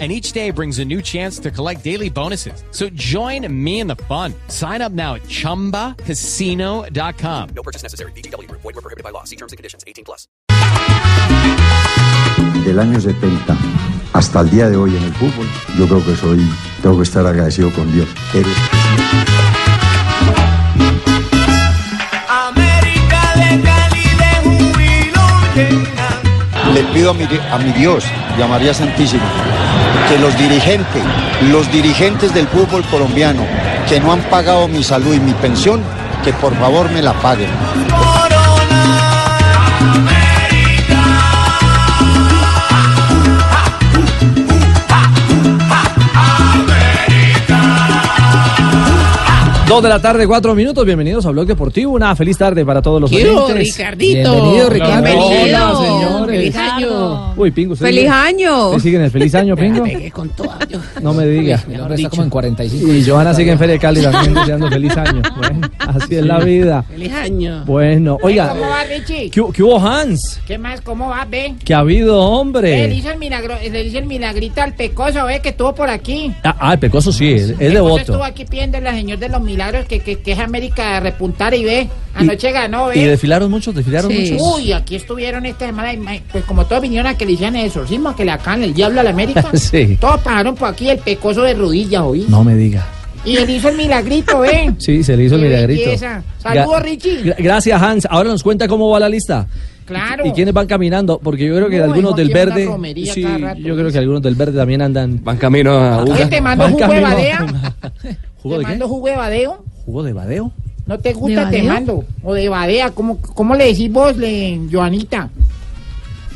and each day brings a new chance to collect daily bonuses. So join me in the fun. Sign up now at ChumbaCasino.com. No purchase necessary. BGW. Void were prohibited by law. See terms and conditions. 18 plus. Del año 70 hasta el día de hoy en el fútbol, yo creo que soy, tengo que estar agradecido con Dios. Eres- América de Cali de júbilo llena. Le pido a mi, a mi Dios y a María Santísima que los dirigentes, los dirigentes del fútbol colombiano que no han pagado mi salud y mi pensión, que por favor me la paguen. Dos de la tarde, cuatro minutos. Bienvenidos a Blog Deportivo. Una feliz tarde para todos los ¿Qué hubo, oyentes. Ricardito? Bienvenido, Ricardo. Bienvenido. Hola, señores. Feliz año. Uy, Pingo, ¿usted ¡Feliz año! ¿Usted sigue en el feliz año, Pingo? Con toda. No me diga. El hombre está como en 45. Y Johanna sigue en Feria de Cali también deseando feliz año. Bueno, así es la vida. Feliz año. Bueno, oiga, ¿Cómo va, Richie? ¿qué, hu- qué hubo, Hans? ¿Qué más? ¿Cómo va, ve? ¿Qué ha habido, Eh, Le hombre? hizo el, milagro, le hizo el milagrito al pecoso, ve, que estuvo por aquí. Ah, ah, el Pecoso sí, es, es Pecoso devoto. estuvo aquí pidiendo la señor de los milagros que, que, que es América repuntar y ve. Anoche ganó, ve. ¿Y desfilaron muchos? ¿Desfilaron Sí. muchos? Uy, aquí estuvieron esta semana, y, ma- pues como todos vinieron a que le hicieran el exorcismo, a que le acaban el diablo a la América. Sí. Todos pasaron por aquí el pecoso de rodillas, ¿oí? No me diga. Y él hizo el milagrito, ve. Sí, se le hizo el milagrito. belleza. Saludos, Richie. gra- Gracias, Hans. Ahora nos cuenta cómo va la lista. Claro. ¿Y quiénes van caminando? Porque yo creo que No, algunos del una verde. Sí, rato, yo creo que algunos del verde también andan. Van camino a Oye, te mando jugo de badea. ¿Jugo te de qué? mando jugo de badeo. ¿Jugo de badeo? ¿No te ¿De gusta? Te badeo? mando. O de badea. ¿Cómo, cómo le decís vos, le, Joanita?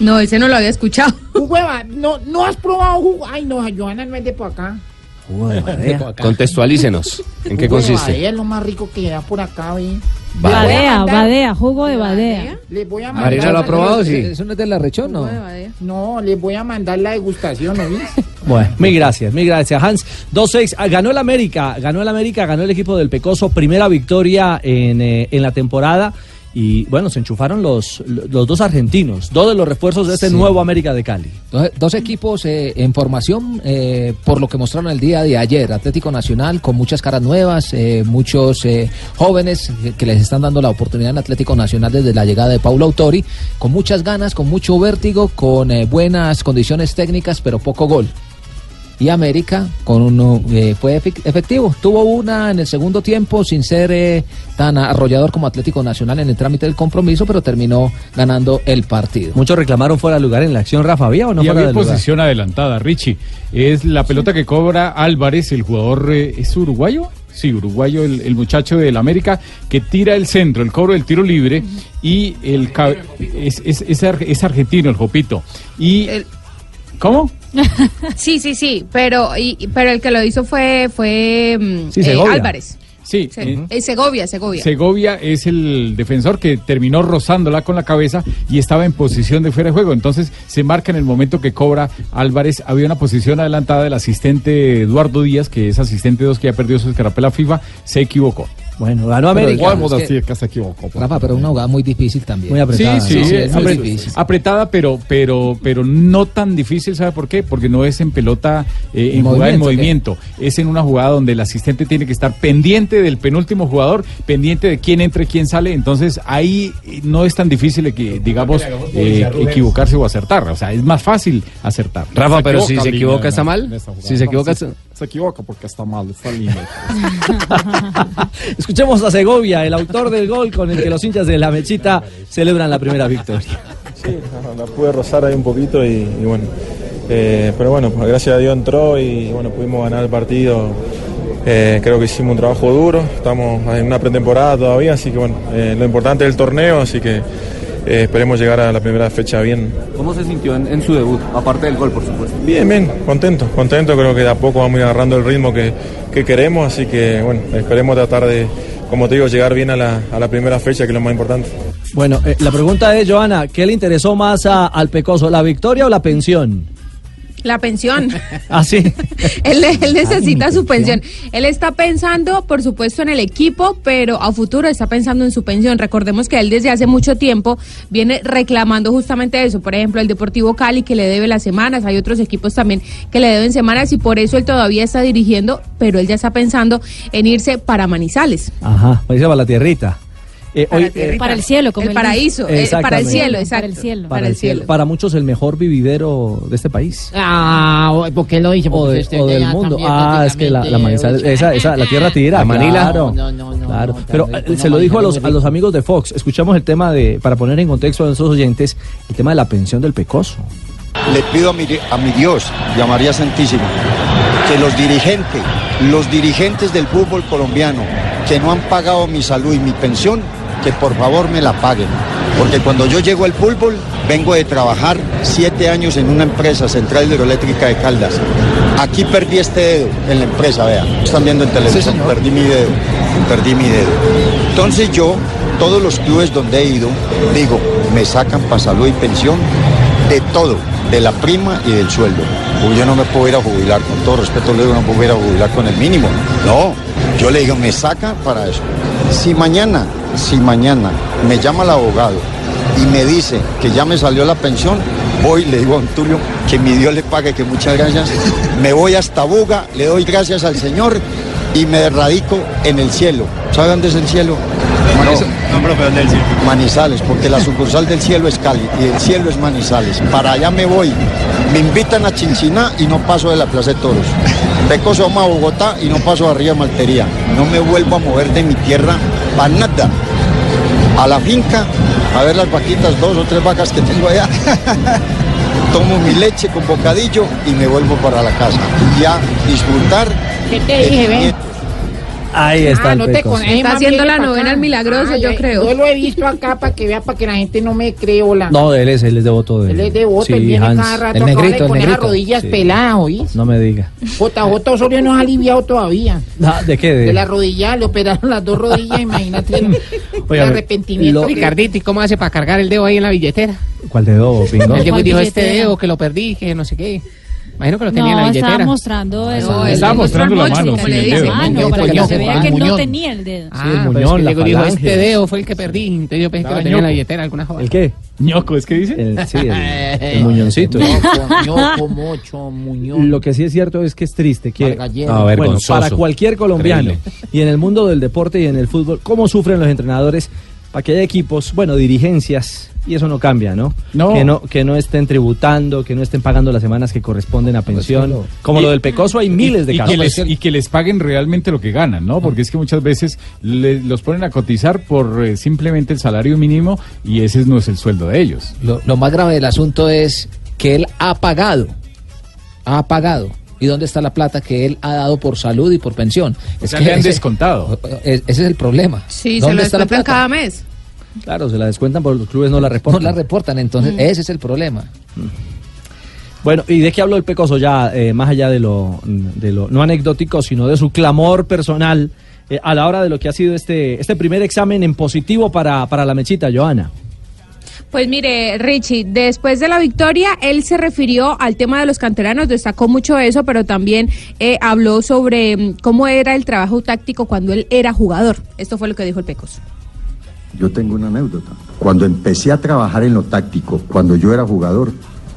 No, ese no lo había escuchado. Jugo de ba- no, no has probado jugo. Ay, no, Joana no es de por acá. ¿Jugo de badea? Contextualícenos. ¿En qué Jugo de consiste? badea es lo más rico que da por acá, ¿ve? Badea, badea, jugo de badea. Les voy a mandar. Marina lo ha probado, sí. ¿Eso no es de la rechón, no? No, les voy a mandar la degustación, ¿no ves? Bueno, mil gracias, mil gracias, Hans. 2-6, ah, ganó el América, ganó el América, ganó el equipo del Pecoso, primera victoria en, eh, en la temporada. Y bueno, se enchufaron los, los dos argentinos, dos de los refuerzos de este Sí. nuevo América de Cali. Dos, dos equipos eh, en formación, eh, por lo que mostraron el día de ayer. Atlético Nacional con muchas caras nuevas, eh, muchos eh, jóvenes que, les están dando la oportunidad en Atlético Nacional desde la llegada de Paulo Autori, con muchas ganas, con mucho vértigo, con eh, buenas condiciones técnicas, pero poco gol. Y América con uno eh, fue efe- efectivo. Tuvo una en el segundo tiempo sin ser eh, tan arrollador como Atlético Nacional en el trámite del compromiso, pero terminó ganando el partido. Muchos reclamaron fuera de lugar en la acción, Rafa, ¿había o no y fuera había de lugar? posición adelantada, Richie. Es la pelota que cobra Álvarez, el jugador, eh, ¿es uruguayo? Sí, uruguayo, el, el muchacho del América, que tira el centro, el cobro del tiro libre, y el ca- es, es, es ar- es argentino, el Jopito. Y ¿Cómo? Sí, sí, sí, pero y, pero el que lo hizo fue fue mm, Sí, eh. Álvarez. Sí, eh, Segovia, Segovia. Segovia es el defensor que terminó rozándola con la cabeza y estaba en posición de fuera de juego. Entonces se marca en el momento que cobra Álvarez. Había una posición adelantada del asistente Eduardo Díaz, que es asistente 2 que ya perdió su escarapela FIFA, se equivocó. Bueno, ganó Pero América. igual, es que- que se equivocó. Rafa, pero una jugada muy difícil también. Muy apretada. Sí, sí, Sí, es es muy apret- difícil. apretada, pero, pero, pero no tan difícil, ¿sabe por qué? Porque no es en pelota, eh, en jugada en Movimiento. Es en una jugada donde el asistente tiene que estar pendiente del penúltimo jugador, pendiente de quién entra y quién sale. Entonces ahí eh, no es tan difícil, que, digamos, eh, equivocarse o acertar. O sea, es más fácil acertar. Rafa, pero si se equivoca está mal. Si se equivoca está... Se equivoca porque está mal, está lindo. Escuchemos a Segovia, el autor del gol con el que los hinchas de la Mechita celebran la primera victoria. Sí, la pude rozar ahí un poquito y, y bueno. eh, pero bueno, pues gracias a Dios entró y bueno, pudimos ganar el partido. Eh, creo que hicimos un trabajo duro, estamos en una pretemporada todavía, así que bueno, eh, lo importante es el torneo, así que eh, esperemos llegar a la primera fecha bien. ¿Cómo se sintió en, en su debut? Aparte del gol, por supuesto. Bien, bien, contento, contento, creo que de a poco vamos a ir agarrando el ritmo que, que queremos, así que bueno, esperemos tratar de, como te digo, llegar bien a la, a la primera fecha, que es lo más importante. Bueno, eh, la pregunta es, Joana, ¿qué le interesó más a- al Pecoso, la victoria o la pensión? La pensión. Ah, sí. él, él necesita su pensión. Él está pensando, por supuesto, en el equipo, pero a futuro está pensando en su pensión. Recordemos que él desde hace mucho tiempo viene reclamando justamente eso. Por ejemplo, el Deportivo Cali que le debe las semanas. Hay otros equipos también que le deben semanas y por eso él todavía está dirigiendo, pero él ya está pensando en irse para Manizales. Ajá, pues para la tierrita. Eh, Para, hoy, eh, Para el cielo, como el paraíso, eh, para el cielo, Para el cielo. para, el cielo. Para muchos el mejor vividero de este país. Ah, ¿por qué lo dice? O, de- o del mundo. también Ah, es que la, la Manizales, esa, esa, la tierra tira. La Manila. Claro, No, no, no, claro. no, Pero rico, se no, lo dijo a los, a los amigos de Fox. Escuchamos el tema de, para poner en contexto a nuestros oyentes, el tema de la pensión del pecoso. Le pido a mi, a mi Dios y a María Santísima que los dirigentes, los dirigentes del fútbol colombiano que no han pagado mi salud y mi pensión, que por favor me la paguen. Porque cuando yo llego al fútbol, vengo de trabajar siete años en una empresa, Central Hidroeléctrica de Caldas. Aquí perdí este dedo en la empresa, vean. Están viendo en televisión, perdí mi dedo, perdí mi dedo. Entonces yo, todos los clubes donde he ido, digo, me sacan para salud y pensión de todo, de la prima y del sueldo. Uy, yo no me puedo ir a jubilar, con todo respeto le digo, no me puedo ir a jubilar con el mínimo. No, yo le digo, me saca para eso. Si mañana, si mañana me llama el abogado y me dice que ya me salió la pensión, voy, le digo a don Tulio que mi Dios le pague, que muchas gracias. Me voy hasta Buga, le doy gracias al Señor y me radico en el cielo. ¿Sabe dónde es el cielo? No, Manizales, porque la sucursal del cielo es Cali y el cielo es Manizales. Para allá me voy. Me invitan a Chinchiná y no paso de la Plaza de Toros. Pecoso vamos a Bogotá y no paso arriba de Maltería. No me vuelvo a mover de mi tierra para nada. A la finca, a ver las vaquitas, dos o tres vacas que tengo allá. Tomo mi leche con bocadillo y me vuelvo para la casa. Y a disfrutar. ¿Qué te dije, ve? Ahí está Ah, el no te pecoso. con- Está más haciendo la novena al milagroso, yo creo. Yo lo he visto acá para que vea, para que la gente no me cree, hola. No, él es, él es devoto de Él es devoto, él Sí, viene Hans. cada rato el acá negrito, el con negrito. rodillas Sí. peladas, ¿oís? No me diga. JJ Osorio no es aliviado todavía. Ah, ¿De qué? De De- la rodilla, le operaron las dos rodillas, imagínate el, el Oiga, arrepentimiento. lo- Ricardito, ¿y cómo hace para cargar el dedo ahí en la billetera? ¿Cuál dedo, Pingo? Él llegó y ¿Cuál dijo, este dedo que lo perdí, que no sé qué. Imagino que lo tenía en la No, billetera. estaba mostrando eso. No, Estaba mostrando el la mano, como sí, le el dedo. Ah, no, para que se vea ah, que no tenía el dedo. Ah, el pero muñón, es que la dijo, este dedo fue el que perdí. Entonces yo pensé que lo tenía en la billetera alguna joda. ¿El qué? ñoco, ¿es que dice? El, sí, el, el muñoncito. Ñoco, mocho, muñón. Lo que sí es cierto es que es triste que Margallero. Ah, bueno, para cualquier colombiano Increíble. y en el mundo del deporte y en el fútbol, cómo sufren los entrenadores para que haya equipos, bueno, dirigencias y eso no cambia, ¿no? No. Que no que no estén tributando, que no estén pagando las semanas que corresponden a pensión, claro. como Y- lo del Pecoso hay miles de y casos. que, les, y que les paguen realmente lo que ganan, ¿no? Porque es que muchas veces le- los ponen a cotizar por eh, simplemente el salario mínimo y ese no es el sueldo de ellos. Lo, lo más grave del asunto es que él ha pagado. Ha pagado. ¿Y dónde está la plata que él ha dado por salud y por pensión? O sea, le han descontado. es- ese es el problema. Sí, se ¿Dónde lo está la plata? cada mes. Claro, se la descuentan porque los clubes no la No reportan. la reportan, entonces ese es el problema. Bueno, ¿y de qué habló el Pecoso ya, eh, más allá de lo, de lo no anecdótico, sino de su clamor personal eh, a la hora de lo que ha sido este, este primer examen en positivo para, para la mechita, Joana? Pues mire, Richie, después de la victoria, él se refirió al tema de los canteranos, destacó mucho eso, pero también eh, habló sobre mm, cómo era el trabajo táctico cuando él era jugador. Esto fue lo que dijo el Pecos. Yo tengo una anécdota. Cuando empecé a trabajar en lo táctico, cuando yo era jugador,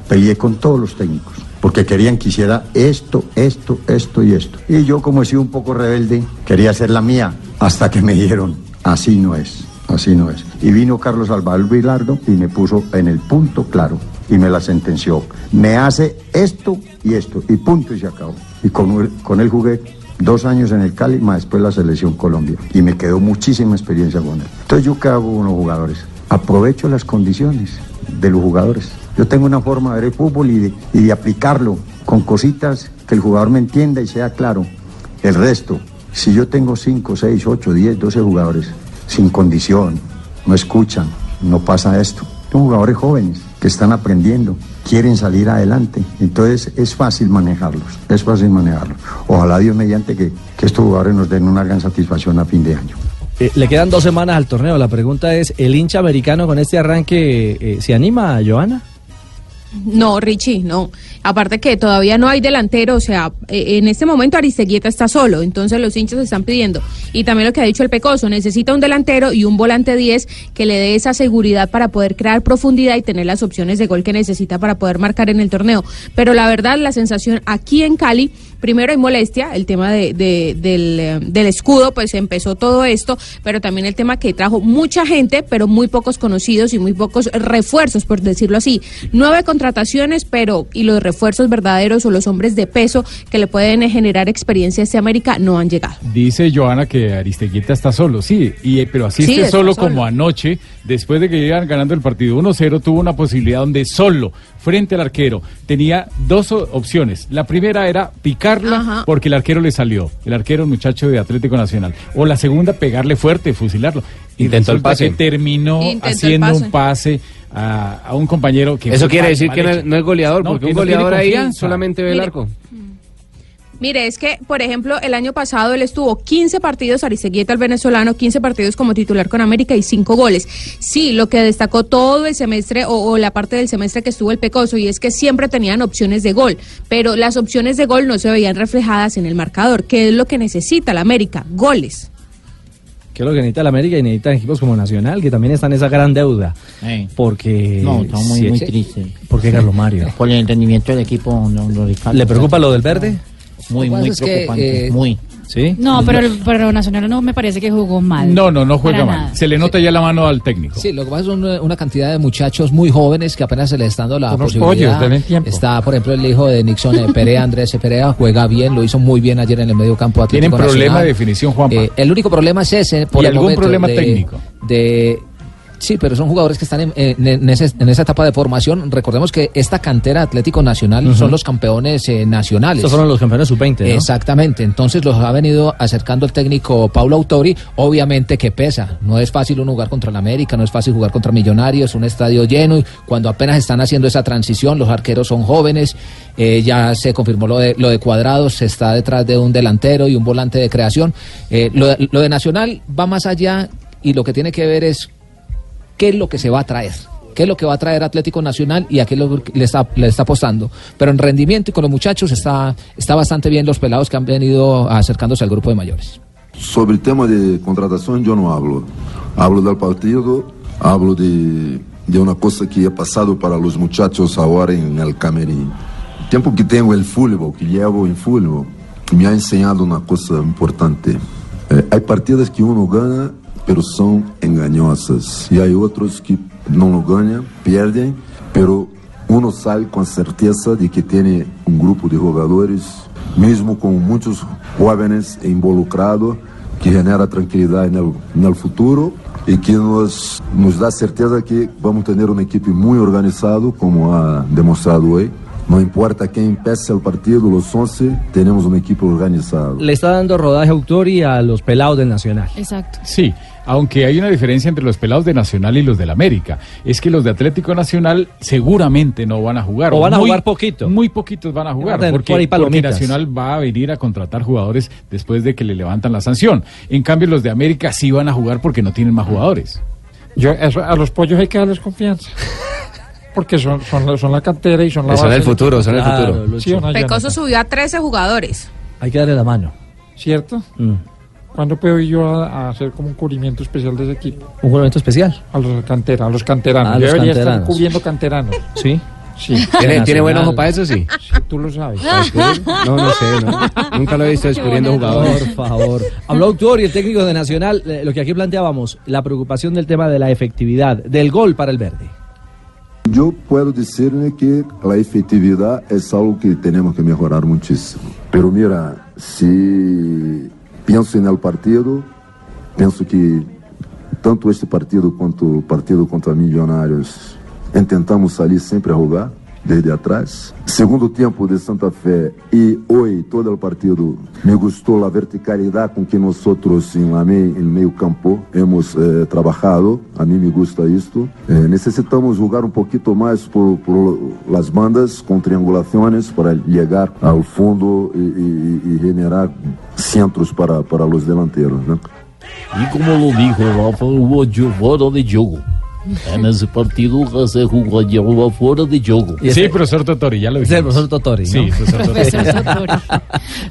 peleé con todos los técnicos, porque querían que hiciera esto, esto, esto y esto. Y yo, como he sido un poco rebelde, quería hacer la mía, hasta que me dijeron, así no es, así no es. Y vino Carlos Salvador Vilardo y me puso en el punto claro y me la sentenció. Me hace esto y esto, y punto y se acabó. Y con, con él jugué dos años en el Cali, más después la selección Colombia. Y me quedó muchísima experiencia con él. Entonces, ¿yo qué hago con los jugadores? Aprovecho las condiciones de los jugadores. Yo tengo una forma de ver el fútbol y de, y de aplicarlo con cositas que el jugador me entienda y sea claro. El resto, si yo tengo 5, 6, 8, 10, 12 jugadores sin condición, no escuchan, no pasa esto. Son jugadores jóvenes que están aprendiendo, quieren salir adelante. Entonces es fácil manejarlos, es fácil manejarlos. Ojalá Dios mediante que, que estos jugadores nos den una gran satisfacción a fin de año. Eh, le quedan dos semanas al torneo. La pregunta es, ¿el hincha americano con este arranque eh, se anima, Joana? No, Richie, no. Aparte que todavía no hay delantero, o sea, eh, en este momento Aristeguieta está solo, entonces los hinchas están pidiendo. Y también lo que ha dicho el Pecoso, necesita un delantero y un volante 10 que le dé esa seguridad para poder crear profundidad y tener las opciones de gol que necesita para poder marcar en el torneo. Pero la verdad, la sensación aquí en Cali, primero hay molestia, el tema de, de- del, eh, del escudo, pues empezó todo esto, pero también el tema que trajo mucha gente, pero muy pocos conocidos y muy pocos refuerzos, por decirlo así. Nueve contrataciones, pero y los refuerzos verdaderos o los hombres de peso que le pueden generar experiencia a este América no han llegado. Dice Joana que Aristeguieta está solo, sí, y, pero así Sí, solo, solo. como anoche, después de que iban ganando el partido 1-0, tuvo una posibilidad donde solo, frente al arquero, tenía dos opciones. La primera era picarla Ajá. porque el arquero le salió, el arquero muchacho de Atlético Nacional. O la segunda, pegarle fuerte, fusilarlo. Y Intentó el pase. que terminó Intentó el haciendo pase. un pase a, a un compañero que... Eso quiere mal- decir mal que no, es goleador, No, porque que un goleador ahí solamente ve el arco. Mire, es que, por ejemplo, el año pasado él estuvo 15 partidos, Aristeguieta, el venezolano, 15 partidos como titular con América y 5 goles. Sí, lo que destacó todo el semestre o, o la parte del semestre que estuvo el Pecoso y es que siempre tenían opciones de gol, pero las opciones de gol no se veían reflejadas en el marcador. ¿Qué es lo que necesita la América? Goles. ¿Qué es lo que necesita la América y necesitan equipos como Nacional, que también están en esa gran deuda? Porque... No, estamos muy, muy tristes. ¿Por qué, Carlos Mario? Por el rendimiento del equipo. No, no. ¿Le preocupa lo del verde? Muy, muy pasa es que, preocupante. eh, muy. ¿Sí? No, pero, el, pero Nacional no me parece que jugó mal. No, no, no juega mal. nada. Se le nota ya la mano al técnico. Sí, lo que pasa es una, una cantidad de muchachos muy jóvenes que apenas se les está dando la Unos posibilidad. pollos, tiempo. Está, por ejemplo, el hijo de Nixon eh, Perea, Andrés Perea, juega bien, lo hizo muy bien ayer en el medio campo Tienen Atlético problema Nacional. de definición, Juanpa. Eh, el único problema es ese. Por ¿Y el algún momento, problema de- técnico? De, sí, pero son jugadores que están en, en- en ese- en esa etapa de formación. Recordemos que esta cantera Atlético Nacional son los campeones eh, nacionales. Estos fueron los campeones sub-20, ¿no? Exactamente, entonces los ha venido acercando el técnico Paulo Autori, obviamente que pesa, no es fácil un jugar contra el América, no es fácil jugar contra Millonarios, un estadio lleno. Y cuando apenas están haciendo esa transición, los arqueros son jóvenes, eh, ya se confirmó lo de, lo de Cuadrados, se está detrás de un delantero y un volante de creación, Eh, lo de Nacional va más allá y lo que tiene que ver es qué es lo que se va a traer. ¿Qué es lo que va a traer Atlético Nacional y a qué lo le está, le está apostando? Pero en rendimiento y con los muchachos está, está bastante bien los pelados que han venido acercándose al grupo de mayores. Sobre el tema de contratación yo no hablo. Hablo del partido, hablo de, de una cosa que ha pasado para los muchachos ahora en el camerino. El tiempo que tengo el fútbol, que llevo en fútbol, me ha enseñado una cosa importante. Eh, hay partidas que uno gana, pero son engañosas. Y hay otros que no lo ganan, pierden, pero uno sale con certeza de que tiene un grupo de jugadores, mismo con muchos jóvenes involucrados, que genera tranquilidad en el, en el futuro y que nos, nos da certeza que vamos a tener un equipo muy organizado, como ha demostrado hoy. No importa quién empiece el partido, los 11, tenemos un equipo organizado. Le está dando rodaje a Autori a los pelados del Nacional. Exacto. Sí, aunque hay una diferencia entre los pelados de Nacional y los del América. Es que los de Atlético Nacional seguramente no van a jugar. O van a Muy- jugar poquito. Muy poquitos van a Van a jugar. Porque. Nacional va a venir a contratar jugadores después de que le levantan la sanción. En cambio, los de América sí van a jugar porque no tienen más jugadores. Yo, eso- a los pollos hay que darles confianza. Porque son, son, la- son la cantera y son la Son base el del futuro, son el futuro. Lucho. ¿Sí o no, Pecoso subió a 13 jugadores. Hay que darle la mano. ¿Cierto? Mm. ¿Cuándo puedo ir yo a, a hacer como un cubrimiento especial de ese equipo? Un juramento especial. A los, cantera, a los canteranos. A Yo los debería canteranos. estar cubriendo canteranos. ¿Sí? Sí. ¿Tiene, ¿Tiene buen ojo para eso? Sí. Sí, tú lo sabes. No, no sé, no. Nunca lo he visto descubriendo jugadores. Por favor. Habló Autori, el técnico de Nacional, eh, lo que aquí planteábamos, la preocupación del tema de la efectividad, del gol para el verde. Yo puedo decirle que la efectividad es algo que tenemos que mejorar muchísimo. Pero mira, si pienso en el partido, pienso que tanto este partido quanto el partido contra Millonarios, intentamos salir sempre a jogar desde atrás. Segundo tempo de Santa Fé e hoje todo o partido me gostou a verticalidade com que nós em meio, campo hemos eh, trabalhado. A mim me gusta isto. Eh, necessitamos jogar um pouquinho mais por, por las bandas com triangulações para chegar ao fundo e, e- e generar centros para para os delanteiros, né? Y como lo dijo Rafa, de juego. En ese partido se jugó fuera de juego. Sí, profesor Totori, ya lo Es vimos. el profesor Totori. Sí, ¿no? profesor Totori.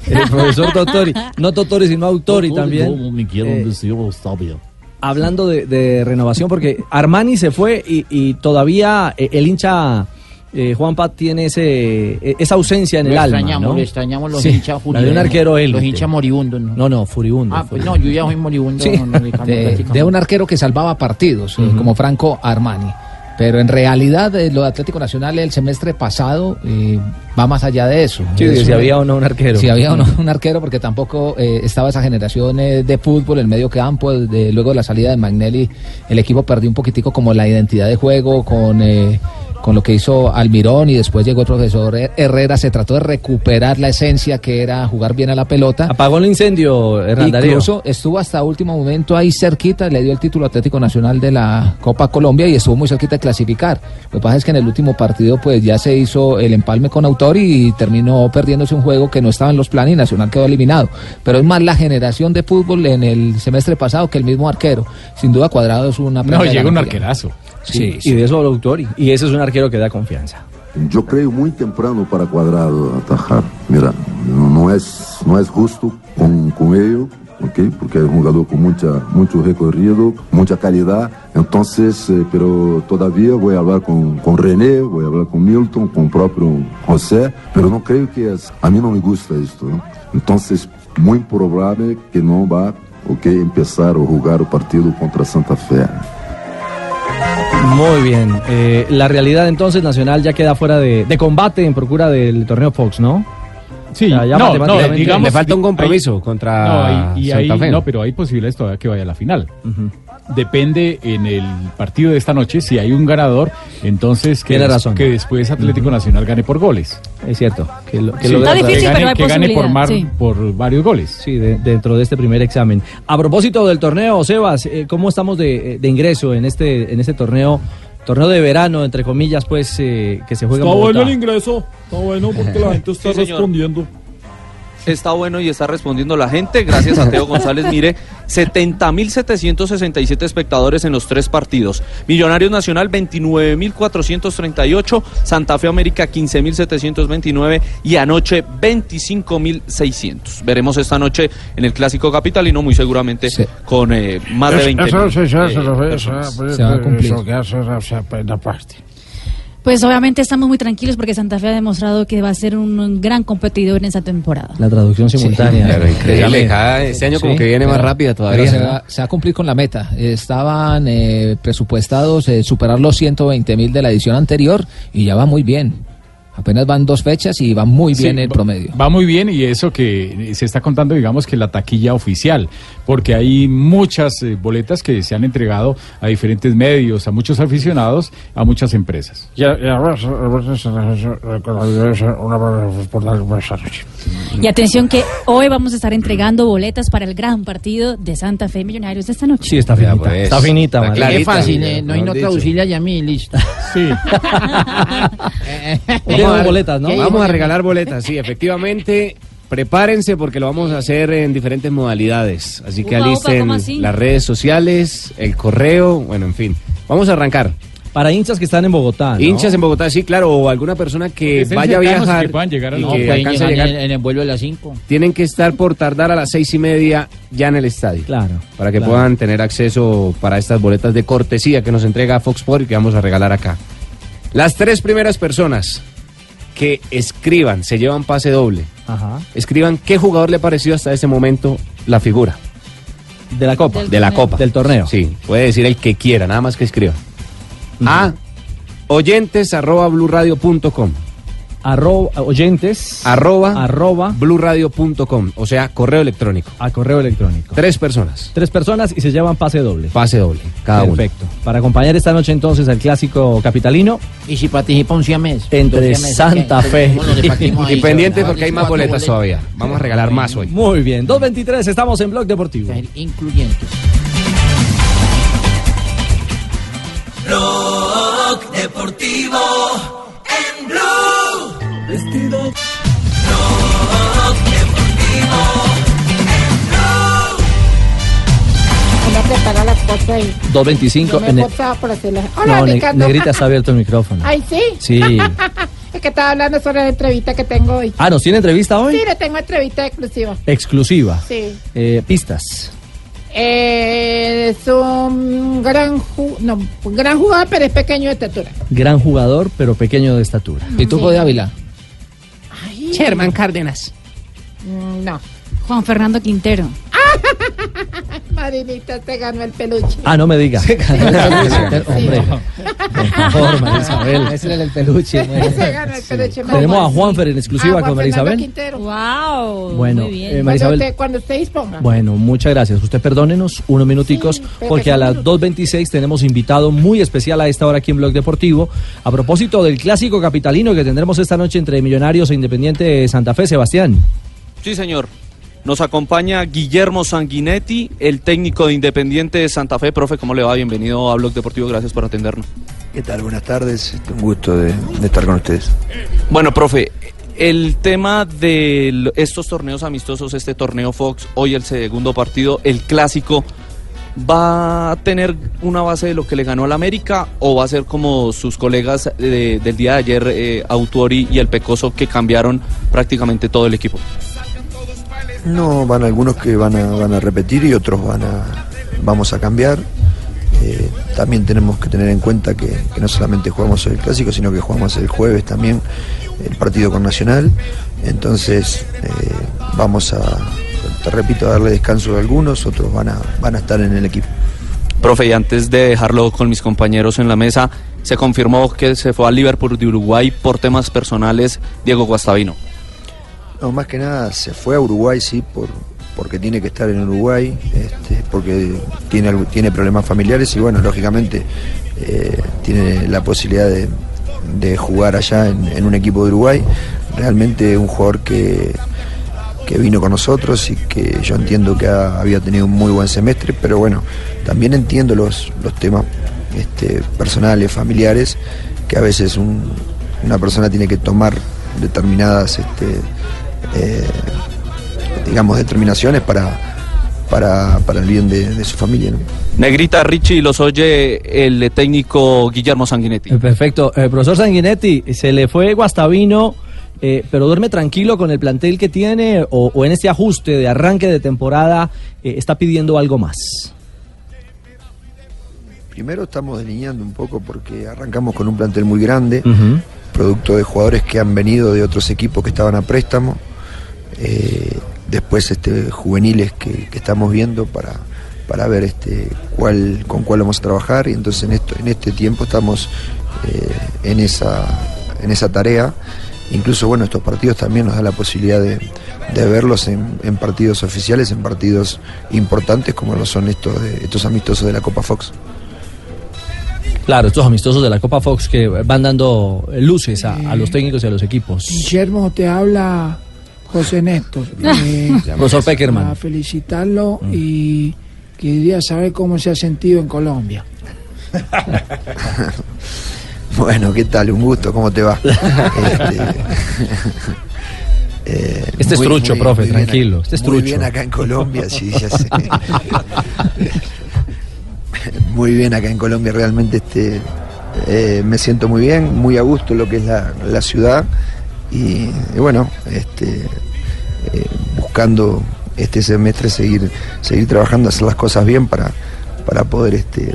el profesor Totori. No Totori, sino Autori Totori, también. Como me quieran Eh, decir, está bien. hablando de, de renovación, porque Armani se fue y, y todavía eh, el hincha eh, Juan Pat tiene ese, eh, esa ausencia en Lo el alma. extrañamos, ¿no? lo extrañamos los Sí, hinchas de un arquero él. Los hinchas moribundos, ¿no? No, no, furibundo. Ah, pues no, yo ya soy moribundo. Sí, no, no, Ricardo, de, de un arquero que salvaba partidos, eh, como Franco Armani. Pero en realidad eh, lo de Atlético Nacional el semestre pasado eh, va más allá de eso. Sí, Es si había o no un arquero. Si había o no un arquero, porque tampoco eh, estaba esa generación de fútbol, el medio campo, de, luego de la salida de Magnelli, el equipo perdió un poquitico como la identidad de juego con, eh, con lo que hizo Almirón y después llegó el profesor Herrera, se trató de recuperar la esencia que era jugar bien a la pelota. Apagó el incendio, Hernán Darío. Incluso estuvo hasta último momento ahí cerquita, le dio el título Atlético Nacional de la Copa Colombia y estuvo muy cerquita de clasificar. Lo que pasa es que en el último partido pues ya se hizo el empalme con Autori y terminó perdiéndose un juego que no estaba en los planes y Nacional quedó eliminado. Pero es más la generación de fútbol en el semestre pasado que el mismo arquero. Sin duda Cuadrado es una... No, llega un arquerazo. Sí, y de eso habla Autori. Y ese es un arquero que da confianza. Yo creo muy temprano para Cuadrado atajar. Mira, no, es, no es justo con, con ello, ¿ok? porque es un jugador con mucha, mucho recorrido, mucha calidad. Entonces, eh, pero todavía voy a hablar con, con René, voy a hablar con Milton, con el propio José, pero no creo que es, a mí no me gusta esto. ¿no? Entonces, muy probable que no va ¿ok? empezar a jugar el partido contra Santa Fe. Muy bien. Eh, la realidad entonces, Nacional ya queda fuera de, de combate en procura del torneo Fox, ¿no? Sí, sea, ya no, no, digamos, Le falta un hay- compromiso contra no, y, y Santa hay- Fe. no, pero hay posibilidades todavía que vaya a la final. Depende en el partido de esta noche si hay un ganador, entonces que, des- razón. que después Atlético Nacional gane por goles. Es cierto. Que lo, que Sí, lo vea- difícil, gane, pero hay que gane por, mar- sí. por varios goles. Sí, de- dentro de este primer examen. A propósito del torneo, Sebas, eh, ¿cómo estamos de, de ingreso en este, en este torneo? Torneo de verano, entre comillas, pues, eh, que se juega Está bueno el ingreso, está bueno porque la gente está Sí, señor. respondiendo. Está bueno y está respondiendo la gente. Gracias a Teo González. Mire, 70.767 espectadores en los tres partidos. Millonarios Nacional 29.438. Santa Fe América 15.729. Y anoche 25.600. Veremos esta noche en el Clásico Capitalino, muy seguramente con eh, más de 20 Eso, eso, eso, eh, eso, eso, personas. eso, Se va a cumplir. eso que hace, o sea, la parte. Pues obviamente estamos muy tranquilos porque Santa Fe ha demostrado que va a ser un gran competidor en esa temporada. La traducción simultánea. Pero increíble, cada- este año como que viene más rápida todavía. Se va, se va a cumplir con la meta. Estaban eh, presupuestados eh, superar los 120 mil de la edición anterior y ya va muy bien. Apenas van dos fechas y va muy bien Sí, el promedio. Va muy bien y eso que se está contando, digamos que la taquilla oficial, porque hay muchas eh, boletas que se han entregado a diferentes medios, a muchos aficionados, a muchas empresas. Y y eh. Y atención que hoy vamos a estar entregando boletas para el gran partido de Santa Fe Millonarios de esta noche. Sí, está finita. pues, está finita, está clarita. Es fácil, eh, no hay no dicho. traducirle a Yami, listo. Sí. Tenemos boletas, ¿no? Vamos a regalar boletas, sí, efectivamente. Prepárense porque lo vamos a hacer en diferentes modalidades. Así que Upa, alisten las redes sociales, el correo, bueno, en fin. Vamos a arrancar. Para hinchas que están en Bogotá. ¿no? Hinchas en Bogotá, sí, claro, o alguna persona que vaya a viajar que puedan llegar a y que No, alcance a llegar en, en el vuelo de las 5. tienen que estar por tardar a las seis y media ya en el estadio. Claro. Para que claro. puedan tener acceso para estas boletas de cortesía que nos entrega Fox Sport y que vamos a regalar acá. Las tres primeras personas que escriban, se llevan pase doble. Ajá. Escriban qué jugador le pareció hasta ese momento la figura De la Copa. Del de la. Copa. Del torneo. Sí, puede decir el que quiera, nada más que escriban. A oyentes arroba blurradio.com Arroba, oyentes. arroba Arroba. blurradio.com, o sea, correo electrónico. A correo electrónico. Tres personas, Tres personas y se llevan pase doble. pase doble, cada uno. Perfecto. Para acompañar esta noche entonces al clásico capitalino Y si participa un siamés. Entre Santa. Fe. Y pendientes Ah, porque hay más boletas todavía. Vamos a regalar más hoy. Muy bien. 2.23, estamos en Blog Deportivo. Incluyentes. Blog Deportivo. Vestido. Deportivo en Blue. ahí. 225. Yo me he en el- por. Hola, No, Ricardo. Negrita está abierto el micrófono. Ay, sí. Sí. es que estaba hablando sobre la entrevista que tengo hoy. Ah, ¿nos tiene entrevista hoy? Sí, le tengo entrevista exclusiva. Exclusiva. Sí. Eh, pistas. Eh, es un gran, ju- no, un gran jugador, pero es pequeño de estatura. Gran jugador, pero pequeño de estatura. Pitufo de Ávila. Sherman Cárdenas. Mm, No. Juan Fernando Quintero. Marinita, te ganó el peluche. Ah, no me diga. Hombre, por favor, María Isabel. Ese era el peluche. Se ganó el peluche. Tenemos a Juanfer en exclusiva Ah, con Isabel. Quintero. Wow. Bueno, muy bien. eh, María Cuando Isabel. usted, cuando usted disponga. Bueno, muchas gracias. Usted perdónenos unos minuticos porque a las minutos. 2.26 tenemos invitado muy especial a esta hora aquí en Blog Deportivo. A propósito del clásico capitalino que tendremos esta noche entre Millonarios e Independiente de Santa Fe, Sebastián. Sí, señor. Nos acompaña Guillermo Sanguinetti, el técnico de Independiente de Santa Fe. Profe, ¿cómo le va? Bienvenido a Blog Deportivo. Gracias por atendernos. ¿Qué tal? Buenas tardes. Un gusto de, de estar con ustedes. Bueno, profe, el tema de estos torneos amistosos, este torneo Fox, hoy el segundo partido, el clásico, ¿va a tener una base de lo que le ganó al América o va a ser como sus colegas de- del día de ayer, eh, Autuori y el Pecoso, que cambiaron prácticamente todo el equipo? No, van algunos que van a, van a repetir y otros van a, vamos a cambiar. Eh, también tenemos que tener en cuenta que, no solamente jugamos el clásico, sino que jugamos el jueves también el partido con Nacional. Entonces eh, vamos a, te repito, a darle descanso a algunos, otros van a, van a estar en el equipo. Profe, y antes de dejarlo con mis compañeros en la mesa, se confirmó que se fue al Liverpool de Uruguay por temas personales Diego Guastavino. No, más que nada se fue a Uruguay, sí, por, porque tiene que estar en Uruguay, este, porque tiene, tiene problemas familiares y bueno, lógicamente eh, tiene la posibilidad de, jugar allá en, un equipo de Uruguay. Realmente un jugador que, que vino con nosotros y que yo entiendo que ha- había tenido un muy buen semestre, pero bueno, también entiendo los, los temas este, personales, familiares, que a veces un- una persona tiene que tomar determinadas este, eh, digamos determinaciones para, para, para el bien de, de su familia. ¿no? Negrita Richie los oye el técnico Guillermo Sanguinetti. Eh, Perfecto. Eh, profesor Sanguinetti, se le fue Guastavino, eh, pero duerme tranquilo con el plantel que tiene o, o en este ajuste de arranque de temporada eh, está pidiendo algo más. Primero estamos delineando un poco porque arrancamos con un plantel muy grande, producto de jugadores que han venido de otros equipos que estaban a préstamo. Eh, después este, juveniles que, que estamos viendo para, para ver este, cuál, con cuál vamos a trabajar. Y entonces en, esto, en este tiempo estamos eh, en, esa, en esa tarea. Incluso bueno, estos partidos también nos da la posibilidad de, de verlos en, en partidos oficiales, en partidos importantes como lo son estos, de- estos amistosos de la Copa Fox. Claro, estos amistosos de la Copa Fox que van dando luces a, a los técnicos y a los equipos. Guillermo, te habla José Néstor. Eh, Profesor Peckerman. Para felicitarlo y quería saber cómo se ha sentido en Colombia. Bueno, ¿qué tal? Un gusto, ¿cómo te va? Este, eh, Este es muy- trucho, muy- profe, muy tranquilo, este es Muy trucho. bien acá en Colombia, sí, ya sé. muy bien acá en Colombia, realmente este, eh, me siento muy bien, muy a gusto lo que es la, la ciudad y, bueno, este, eh, buscando este semestre seguir, seguir trabajando, hacer las cosas bien para, para poder este,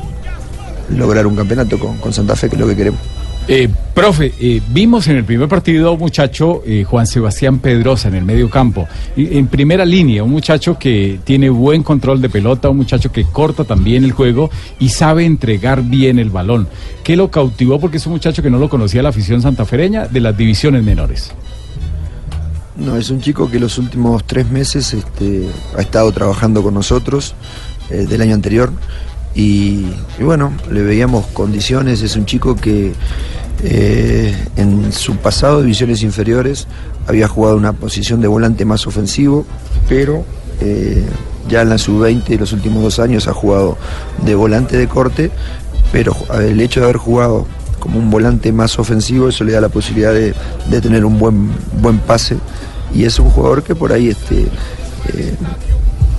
lograr un campeonato con, con Santa Fe, que es lo que queremos. Eh, profe, eh, vimos en el primer partido un muchacho, eh, Juan Sebastián Pedrosa, en el medio campo. En primera línea, un muchacho que tiene buen control de pelota, un muchacho que corta también el juego y sabe entregar bien el balón. ¿Qué lo cautivó? Porque es un muchacho que no lo conocía la afición santafereña de las divisiones menores. No, es un chico que los últimos tres meses este, ha estado trabajando con nosotros del año anterior y, bueno, le veíamos condiciones, es un chico que eh, en su pasado de divisiones inferiores había jugado una posición de volante más ofensivo, pero eh, ya en la sub-20 los últimos dos años ha jugado de volante de corte, pero el hecho de haber jugado como un volante más ofensivo, eso le da la posibilidad de, de tener un buen, buen pase. Y es un jugador que por ahí este, eh,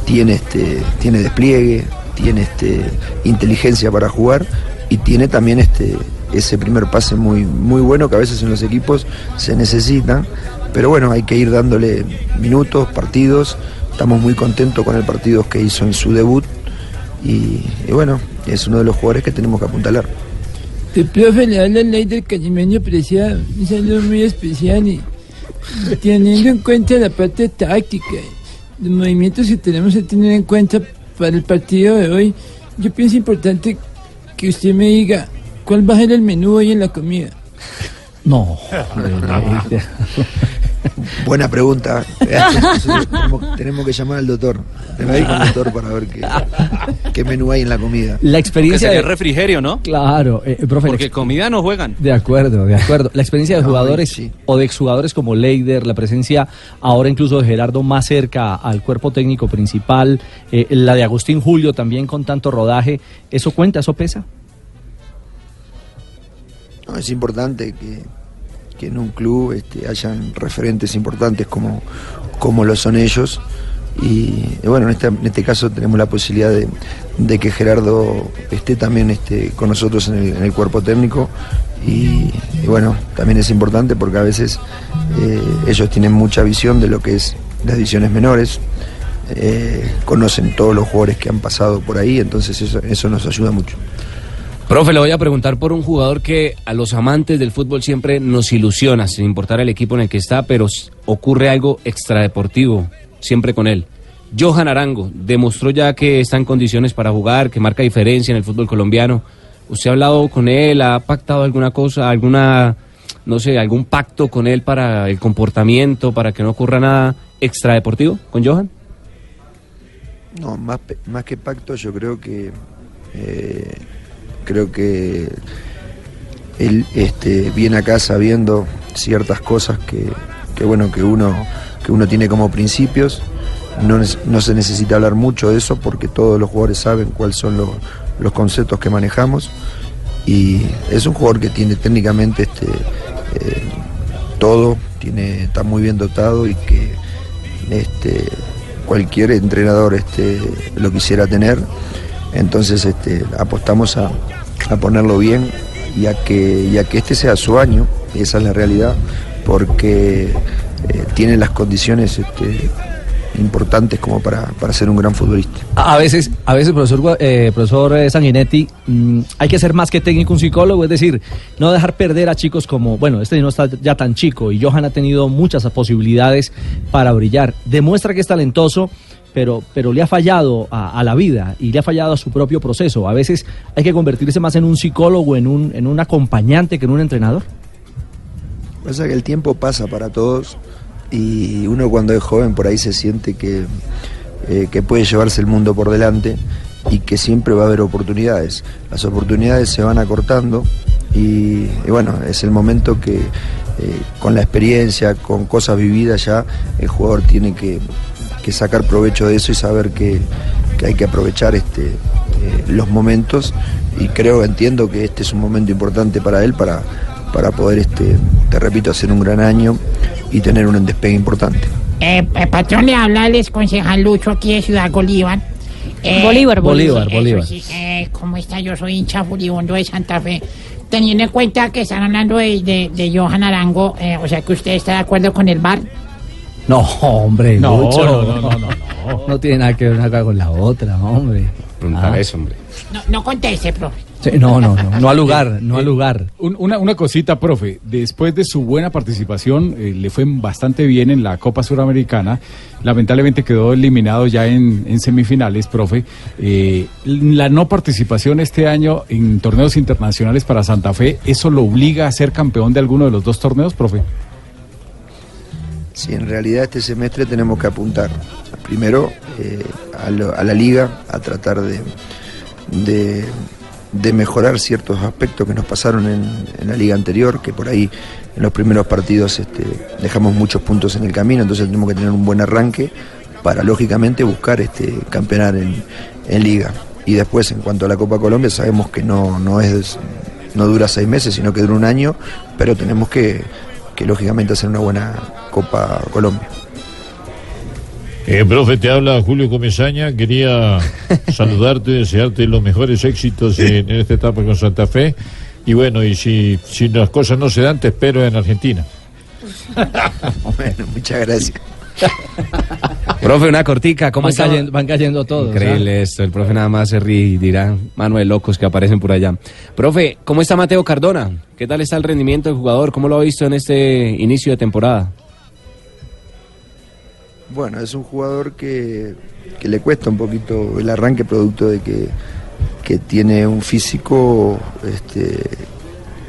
tiene, este, tiene despliegue, tiene este, inteligencia para jugar y tiene también este, ese primer pase muy, muy bueno que a veces en los equipos se necesita. Pero bueno, hay que ir dándole minutos, partidos. Estamos muy contentos con el partido que hizo en su debut. Y, bueno, es uno de los jugadores que tenemos que apuntalar. El profe le habla al del Cañimeño Preciado, un saludo muy especial y teniendo en cuenta la parte táctica, los movimientos que tenemos que tener en cuenta para el partido de hoy, yo pienso importante que usted me diga cuál va a ser el menú hoy en la comida. No. Buena pregunta. tenemos, tenemos que llamar al doctor. Tenemos que llamar al doctor para ver qué, qué menú hay en la comida. La experiencia de refrigerio, ¿no? Claro, eh, profe. la Porque ex- comida no juegan. De acuerdo, de acuerdo. La experiencia de No, jugadores sí. o de exjugadores como Leider, la presencia ahora incluso de Gerardo más cerca al cuerpo técnico principal, eh, la de Agustín Julio también con tanto rodaje, ¿eso cuenta, eso pesa? No, es importante que, que en un club este, hayan referentes importantes como, como lo son ellos. Y, bueno, en este, en este caso tenemos la posibilidad de, de que Gerardo esté también este, con nosotros en el, cuerpo técnico. Y, y bueno, también es importante porque a veces eh, ellos tienen mucha visión de lo que es las divisiones menores. eh, conocen todos los jugadores que han pasado por ahí, entonces eso, eso nos ayuda mucho. Profe, le voy a preguntar por un jugador que a los amantes del fútbol siempre nos ilusiona, sin importar el equipo en el que está, pero ocurre algo extradeportivo siempre con él. Johan Arango demostró ya que está en condiciones para jugar, que marca diferencia en el fútbol colombiano. ¿Usted ha hablado con él? ¿Ha pactado alguna cosa, alguna, no sé, algún pacto con él para el comportamiento, para que no ocurra nada extradeportivo con Johan? No, más, más que pacto, yo creo que eh, creo que él este, viene acá sabiendo ciertas cosas que, bueno que uno que uno tiene como principios. No, no se necesita hablar mucho de eso porque todos los jugadores saben cuáles son los, los conceptos que manejamos. Y es un jugador que tiene técnicamente este, eh, todo, tiene, está muy bien dotado y que este, cualquier entrenador este, lo quisiera tener. Entonces este, apostamos a, a ponerlo bien y a, que, y a que este sea su año, esa es la realidad, porque eh, tiene las condiciones este, importantes como para, para ser un gran futbolista. A veces, a veces, profesor, eh, profesor Sanguinetti, mm, hay que ser más que técnico un psicólogo, es decir, no dejar perder a chicos como, bueno, este no está ya tan chico y Johan ha tenido muchas posibilidades para brillar. Demuestra que es talentoso, pero, pero le ha fallado a, la vida y le ha fallado a su propio proceso. A veces hay que convertirse más en un psicólogo, en un, en un acompañante que en un entrenador. Pasa que el tiempo pasa para todos y uno cuando es joven por ahí se siente que, eh, que puede llevarse el mundo por delante y que siempre va a haber oportunidades. Las oportunidades se van acortando y, y bueno, es el momento que eh, con la experiencia, con cosas vividas ya, el jugador tiene que, que sacar provecho de eso y saber que, que hay que aprovechar este, eh, los momentos y creo, entiendo que este es un momento importante para él para, para poder, este, te repito, hacer un gran año y tener un despegue importante. Eh, eh, patrón, le habla el concejal Lucho aquí de Ciudad Bolívar. Eh, Bolívar, Bolívar, Bolívar. sí, eh, ¿Cómo está? Yo soy hincha furibundo de Santa Fe. Teniendo en cuenta que están hablando de, de, de Johan Arango, eh, o sea que usted está de acuerdo con el bar. No, hombre, No, Lucho, no, no, no, no, No tiene nada que ver una cosa con la otra, hombre. Preguntar Ah. eso, hombre. No, no conteste, profe. Sí, no, no, no, no al lugar, no al lugar. Un- una, una cosita, profe. Después de su buena participación, eh, le fue bastante bien en la Copa Suramericana. Lamentablemente quedó eliminado ya en, en semifinales, profe. Eh, la no participación este año en torneos internacionales para Santa Fe, ¿eso lo obliga a ser campeón de alguno de los dos torneos, profe? Sí, en realidad este semestre tenemos que apuntar primero eh, a, la liga, a tratar de, de, mejorar ciertos aspectos que nos pasaron en, en la liga anterior, que por ahí en los primeros partidos este, dejamos muchos puntos en el camino, entonces tenemos que tener un buen arranque para lógicamente buscar este, campeonar en, en liga. Y después en cuanto a la Copa Colombia sabemos que no, no es no dura seis meses, sino que dura un año, pero tenemos que, que lógicamente hacer una buena Copa Colombia. Eh, profe, te habla Julio Comesaña. Quería saludarte, desearte los mejores éxitos en, en esta etapa con Santa Fe. Y bueno, y si, si las cosas no se dan, te espero en Argentina. bueno, muchas gracias. Profe, una cortica, ¿cómo Van está? cayendo- van cayendo todos, Increíble esto, el profe nada más se ríe y dirá, mano de locos que aparecen por allá. Profe, ¿cómo está Mateo Cardona? ¿Qué tal está el rendimiento del jugador? ¿Cómo lo ha visto en este inicio de temporada? Bueno, es un jugador que, que le cuesta un poquito el arranque producto de que, que tiene un físico este,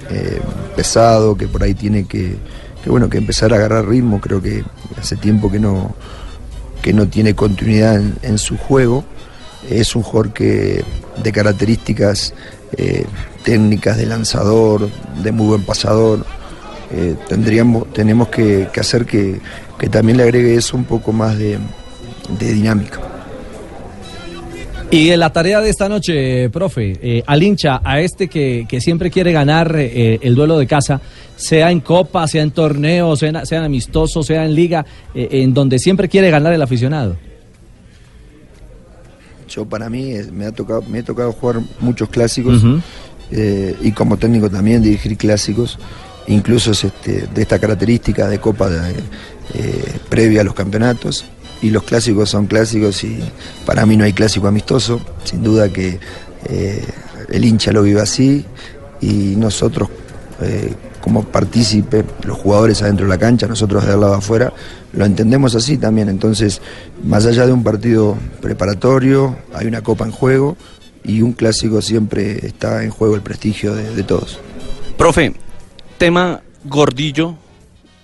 eh, pesado, que por ahí tiene que, que, bueno, que empezar a agarrar ritmo. Creo que hace tiempo que no, que no tiene continuidad en, su juego. Es un jugador que de características eh, técnicas de lanzador, de muy buen pasador. Eh, tendríamos, tenemos que, que hacer que, que también le agregue eso un poco más de, de dinámica. Y la tarea de esta noche, profe, eh, al hincha, a este que, que siempre quiere ganar eh, el duelo de casa, sea en copa, sea en torneo, sea en, sea en amistoso, sea en liga, eh, en donde siempre quiere ganar el aficionado. Yo para mí me ha tocado, me ha tocado jugar muchos clásicos y como técnico también dirigir clásicos, incluso este, de esta característica de copa de, previa a los campeonatos. Y los clásicos son clásicos y para mí no hay clásico amistoso. Sin duda que eh, el hincha lo vive así y nosotros eh, como partícipe, los jugadores adentro de la cancha, nosotros del lado afuera, lo entendemos así también. Entonces, más allá de un partido preparatorio, hay una copa en juego y un clásico siempre está en juego el prestigio de, de todos. Profe, tema Gordillo,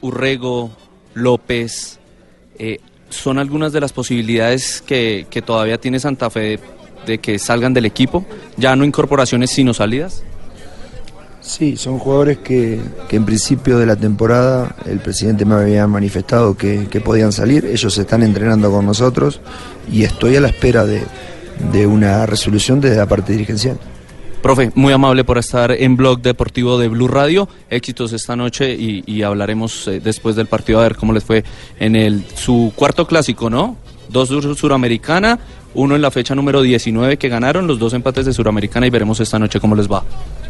Urrego, López, eh, ¿son algunas de las posibilidades que, que todavía tiene Santa Fe de, que salgan del equipo? ¿Ya no incorporaciones sino salidas? Sí, son jugadores que, que en principio de la temporada el presidente me había manifestado que, que podían salir. Ellos se están entrenando con nosotros y estoy a la espera de, de una resolución desde la parte dirigencial. Profe, muy amable por estar en Blog Deportivo de Blue Radio. Éxitos esta noche y, y hablaremos eh, después del partido a ver cómo les fue en el su cuarto clásico, ¿no? Dos sur- Suramericana, uno en la fecha número 19 que ganaron, los dos empates de Suramericana y veremos esta noche cómo les va.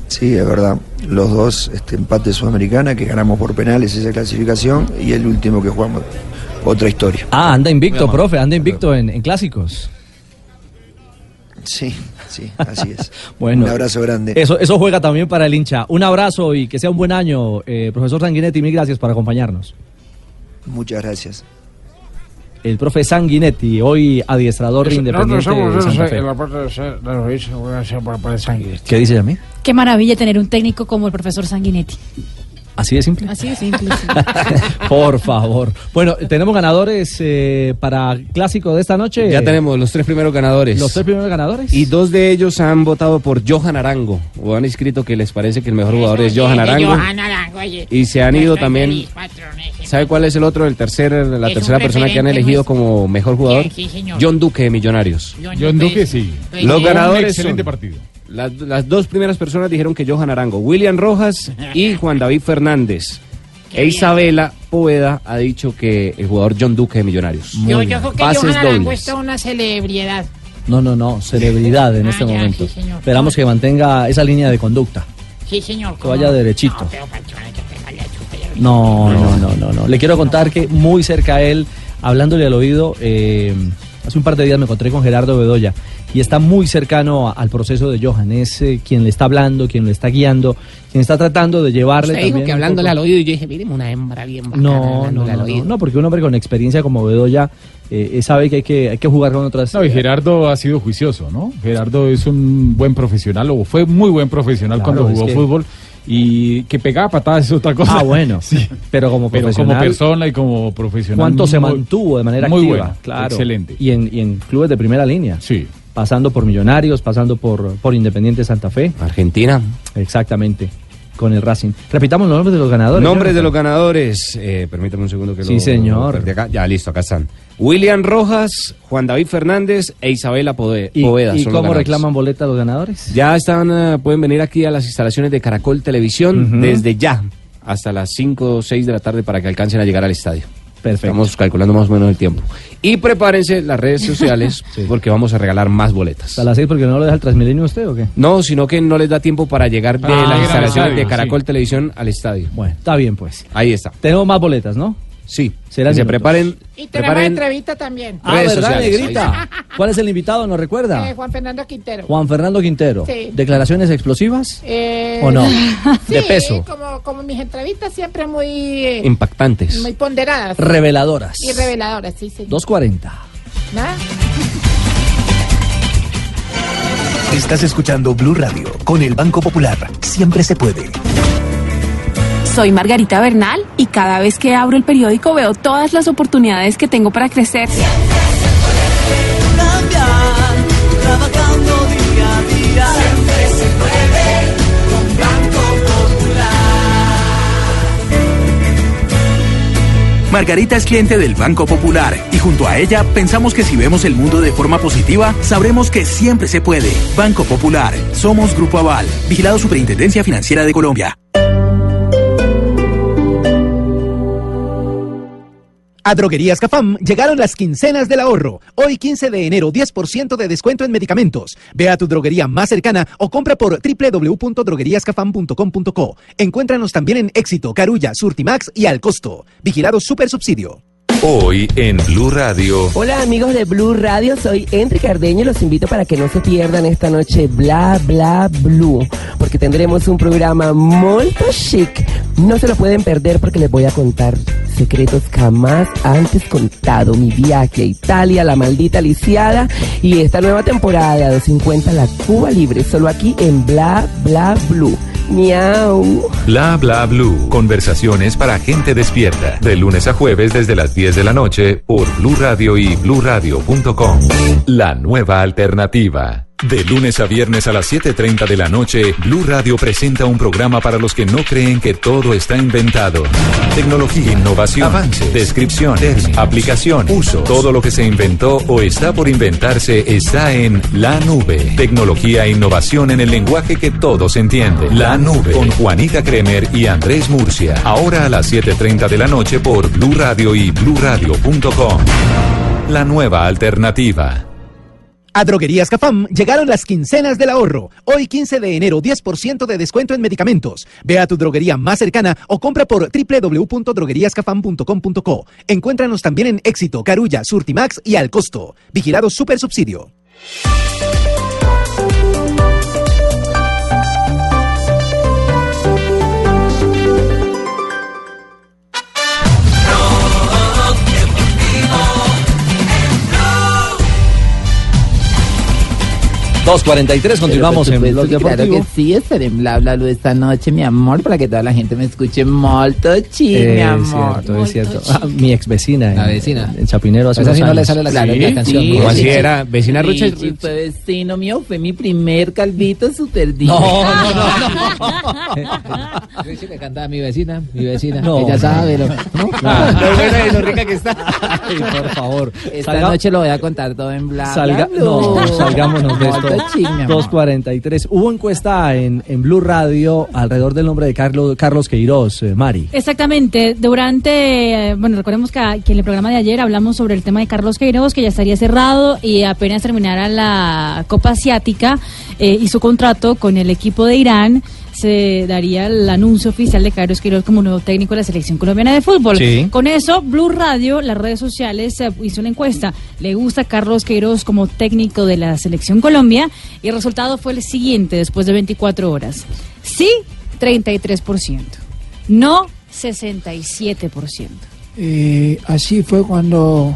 Sí, es verdad. Los dos este, empates sudamericana que ganamos por penales esa clasificación y el último que jugamos otra historia. Ah, anda invicto, profe, anda invicto en, en clásicos. Sí, sí, así es. Bueno, Un abrazo grande. Eso, eso juega también para el hincha. Un abrazo y que sea un buen año, eh, profesor Sanguinetti. Mil gracias por acompañarnos. Muchas gracias. El profe Sanguinetti, hoy adiestrador de Independiente Nosotros de somos Santa en Fe. la parte de ser- de voy a hacer para, para el sangre. ¿Qué dice a mí? Qué maravilla tener un técnico como el profesor Sanguinetti. Así de simple. Así de simple. sí. Por favor. Bueno, tenemos ganadores eh, para clásico de esta noche. Ya tenemos los tres primeros ganadores. Los tres primeros ganadores. Y dos de ellos han votado por Johan Arango, o han escrito que les parece que el mejor jugador es Johan Arango. Johan Arango, oye. Y se han ido también. ¿Sabe cuál es el otro, el tercer, la tercera persona que han elegido nuestro. como mejor jugador? Sí, señor. John Duque de Millonarios. John John Duque, Duque, sí. sí. Los un ganadores excelente son- partido. Las, las dos primeras personas dijeron que Johan Arango, William Rojas y Juan David Fernández. E Isabela Poveda ha dicho que el jugador John Duque de Millonarios. Yo, yo creo que Pases Johan Arango dobles. es toda una celebridad. No, no, no, celebridad en Ah, este ya, momento. sí, señor. Esperamos que mantenga esa línea de conducta. Sí, señor. Que ¿cómo vaya no? derechito. No, pero, patrón, hay que pegarle a chupa, ya vi. No, no, no, no, no. Le quiero contar que muy cerca a él, hablándole al oído, eh, hace un par de días me encontré con Gerardo Bedoya y está muy cercano a- al proceso de Johan. Es eh, quien le está hablando, quien le está guiando, quien está tratando de llevarle Usted dijo que hablándole poco- al oído y yo dije, mire, una hembra bien bacana No, no, hablándole al no, oído. no, no, porque un hombre con experiencia como Bedoya eh, sabe que hay, que hay que jugar con otras. No, y Gerardo ha sido juicioso, ¿no? Gerardo es un buen profesional, o fue muy buen profesional Claro, cuando es jugó que- fútbol. Y que pegaba patadas es otra cosa. Ah, bueno. Sí. Pero como Pero como persona y como profesional. ¿Cuánto se mantuvo de manera muy activa? bueno, claro. Excelente. Y en, y en clubes de primera línea. Sí. Pasando por Millonarios, pasando por, por Independiente Santa Fe. Argentina. Exactamente. Con el Racing. Repitamos los nombres de los ganadores. Nombres de los ganadores. Eh, permítame un segundo que Sí, lo señor. perdí acá. Ya, listo, acá están. William Rojas, Juan David Fernández e Isabela Pode- ¿Y, Poveda. y cómo reclaman boleta los ganadores? Ya están, eh, pueden venir aquí a las instalaciones de Caracol Televisión desde ya hasta las 5 o 6 de la tarde para que alcancen a llegar al estadio. Perfecto. Estamos calculando más o menos el tiempo. Y prepárense las redes sociales porque vamos a regalar más boletas. ¿A las seis porque no lo deja el Transmilenio usted o qué? No, sino que no les da tiempo para llegar de Ah, las al instalaciones estadio, de Caracol sí. Televisión al estadio. Bueno, está bien pues. Ahí está. Tenemos más boletas, ¿no? Sí. Serán Que se minutos. preparen. Y tenemos preparen entrevista también. Ah, Redes ¿verdad, sociales, Negrita? ¿Cuál es el invitado? ¿Nos recuerda? Eh, Juan Fernando Quintero. Juan Fernando Quintero. Sí. ¿Declaraciones explosivas? Eh, ¿O no? sí, De peso. Como, como mis entrevistas siempre muy, eh, Impactantes. muy ponderadas. Reveladoras. Y reveladoras, sí, sí. 240. Nada. Estás escuchando Blue Radio con el Banco Popular. Siempre se puede. Soy Margarita Bernal y cada vez que abro el periódico veo todas las oportunidades que tengo para crecer. Margarita es cliente del Banco Popular y junto a ella pensamos que si vemos el mundo de forma positiva, sabremos que siempre se puede. Banco Popular, somos Grupo Aval, vigilado Superintendencia Financiera de Colombia. A Droguerías Cafam llegaron las quincenas del ahorro. Hoy 15 de enero 10% de descuento en medicamentos. Ve a tu droguería más cercana o compra por www.drogueriascafam.com.co. Encuéntranos también en Éxito, Carulla, Surtimax y Al Costo. Vigilado Super Subsidio. Hoy en Blue Radio. Hola amigos de Blue Radio, soy Enrique Cardeño y los invito para que no se pierdan esta noche Bla Bla Blue, porque tendremos un programa muy chic. No se lo pueden perder porque les voy a contar secretos jamás antes contado. Mi viaje a Italia, la maldita lisiada y esta nueva temporada de 250 La Cuba Libre, solo aquí en Bla Bla Blue. Miau. Bla Bla Blue. Conversaciones para gente despierta. De lunes a jueves desde las 10 de la noche por Blue Radio y bluradio.com. La nueva alternativa. De lunes a viernes a las 7.30 de la noche, Blue Radio presenta un programa para los que no creen que todo está inventado. Tecnología, innovación, avances, descripción, términos, aplicación, uso. Todo lo que se inventó o está por inventarse está en La Nube. Tecnología e innovación en el lenguaje que todos entienden. La Nube con Juanita Kremer y Andrés Murcia. Ahora a las 7.30 de la noche por Blue Radio y bluradio.com. La nueva alternativa. A Droguerías Cafam llegaron las quincenas del ahorro. Hoy 15 de enero 10% de descuento en medicamentos. Ve a tu droguería más cercana o compra por www.drogueriascafam.com.co. Encuéntranos también en Éxito, Carulla, Surtimax y Al Costo. Vigilado Super Subsidio. 2.43, continuamos en Blog Claro que Deportivo. sí, estaré en bla bla esta noche, mi amor, para que toda la gente me escuche molto chi, mi Es amor. cierto, es cierto. Ah, mi ex vecina. La en- vecina. En Chapinero hace Esa unos sí no le sale la- claro, la canción, sí, ¿no? ¿Cómo sí, así sí. era? ¿Vecina Sí, Rucha? sí, fue vecino mío, fue mi primer calvito super divino. No, no, Yo sí le cantaba a mi vecina, mi vecina. No. Ella sabe. Lo, ¿no? Lo bueno y lo rica que está. Ay, por favor. Esta Salga- noche lo voy a contar todo en bla Salga- bla no, salgámonos de esto. Molto chi, mi amor. 2.43. Hubo encuesta en, en Blue Radio alrededor del nombre de Carlos, Carlos Queiroz, eh, Mari. Exactamente. Durante, eh, bueno, recordemos que, que en el programa de ayer hablamos sobre el tema de Carlos Queiroz, que ya estaría cerrado y apenas terminara la Copa Asiática eh, y su contrato con el equipo de Irán, se daría el anuncio oficial de Carlos Queiroz como nuevo técnico de la selección colombiana de fútbol. Sí. Con eso, Blue Radio, las redes sociales, eh, hizo una encuesta. ¿Le gusta Carlos Queiroz como técnico de la selección Colombia? Y el resultado fue el siguiente después de 24 horas. Sí, 33%. No, 67%. Eh, así fue cuando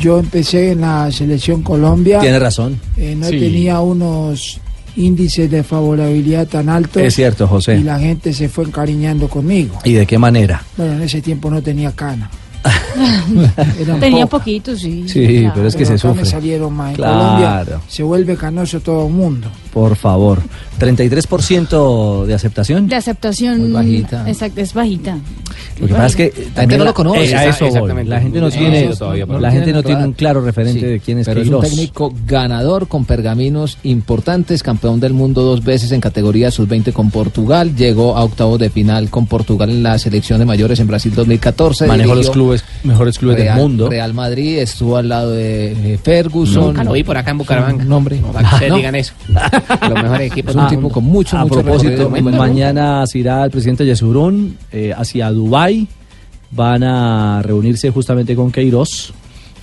yo empecé en la selección Colombia. Tiene razón. Eh, no Sí. tenía unos índices de favorabilidad tan altos. Es cierto, José. Y la gente se fue encariñando conmigo. ¿Y de qué manera? Bueno, en ese tiempo no tenía cana. Tenía pocas. poquito, sí. Sí, claro. pero es que Pero se acá me sufre. salieron más. En Claro. Colombia se vuelve canoso todo el mundo. Por favor. 33% de aceptación. De aceptación. Muy bajita. Exacto, es bajita. Lo que pasa es que La gente no lo conoce. eh, a eso. Exactamente. La gente no tiene, todavía, la no gente no un claro referente Sí, de quién es Pero es un técnico ganador con pergaminos importantes, campeón del mundo dos veces en categoría sub-20 con Portugal, llegó a octavos de final con Portugal en la selección de mayores en Brasil 2014. Manejó los clubes, mejores clubes Real- del mundo. Real Madrid, estuvo al lado de eh, Ferguson. Nunca lo vi por acá en Bucaramanga. Nombre. Para que ustedes No. digan eso. Los mejores equipos Es un del tipo con mucho, a mucho propósito, mañana se irá el presidente Yesurún eh, hacia Dubái. Van a reunirse justamente con Queiroz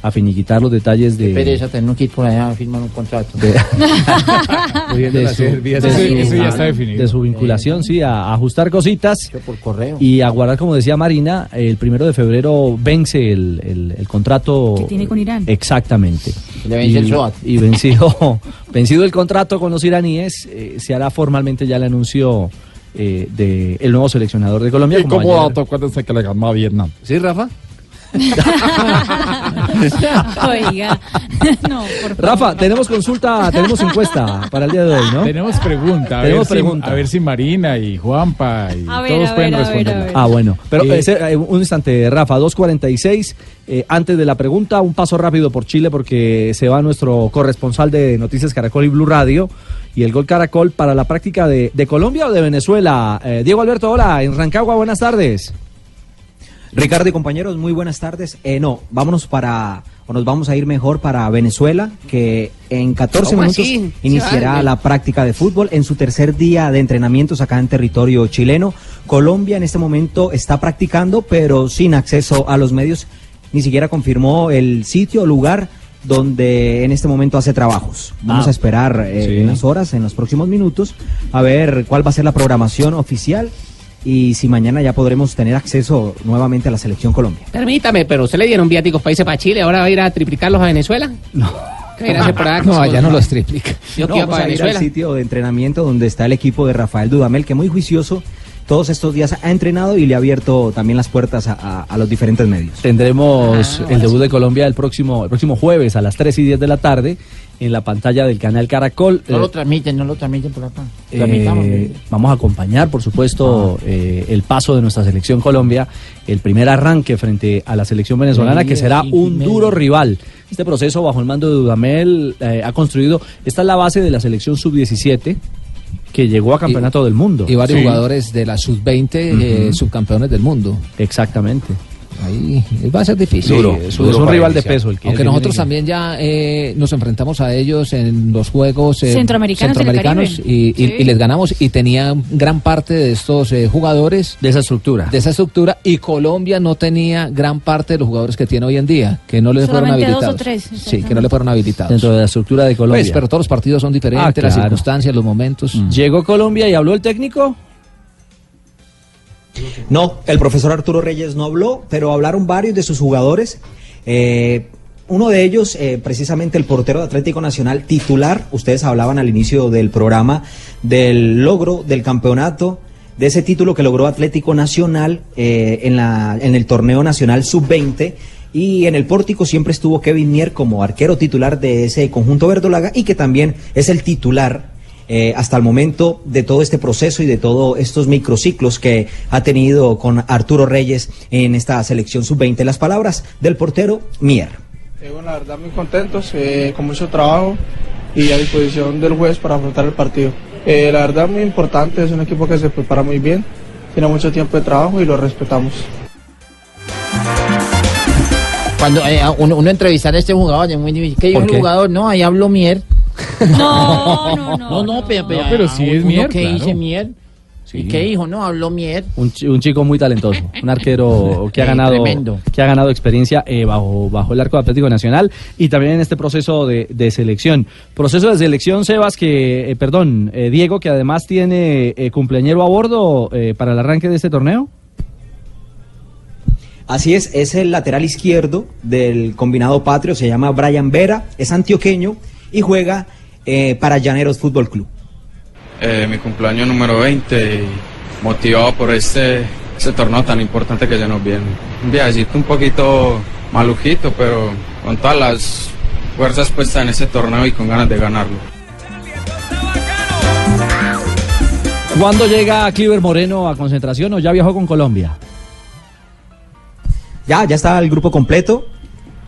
a finiquitar los detalles de, Qué pereza tener un kit por allá a firmar un contrato. de, de su, Eso- de eso su- ya está definido. de su vinculación, sí, a, a ajustar cositas Por correo. y a guardar, como decía Marina, el primero de febrero vence el, el- el contrato. Que tiene con Irán. Exactamente. Le vence y, el SOAT. y vencido, vencido el contrato con los iraníes, eh, se hará formalmente ya el anuncio eh, del nuevo seleccionador de Colombia. Y como ayer- dato, acuérdense que le ganó a Vietnam. ¿Sí, Rafa? Oiga, no, por favor. Rafa, tenemos consulta, tenemos encuesta para el día de hoy, ¿no? Tenemos pregunta. A, Tenemos ver si, pregunta. a ver si Marina y Juanpa y A ver, todos a pueden ver, responder. Ah, bueno. Pero Eh, ese, eh, un instante, Rafa, 2.46. eh, antes de la pregunta, un paso rápido por Chile porque se va nuestro corresponsal de Noticias Caracol y Blue Radio. Y el gol Caracol para la práctica de, de Colombia o de Venezuela. Eh, Diego Alberto, hola. En Rancagua, buenas tardes. Ricardo y compañeros, muy buenas tardes. Eh, no, vámonos para, o nos vamos a ir mejor para Venezuela, que en 14 ¿Cómo minutos así? iniciará la práctica de fútbol en su tercer día de entrenamientos acá en territorio chileno. Colombia en este momento está practicando, pero sin acceso a los medios. Ni siquiera confirmó el sitio o lugar donde en este momento hace trabajos. Vamos Ah, a esperar eh, sí. unas horas, en los próximos minutos, a ver cuál va a ser la programación oficial y si mañana ya podremos tener acceso nuevamente a la selección Colombia. Permítame, pero usted le dieron viáticos países para Chile, ahora va a ir a triplicarlos a Venezuela. No. ¿Qué viene a hacer por acá? No, allá no los triplica. Yo No, vamos para a ir al sitio de entrenamiento donde está el equipo de Rafael Dudamel, que muy juicioso todos estos días ha entrenado y le ha abierto también las puertas a, a- a los diferentes medios. Tendremos el debut de Colombia el próximo, el próximo jueves a las 3 y 10 de la tarde en la pantalla del canal Caracol. No Eh, lo transmiten, no lo transmiten por acá. Eh, Transmitamos. vamos a acompañar, por supuesto, eh, el paso de nuestra selección Colombia, el primer arranque frente a la selección venezolana, que será un medio. duro rival. Este proceso, bajo el mando de Dudamel, eh, ha construido, esta es la base de la selección sub-17, que llegó a campeonato del mundo. Y varios Sí. jugadores de la sub-20, eh, subcampeones del mundo. Exactamente. Ahí va a ser difícil. Duro, es un- es un rival de peso el que- Aunque nosotros también ya eh, nos enfrentamos a ellos en los juegos eh, Centroamericanos centroamericanos y, y- Sí. y les ganamos y tenían gran parte de estos eh, jugadores de esa estructura. de esa estructura y Colombia no tenía gran parte de los jugadores que tiene hoy en día que no le fueron Solamente dos o habilitados. tres, sí que no le fueron habilitados. Dentro de la estructura de Colombia. Pues, pero todos los partidos son diferentes Ah, las circunstancias los momentos. Llegó Colombia y habló el técnico. No, el profesor Arturo Reyes no habló, pero hablaron varios de sus jugadores. Eh, uno de ellos, eh, precisamente el portero de Atlético Nacional titular, ustedes hablaban al inicio del programa del logro del campeonato, de ese título que logró Atlético Nacional eh, en, la, en el torneo nacional sub-20. Y en el pórtico siempre estuvo Kevin Mier como arquero titular de ese conjunto verdolaga y que también es el titular eh, hasta el momento de todo este proceso y de todos estos microciclos que ha tenido con Arturo Reyes en esta selección sub-20. Las palabras del portero Mier. Eh, bueno, la verdad muy contentos, eh, con mucho trabajo y a disposición del juez para afrontar el partido. Eh, la verdad muy importante, es un equipo que se prepara muy bien, tiene mucho tiempo de trabajo y lo respetamos. Cuando eh, uno, uno entrevistar a este jugador es muy difícil. ¿Qué dijo ¿Por el qué? jugador? No, ahí habló Mier. No, no, no. No, no, pero, No, pero sí es Mier, ¿Qué claro. dice Mier? ¿Y qué dijo? No, habló Mier. Un, chi- un chico muy talentoso, un arquero que ha ganado tremendo. que ha ganado experiencia eh, bajo bajo el arco de Atlético Nacional y también en este proceso de, de selección. Proceso de selección, Sebas, que, eh, perdón, eh, Diego, que además tiene eh, cumpleañero a bordo eh, para el arranque de este torneo. Así es, es el lateral izquierdo del combinado patrio, se llama Brian Vera, es antioqueño y juega eh, para Llaneros Fútbol Club. eh, mi cumpleaños número 20 y motivado por este, este torneo tan importante que se nos viene. Un viajecito un poquito malujito, pero con todas las fuerzas puestas en ese torneo y con ganas de ganarlo. ¿Cuándo llega Cliver Moreno a concentración o ya viajó con Colombia? ya, ya está el grupo completo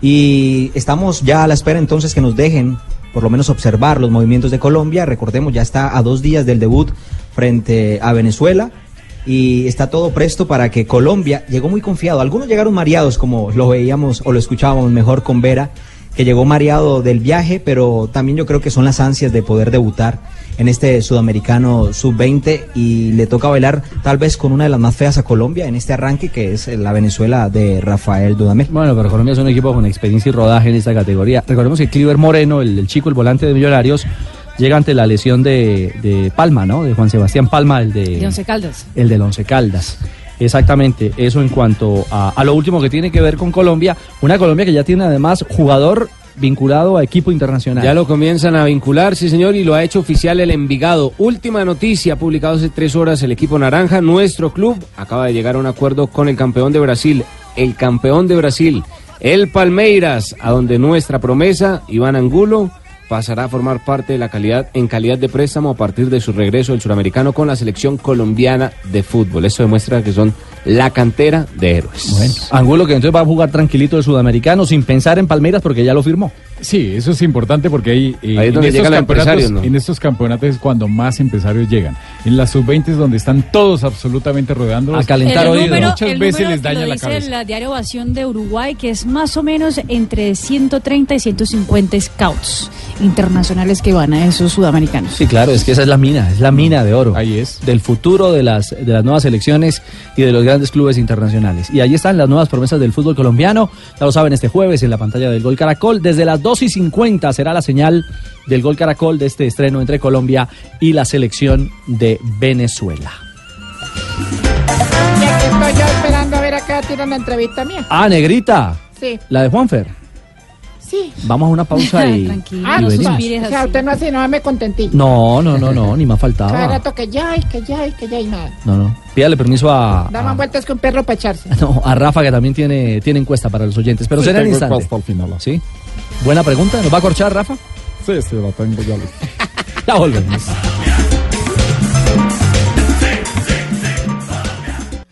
y estamos ya a la espera entonces que nos dejen por lo menos observar los movimientos de Colombia. Recordemos, ya está a dos días del debut frente a Venezuela y está todo presto para que Colombia llegó muy confiado. Algunos llegaron mareados, como lo veíamos o lo escuchábamos mejor con Vera, que llegó mareado del viaje, pero también yo creo que son las ansias de poder debutar en este sudamericano sub-20 y le toca bailar tal vez con una de las más feas a Colombia en este arranque que es la Venezuela de Rafael Dudamel. Bueno, pero Colombia es un equipo con experiencia y rodaje en esta categoría. Recordemos que Cliver Moreno, el, el chico, el volante de Millonarios, llega ante la lesión de, de Palma, ¿no? De Juan Sebastián Palma, el de... De Once Caldas. El del Once Caldas. Exactamente, eso en cuanto a, lo último que tiene que ver con Colombia, una Colombia que ya tiene además jugador vinculado a equipo internacional. Ya lo comienzan a vincular, sí señor, y lo ha hecho oficial el Envigado. Última noticia, publicado hace tres horas el equipo naranja, nuestro club acaba de llegar a un acuerdo con el campeón de Brasil, el campeón de Brasil, el Palmeiras, a donde nuestra promesa, Iván Angulo, pasará a formar parte de la calidad en calidad de préstamo a partir de su regreso del suramericano con la selección colombiana de fútbol. Eso demuestra que son la cantera de héroes. Bueno, Angulo que entonces va a jugar tranquilito el sudamericano sin pensar en Palmeiras porque ya lo firmó. Sí, eso es importante porque ahí, eh, Ahí es en, donde estos llegan los campeonatos, empresarios, ¿no? en estos campeonatos es cuando más empresarios llegan. En las sub-20 es donde están todos absolutamente rodeando. A calentar el número, Muchas el veces les daña lo la dice cabeza. la diario Ovación de Uruguay, que es más o menos entre 130 y 150 scouts internacionales que van a esos sudamericanos. Sí, claro, es que esa es la mina, es la mina de oro. Ahí es. Del futuro de las, de las nuevas selecciones y de los grandes clubes internacionales. Y ahí están las nuevas promesas del fútbol colombiano. Ya lo saben, este jueves en la pantalla del Gol Caracol. Desde las 2 y 50 será la señal del Gol Caracol de este estreno entre Colombia y la selección de Venezuela. Y aquí estoy yo esperando a ver acá tiran la entrevista mía. Ah, Negrita. Sí. La de Juanfer. Sí. Vamos a una pausa y, Ah, y no, o sea, usted no hace no me contentillo. No, no, no, no, ni más Cada faltaba. rato que ya, y que ya, y que ya, y nada. No, no. Pídale permiso a, Da más vueltas que un perro para echarse. No, a Rafa que también tiene, tiene encuesta para los oyentes, pero Sí, será en tengo instante. al final. ¿Sí? Buena pregunta, ¿nos va a corchar Rafa? Sí, sí, la tengo ya lista. Ya volvemos.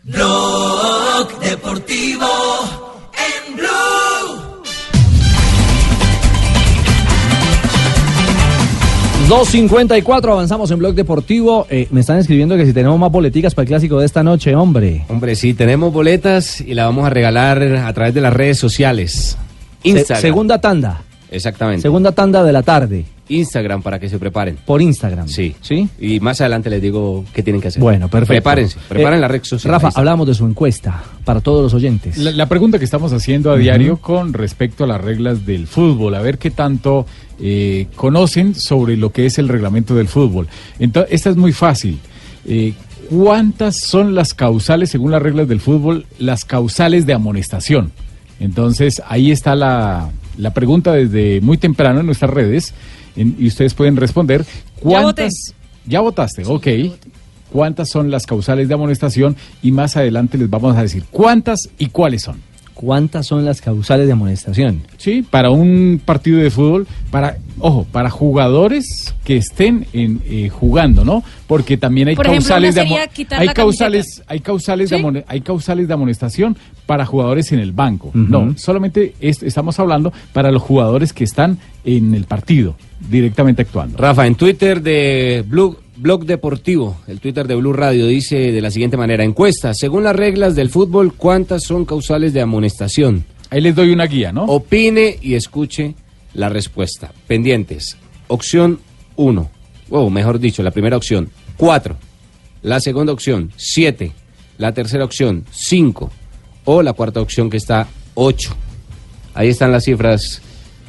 Blog Deportivo en Blue. 2.54, avanzamos en Blog Deportivo. Eh, me están escribiendo que si tenemos más boleticas para el clásico de esta noche, hombre. Hombre, sí, tenemos boletas y la vamos a regalar a través de las redes sociales. Se- Instagram. segunda tanda. Exactamente. Segunda tanda de la tarde. Instagram para que se preparen. Por Instagram. Sí. ¿Sí? Y más adelante les digo qué tienen que hacer. Bueno, perfecto. Prepárense, preparen Eh, la red social. Rafa, hablamos de su encuesta para todos los oyentes. La, la pregunta que estamos haciendo a diario con respecto a las reglas del fútbol, a ver qué tanto eh, conocen sobre lo que es el reglamento del fútbol. Entonces, esta es muy fácil. Eh, ¿Cuántas son las causales, según las reglas del fútbol, las causales de amonestación? Entonces, ahí está la, la pregunta desde muy temprano en nuestras redes en- y ustedes pueden responder. ¿Cuántas? Ya votaste, ok. ¿Cuántas son las causales de amonestación? Y más adelante les vamos a decir cuántas y cuáles son. ¿Cuántas son las causales de amonestación? Sí, para un partido de fútbol, para, ojo, para jugadores que estén en, eh, jugando, ¿no? Porque también hay Por causales de hay causales, hay causales de ¿Sí? amone- hay causales de amonestación para jugadores en el banco. No, solamente es- estamos hablando para los jugadores que están en el partido directamente actuando. Rafa, en Twitter de Blue, Blog Deportivo, el Twitter de Blue Radio, dice de la siguiente manera: encuesta, según las reglas del fútbol, ¿cuántas son causales de amonestación? Ahí les doy una guía, ¿no? Opine y escuche la respuesta. Pendientes. Opción 1. O mejor dicho, la primera opción, 4. La segunda opción, 7. La tercera opción, 5. O la cuarta opción que está, 8. Ahí están las cifras.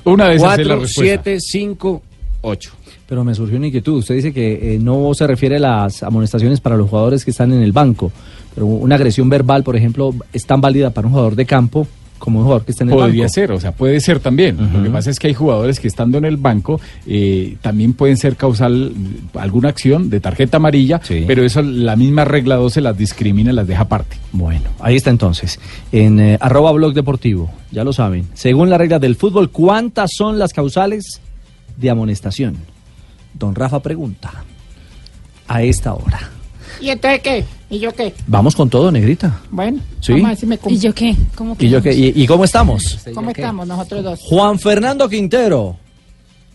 Una de esas es la 4, respuesta. 7, 5, 8. Pero me surgió una inquietud. Usted dice que eh, no se refiere a las amonestaciones para los jugadores que están en el banco. Pero una agresión verbal, por ejemplo, es tan válida para un jugador de campo como un jugador que está en el Podría banco. ser, o sea, puede ser también. Lo que pasa es que hay jugadores que estando en el banco eh, también pueden ser causal alguna acción de tarjeta amarilla, pero eso la misma regla 12 las discrimina, las deja aparte. Bueno, ahí está entonces. En eh, arroba blog deportivo, ya lo saben. Según la regla del fútbol, ¿cuántas son las causales de amonestación? Don Rafa pregunta. A esta hora. ¿Y entonces qué? ¿Y yo qué? Vamos con todo, negrita. Bueno, Sí. vamos a. ¿Y yo qué? ¿Cómo ¿Y, yo qué? ¿Y, y cómo estamos? ¿Cómo estamos nosotros dos? Juan Fernando Quintero,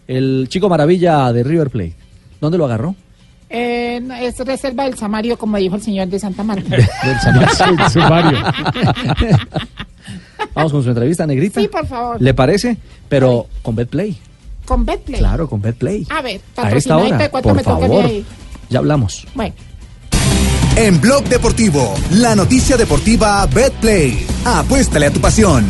el chico maravilla de River Plate. ¿Dónde lo agarró? Eh, es reserva del Samario, como dijo el señor de Santa Marta. Del Samario. Sumario. Vamos con su entrevista, negrita. Sí, por favor. ¿Le parece? Pero con Betplay. Con Betplay. Claro, con Betplay. A ver, A esta hora, por me favor. ahí. Ya hablamos. Bueno. En Blog Deportivo, la noticia deportiva BetPlay. Apuéstale a tu pasión.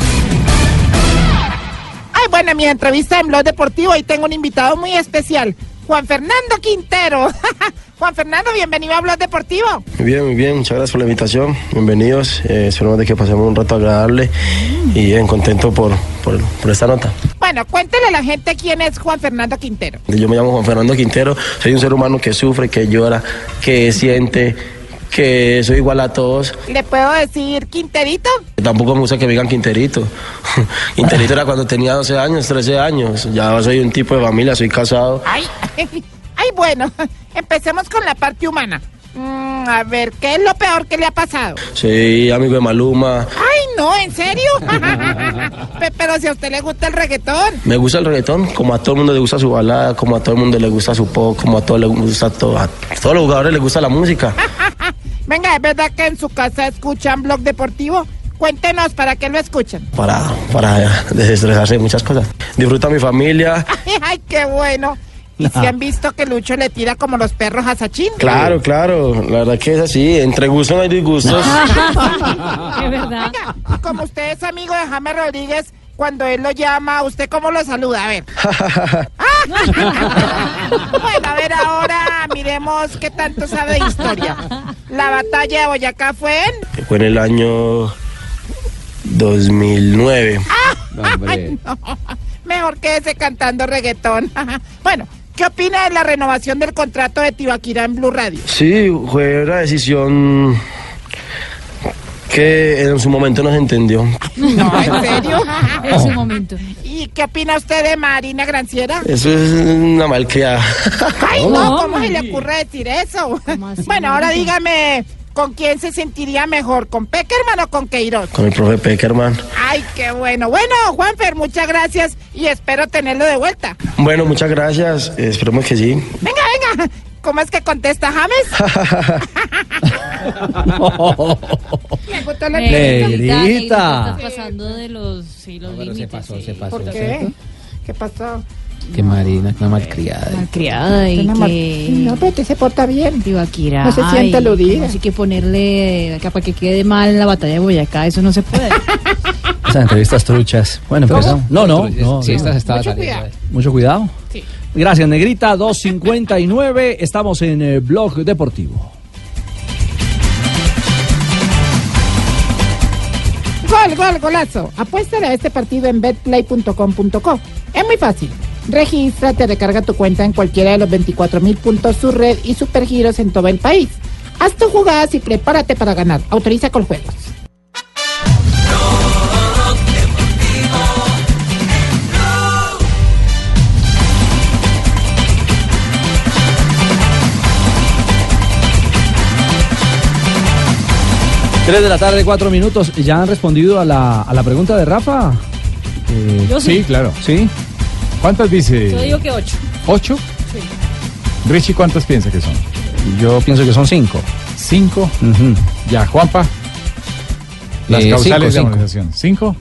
Ay, bueno, en mi entrevista en Blog Deportivo hoy tengo un invitado muy especial, Juan Fernando Quintero. Juan Fernando, bienvenido a Blog Deportivo. Muy bien, muy bien, muchas gracias por la invitación. Bienvenidos. Eh, esperamos de que pasemos un rato agradable y bien contento por, por, por esta nota. Bueno, cuéntele a la gente quién es Juan Fernando Quintero. Yo me llamo Juan Fernando Quintero, soy un ser humano que sufre, que llora, que siente, que soy igual a todos. ¿Le puedo decir Quinterito? Tampoco me gusta que me digan Quinterito. Quinterito era cuando tenía 12 años, 13 años. Ya soy un tipo de familia, soy casado. Ay, ay, bueno, empecemos con la parte humana. Mm, a ver, ¿qué es lo peor que le ha pasado? Soy amigo de Maluma. Ay, no, ¿en serio? Pe- Pero si a usted le gusta el reggaetón. Me gusta el reggaetón, como a todo el mundo le gusta su balada, como a todo el mundo le gusta su pop, como a todos les gusta todo, a todos los jugadores les gusta la música. Venga, ¿es verdad que en su casa escuchan blog deportivo? Cuéntenos, ¿para qué lo escuchan? para, para desestresarse de muchas cosas. Disfruta mi familia. Ay, ay, qué bueno. ¿Y si han visto que Lucho le tira como los perros a Sachin? Claro, claro, la verdad que es así, entre gustos no hay disgustos. Es verdad. Venga, como usted es amigo de James Rodríguez, cuando él lo llama, ¿usted cómo lo saluda? A ver. bueno, a ver ahora, miremos qué tanto sabe de historia. La batalla de Boyacá fue en... Fue en el año 2009. Ay, no. Mejor quédese cantando reggaetón. bueno, ¿qué opina de la renovación del contrato de Tibaquira en Blue Radio? Sí, fue una decisión que en su momento no se entendió. No, ¿en serio? En su momento. ¿Y qué opina usted de Marina Granciera? Eso es una malcriada. Ay, no, ¿cómo se le ocurre decir eso? Bueno, ahora dígame, ¿con quién se sentiría mejor? ¿Con Peckerman o con Queiroz? Con el profe Peckerman. Ay, qué bueno. Bueno, Juanfer, muchas gracias y espero tenerlo de vuelta. Bueno, muchas gracias. Esperemos que sí. Venga, venga. ¿Cómo es que contesta James? Me gustó la Negrita. Pasando de los, sí, los límites. sí. ¿Por qué? ¿Qué pasó? Que Marina, una malcriada. Malcriada y Una mal- que... No, pero usted se porta bien. Tibaquira. No se siente aludida. Así que ponerle acá para que quede mal en la batalla de Boyacá, eso no se puede. Esas entrevistas truchas. Bueno, ¿Cómo? empezamos. No, no, no. Sí, no. estas estaban Mucho cuidado. eh. Mucho cuidado. Sí. Gracias, Negrita. 259. Estamos en el Blog Deportivo. Gol, gol, golazo. Apuéstale a este partido en betplay.com.co. Es muy fácil. Regístrate, recarga tu cuenta en cualquiera de los 24 mil puntos su red y supergiros en todo el país. Haz tus jugadas y prepárate para ganar. Autoriza con juegos. Tres de la tarde, cuatro minutos. ¿Ya han respondido a la, a la pregunta de Rafa? Eh, Yo sí. Sí, claro. ¿Sí? ¿Cuántas dice? Yo digo que ocho. ¿Ocho? Sí. Richie, ¿cuántas piensa que son? Yo pienso que son cinco. ¿Cinco? Ya, Juanpa. Las Eh, causales cinco, de cinco. amonestación. ¿Cinco?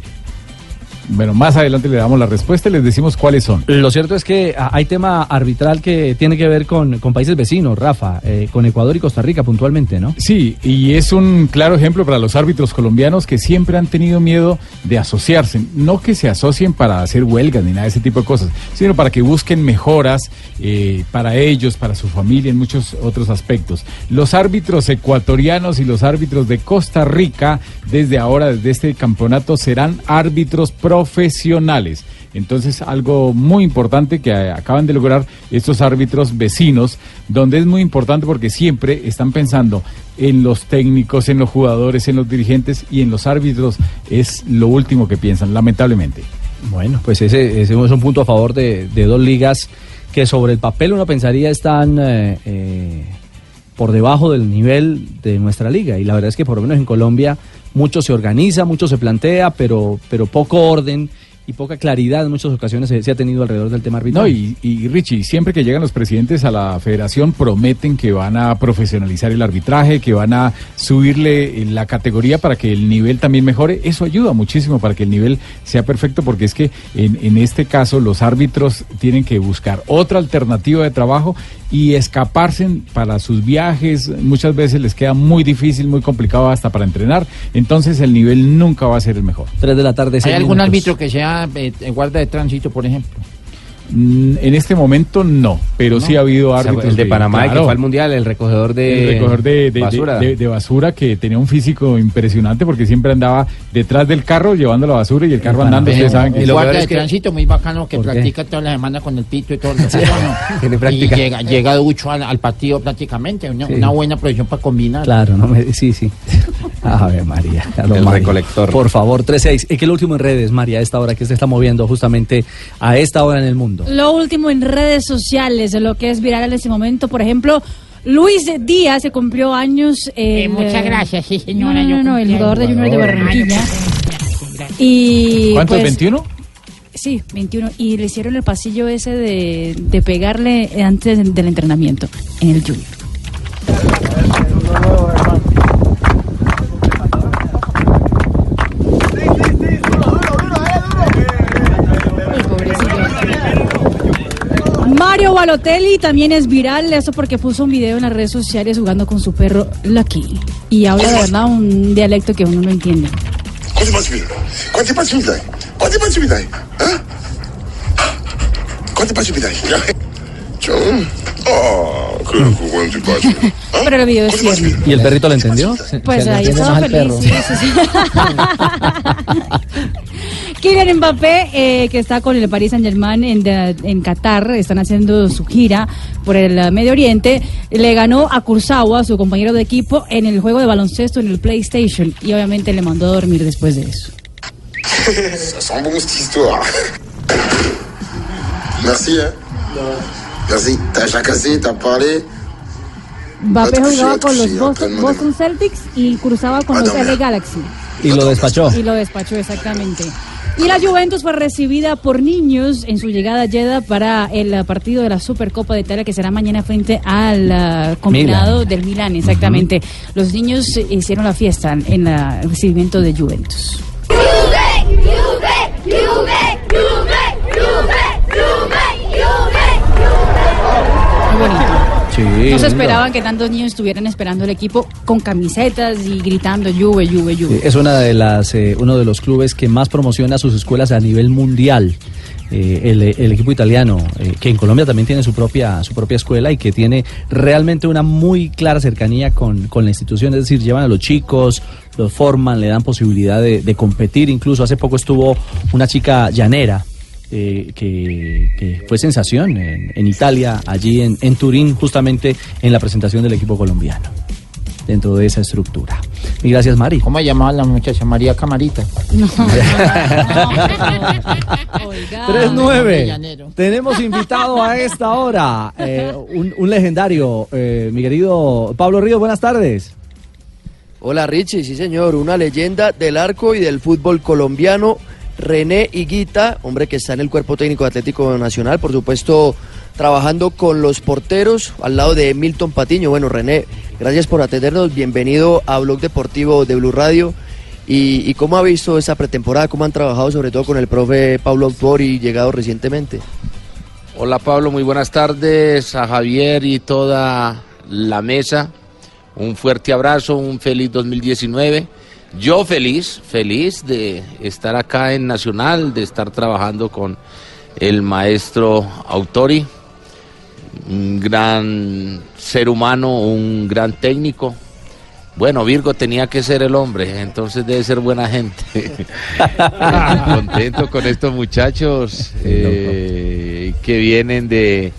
Bueno, más adelante le damos la respuesta y les decimos cuáles son. Lo cierto es que ah, hay tema arbitral que tiene que ver con, con países vecinos, Rafa, eh, con Ecuador y Costa Rica puntualmente, ¿no? Sí, y es un claro ejemplo para los árbitros colombianos que siempre han tenido miedo de asociarse. No que se asocien para hacer huelgas ni nada de ese tipo de cosas, sino para que busquen mejoras eh, para ellos, para su familia, en muchos otros aspectos. Los árbitros ecuatorianos y los árbitros de Costa Rica, desde ahora, desde este campeonato, serán árbitros profesionales. Entonces, algo muy importante que eh, acaban de lograr estos árbitros vecinos, donde es muy importante porque siempre están pensando en los técnicos, en los jugadores, en los dirigentes y en los árbitros. Es lo último que piensan, lamentablemente. Bueno, pues ese, es un punto a favor de, de dos ligas que sobre el papel uno pensaría están eh, eh, por debajo del nivel de nuestra liga. Y la verdad es que por lo menos en Colombia mucho se organiza, mucho se plantea, pero, pero poco orden y poca claridad en muchas ocasiones se, se ha tenido alrededor del tema arbitral. No, y, y Richie, siempre que llegan los presidentes a la federación prometen que van a profesionalizar el arbitraje, que van a subirle en la categoría para que el nivel también mejore. Eso ayuda muchísimo para que el nivel sea perfecto, porque es que en, en este caso los árbitros tienen que buscar otra alternativa de trabajo y escaparse para sus viajes. Muchas veces les queda muy difícil, muy complicado hasta para entrenar. Entonces el nivel nunca va a ser el mejor. Tres de la tarde. ¿Hay algún árbitro que sea eh, guarda de tránsito, por ejemplo? Mm, En este momento no, pero sí ha habido O sea, árbitros. el de Panamá, el que claro, fue al mundial, el recogedor de, el recogedor de, de- basura. de- de basura que tenía un físico impresionante porque siempre andaba detrás del carro llevando la basura y el carro andando. Ustedes saben que El guardia de tránsito muy bacano que practica toda la semana con el pito y todo. el Sí. Y llega, llega ducho al, al partido prácticamente. Una, Sí. una buena profesión para combinar. Claro, no me, sí, sí. A ver, María. El recolector. Por favor, 3-6. ¿Y qué es lo último en redes, María, a esta hora que se está moviendo justamente a esta hora en el mundo? Lo último en redes sociales, lo que es viral en este momento, por ejemplo, Luis Díaz se cumplió años. Eh, el, muchas eh, gracias, sí, No, señora. no, no, no, el jugador de. Junior de Barranquilla. Y ¿Cuánto? pues, ¿21? Sí, 21. Y le hicieron el pasillo ese de, de pegarle antes del entrenamiento en el Junior. Balotelli también es viral, eso porque puso un video en las redes sociales jugando con su perro Lucky. Y habla de verdad un dialecto que uno no entiende. Quanti passi mi dai? Ciao. Oh, quanti passi. Pero el video es cierto. ¿Y el perrito lo entendió? Pues Se ahí estaba feliz. perro. sí, sí, sí. Kylian Mbappé, eh, que está con el Paris Saint Germain en, de- en Qatar, están haciendo su gira por el eh, Medio Oriente, le ganó a Kurzawa, su compañero de equipo, en el juego de baloncesto en el PlayStation y obviamente le mandó a dormir después de eso. Merci. T'as jacassé, t'as parlé. Mbappé jugaba con los Boston, Celtics y cruzaba con los LA Galaxy. Y lo despachó. Y lo despachó, exactamente. Y la Juventus fue recibida por niños en su llegada a Jeddah para el partido de la Supercopa de Italia que será mañana frente al eh, combinado Milan. del Milán, exactamente. Los niños hicieron la fiesta en el recibimiento de Juventus. Muy bonito. Sí, No se esperaban que tantos niños estuvieran esperando el equipo con camisetas y gritando Juve, Juve, Juve. Es una de las, eh, uno de los clubes que más promociona sus escuelas a nivel mundial. Eh, el, el equipo italiano, eh, que en Colombia también tiene su propia, su propia escuela y que tiene realmente una muy clara cercanía con, con la institución, es decir, llevan a los chicos, los forman, le dan posibilidad de, de competir. Incluso hace poco estuvo una chica llanera eh, que, que fue sensación en, en Italia, allí en, en Turín, justamente en la presentación del equipo colombiano, dentro de esa estructura. Y gracias, Mari. ¿Cómo llamaba la muchacha? María Camarita. No. 3-9. Tenemos invitado a esta hora eh, un, un legendario, eh, mi querido Pablo Ríos. Buenas tardes. Hola Richie, sí señor, una leyenda del arco y del fútbol colombiano, René Higuita, hombre que está en el cuerpo técnico de Atlético Nacional, por supuesto trabajando con los porteros al lado de Milton Patiño. Bueno René, gracias por atendernos, bienvenido a Blog Deportivo de Blue Radio. ¿Y, cómo ha visto esa pretemporada? ¿Cómo han trabajado sobre todo con el profe Pablo Autori llegado recientemente? Hola Pablo, muy buenas tardes a Javier y toda la mesa. Un fuerte abrazo, un feliz 2019. Yo feliz, feliz de estar acá en Nacional, de estar trabajando con el maestro Autori, un gran ser humano, un gran técnico. Bueno, Virgo tenía que ser el hombre, entonces debe ser buena gente. Contento con estos muchachos eh, que vienen de,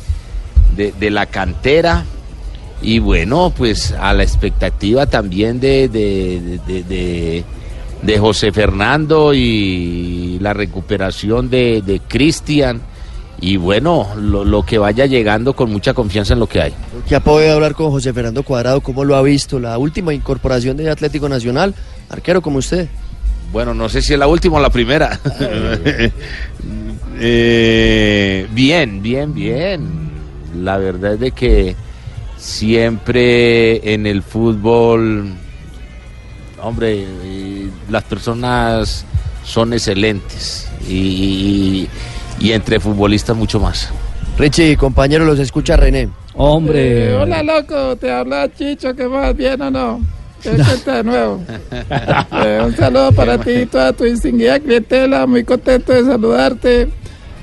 de, de la cantera y bueno, pues a la expectativa también de, de, de- de- de José Fernando y la recuperación de, de Cristian y bueno, lo, lo que vaya llegando con mucha confianza en lo que hay. Ya puede hablar con José Fernando Cuadrado, cómo lo ha visto, la última incorporación de Atlético Nacional, arquero como usted. Bueno, no sé si es la última o la primera. Eh, bien, bien, bien. La verdad es de que siempre en el fútbol, hombre, las personas son excelentes y, y entre futbolistas mucho más. Richie, compañero, los escucha René. Hombre. Eh, hola, loco, te habla Chicho, ¿qué más? ¿Bien o no? ¿Qué de nuevo? Eh, un saludo para ti y toda tu distinguida clientela, muy contento de saludarte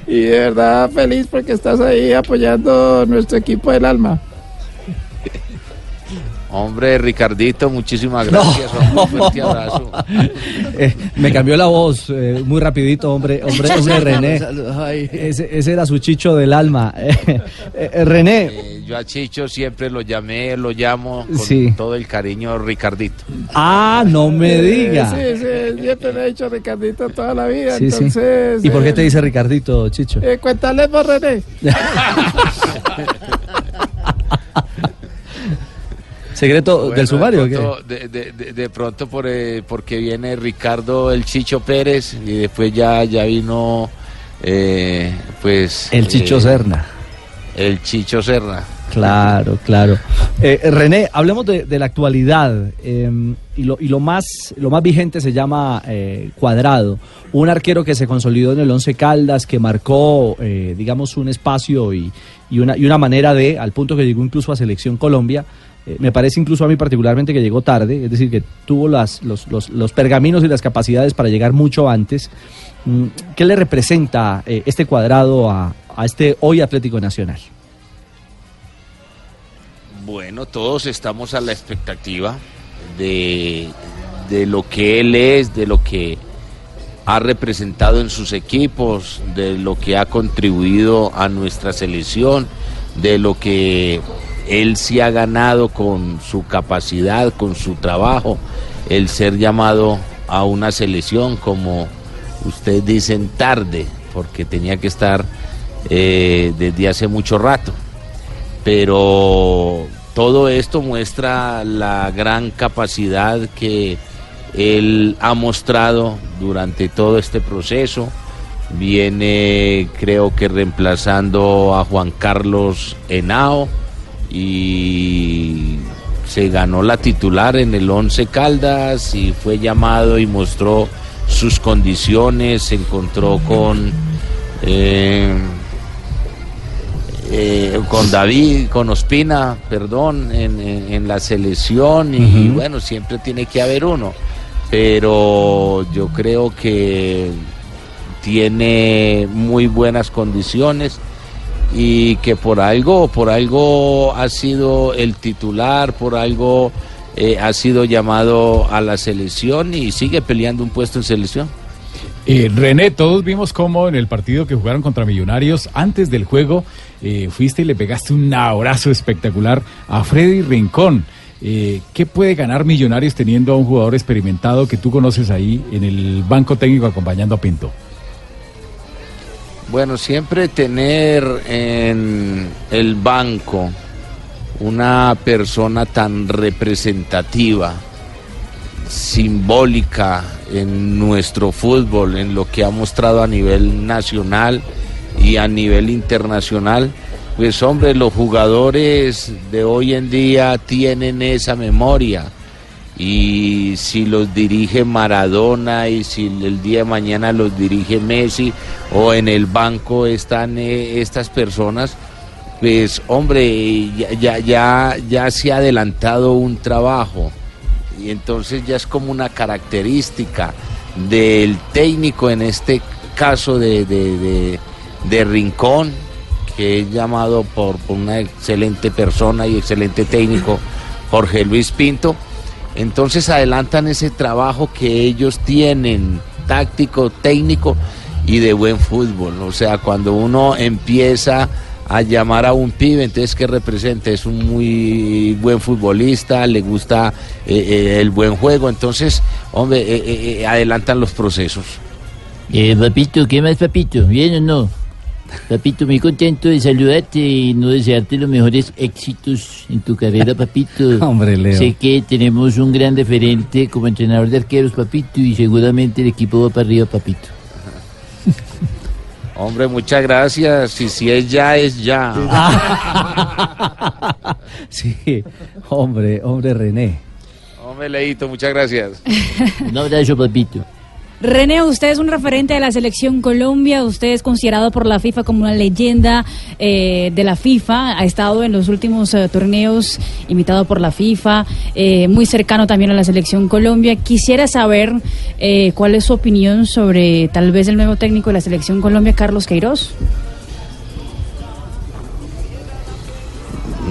y de verdad feliz porque estás ahí apoyando nuestro equipo del alma. Hombre, Ricardito, muchísimas gracias. hombre, un fuerte abrazo. Eh, me cambió la voz eh, muy rapidito, hombre, hombre, hombre René. Ese, ese era su chicho del alma. Eh, eh, René, Eh, yo a Chicho siempre lo llamé, lo llamo con Sí. todo el cariño Ricardito. ah, no me diga. Sí, sí, siempre le he dicho Ricardito toda la vida, Sí, sí. entonces... ¿Y por qué te dice Ricardito, Chicho? eh, cuéntale por René. ¿Secreto Bueno, del sumario de pronto, de, de- de- de pronto por, eh, porque viene Ricardo el Chicho Pérez y después ya, ya vino eh, pues... El Chicho eh, Serna. El Chicho Serna. Claro, claro. Eh, René, hablemos de, de la actualidad eh, y, lo, y lo más lo más vigente se llama eh, Cuadrado, un arquero que se consolidó en el Once Caldas, que marcó, eh, digamos, un espacio y, y una, y una manera de, al punto que llegó incluso a Selección Colombia. Eh, me parece incluso a mí particularmente que llegó tarde, es decir, que tuvo los, los- los pergaminos y las capacidades para llegar mucho antes. Mm, ¿Qué le representa eh, este cuadrado a, a este hoy Atlético Nacional? Bueno, todos estamos a la expectativa de, de lo que él es, de lo que ha representado en sus equipos, de lo que ha contribuido a nuestra selección, de lo que él sí ha ganado con su capacidad, con su trabajo, el ser llamado a una selección como ustedes dicen tarde, porque tenía que estar eh, desde hace mucho rato pero todo esto muestra la gran capacidad que él ha mostrado durante todo este proceso. Viene, creo que reemplazando a Juan Carlos Henao y se ganó la titular en el Once Caldas y fue llamado y mostró sus condiciones, se encontró con eh, eh, con David, con Ospina, perdón, en, en- en la selección y bueno, siempre tiene que haber uno, pero yo creo que tiene muy buenas condiciones y que por algo, por algo ha sido el titular, por algo eh, ha sido llamado a la selección y sigue peleando un puesto en selección. Eh, René, todos vimos cómo en el partido que jugaron contra Millonarios, antes del juego, eh, fuiste y le pegaste un abrazo espectacular a Freddy Rincón. Eh, ¿Qué puede ganar Millonarios teniendo a un jugador experimentado que tú conoces ahí en el banco técnico acompañando a Pinto? Bueno, siempre tener en el banco una persona tan representativa, simbólica en nuestro fútbol, en lo que ha mostrado a nivel nacional y a nivel internacional, pues hombre, los jugadores de hoy en día tienen esa memoria y si los dirige Maradona y si el día de mañana los dirige Messi o en el banco están eh, estas personas, pues hombre, ya, ya, ya, se ha adelantado un trabajo y entonces ya es como una característica del técnico en este caso de, de, de- Rincón, que es llamado por una excelente persona y excelente técnico, Jorge Luis Pinto. Entonces adelantan ese trabajo que ellos tienen, táctico, técnico y de buen fútbol. O sea, cuando uno empieza a llamar a un pibe, entonces ¿qué representa? Es un muy buen futbolista, le gusta eh, eh, el buen juego, entonces, hombre, eh, eh, adelantan los procesos. Papito, ¿qué más, papito? ¿Bien o no? Papito, muy contento de saludarte y no desearte los mejores éxitos en tu carrera, papito. Hombre, Leo. Sé que tenemos un gran referente como entrenador de arqueros, papito, y seguramente el equipo va para arriba, papito. Hombre, muchas gracias. Y si es ya, es ya. Sí, hombre, hombre René. Hombre, Leito, muchas gracias. Un abrazo, papito. René, usted es un referente de la selección Colombia, usted es considerado por la FIFA como una leyenda eh, de la FIFA, ha estado en los últimos eh, torneos invitado por la FIFA, eh, muy cercano también a la selección Colombia. Quisiera saber eh, cuál es su opinión sobre tal vez el nuevo técnico de la selección Colombia, Carlos Queiroz.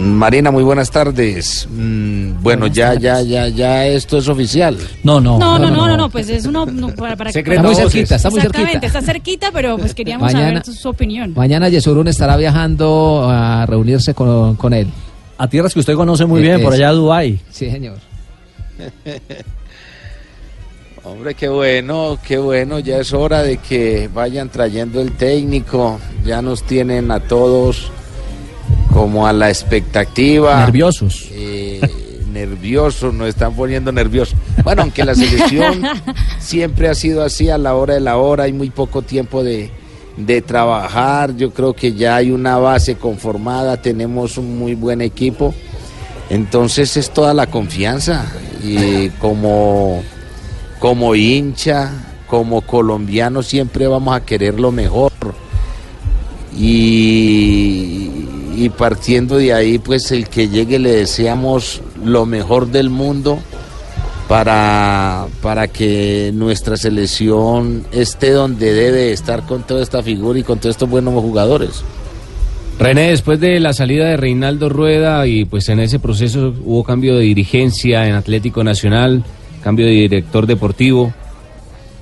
Marina, muy buenas tardes. Mm, bueno, ya, ya, ya, ya esto es oficial. No, no. No, no, no, no, no, pues es uno no, para, para Secreto Está muy cerquita, está muy Exactamente, cerquita. está cerquita, pero pues queríamos Mañana- saber su, opinión. Mañana Yesurún estará viajando a reunirse con, con él. A tierras que usted conoce muy bien, por allá a Dubái. Sí, señor. Hombre, qué bueno, qué bueno. Ya es hora de que vayan trayendo el técnico. Ya nos tienen a todos como a la expectativa. Nerviosos. Eh, nerviosos, nos están poniendo nerviosos. Bueno, aunque la selección siempre ha sido así a la hora de la hora, hay muy poco tiempo de, de trabajar. Yo creo que ya hay una base conformada, tenemos un muy buen equipo. Entonces es toda la confianza. Y como, como hincha, como colombiano, siempre vamos a querer lo mejor. Y, y partiendo de ahí, pues el que llegue le deseamos lo mejor del mundo para, para que nuestra selección esté donde debe estar con toda esta figura y con todos estos buenos jugadores. René, después de la salida de Reinaldo Rueda y pues en ese proceso hubo cambio de dirigencia en Atlético Nacional, cambio de director deportivo.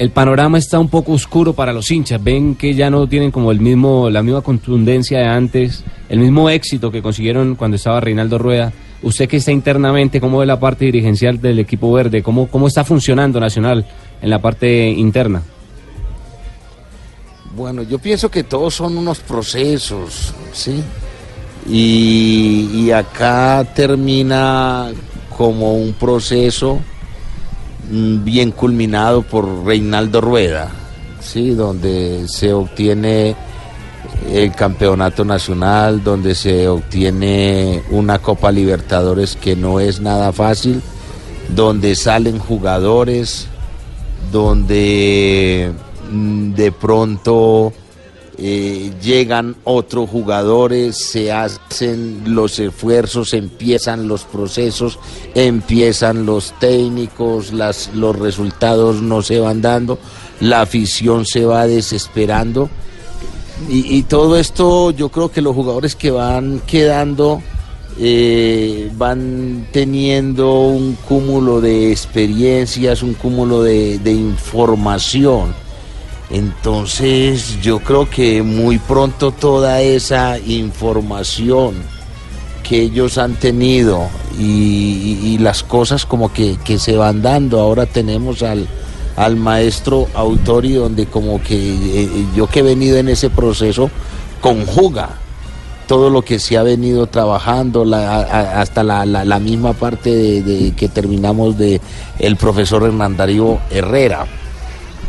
El panorama está un poco oscuro para los hinchas. Ven que ya no tienen como el mismo, la misma contundencia de antes, el mismo éxito que consiguieron cuando estaba Reinaldo Rueda. Usted que está internamente, ¿cómo ve la parte dirigencial del equipo verde? ¿Cómo, cómo está funcionando Nacional en la parte interna? Bueno, yo pienso que todos son unos procesos, ¿sí? Y, acá termina como un proceso bien culminado por Reinaldo Rueda, ¿sí? Donde se obtiene el campeonato nacional, donde se obtiene una Copa Libertadores que no es nada fácil, donde salen jugadores, donde mm, de pronto eh, llegan otros jugadores, se hacen los esfuerzos, empiezan los procesos, empiezan los técnicos, las, los resultados no se van dando, la afición se va desesperando. Y, todo esto yo creo que los jugadores que van quedando eh, van teniendo un cúmulo de experiencias, un cúmulo de información. Entonces yo creo que muy pronto toda esa información que ellos han tenido y, las cosas como que, que se van dando, ahora tenemos al, al maestro Autori donde como que eh, yo que he venido en ese proceso conjuga todo lo que se ha venido trabajando, hasta la, la- misma parte de, de que terminamos de el profesor Hernán Darío Herrera.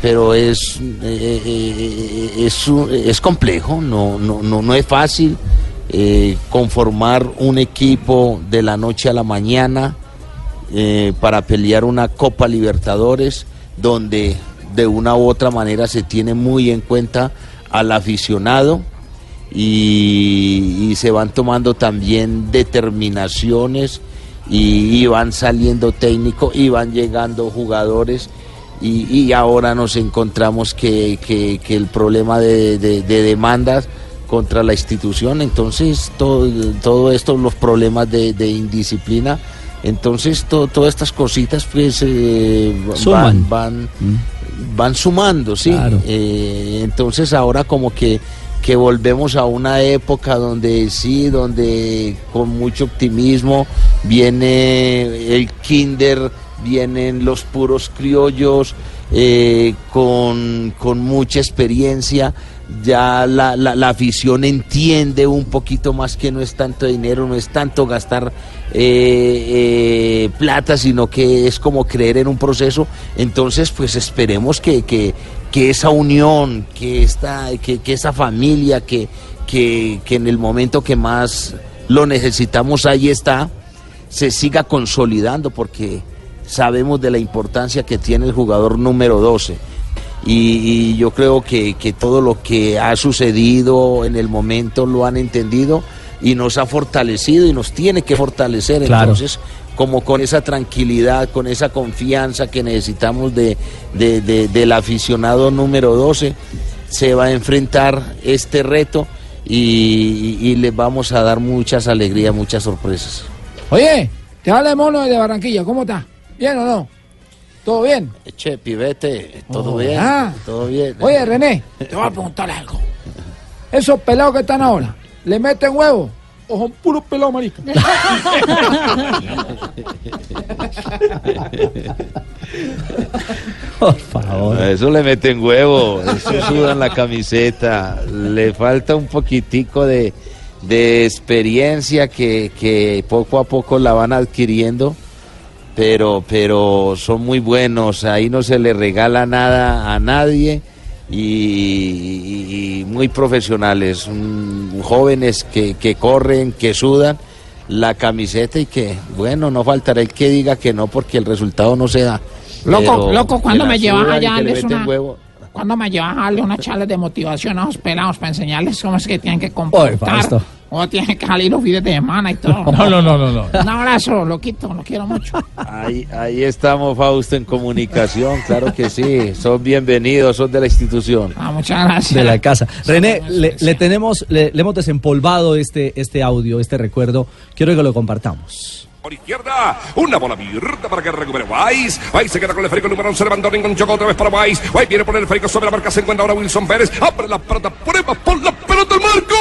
Pero es, eh, es, es complejo, no, no, no, no es fácil eh, conformar un equipo de la noche a la mañana eh, para pelear una Copa Libertadores, donde de una u otra manera se tiene muy en cuenta al aficionado y, se van tomando también determinaciones y van saliendo técnicos y van llegando jugadores y, y ahora nos encontramos que, que- que el problema de, de- de demandas contra la institución, entonces todo, todo esto, los problemas de, de indisciplina, entonces to- todas estas cositas pues eh, van, van, van sumando, sí. Eh, entonces ahora como que, que volvemos a una época donde sí, donde con mucho optimismo viene el kinder, vienen los puros criollos eh, con, con mucha experiencia. Ya la, la- la afición entiende un poquito más que no es tanto dinero, no es tanto gastar eh, eh, plata, sino que es como creer en un proceso. Entonces, pues esperemos que, que, que esa unión, que, esta, que, que esa familia, que, que, que en el momento que más lo necesitamos, ahí está, se siga consolidando, porque sabemos de la importancia que tiene el jugador número 12. Y, y yo creo que, que todo lo que ha sucedido en el momento lo han entendido y nos ha fortalecido y nos tiene que fortalecer. Claro. Entonces, como con esa tranquilidad, con esa confianza que necesitamos de, de- de- del aficionado número 12, se va a enfrentar este reto y, y- y les vamos a dar muchas alegrías, muchas sorpresas. Oye, te habla el mono de Barranquilla, ¿cómo está? ¿Bien o no? ¿Todo bien? Che, pibete, todo Oh, bien, ah. todo bien. Oye, René, te voy a preguntar algo. Esos pelados que están ahora, ¿le meten huevo? ¿O son puros pelados, marica? Por favor. Eso le meten huevo, eso sudan la camiseta. Le falta un poquitico de, de experiencia que, que poco a poco la van adquiriendo, pero, pero son muy buenos. Ahí no se le regala nada a nadie y, y- y muy profesionales, mm, jóvenes que, que corren, que sudan la camiseta y que, bueno, no faltará el que diga que no porque el resultado no se da. Loco, Pero loco, que ¿cuándo la me llevas allá darles una- huevo. ¿Cuándo me llevas a darle una charla de motivación a los pelados para enseñarles cómo es que tienen que Oye, comportar? O tienen que salir los fines de semana y todo. No, no, no, no, no. Un abrazo, loquito, lo quiero mucho. Ahí, ahí estamos, Fausto, en comunicación, claro que sí. Son bienvenidos, son de la institución. Ah, muchas gracias. de la casa. René, le, le tenemos, le, le hemos desempolvado este, este audio, este recuerdo. Quiero que lo compartamos. Por izquierda, una bola abierta para que recupere Weiss. Weiss se queda con el esférico número 11, levantó enganchó otra vez para Weiss. Weiss viene por el esférico sobre la marca, se encuentra ahora Wilson Pérez. Abre la pelota, prueba por la pelota al marco.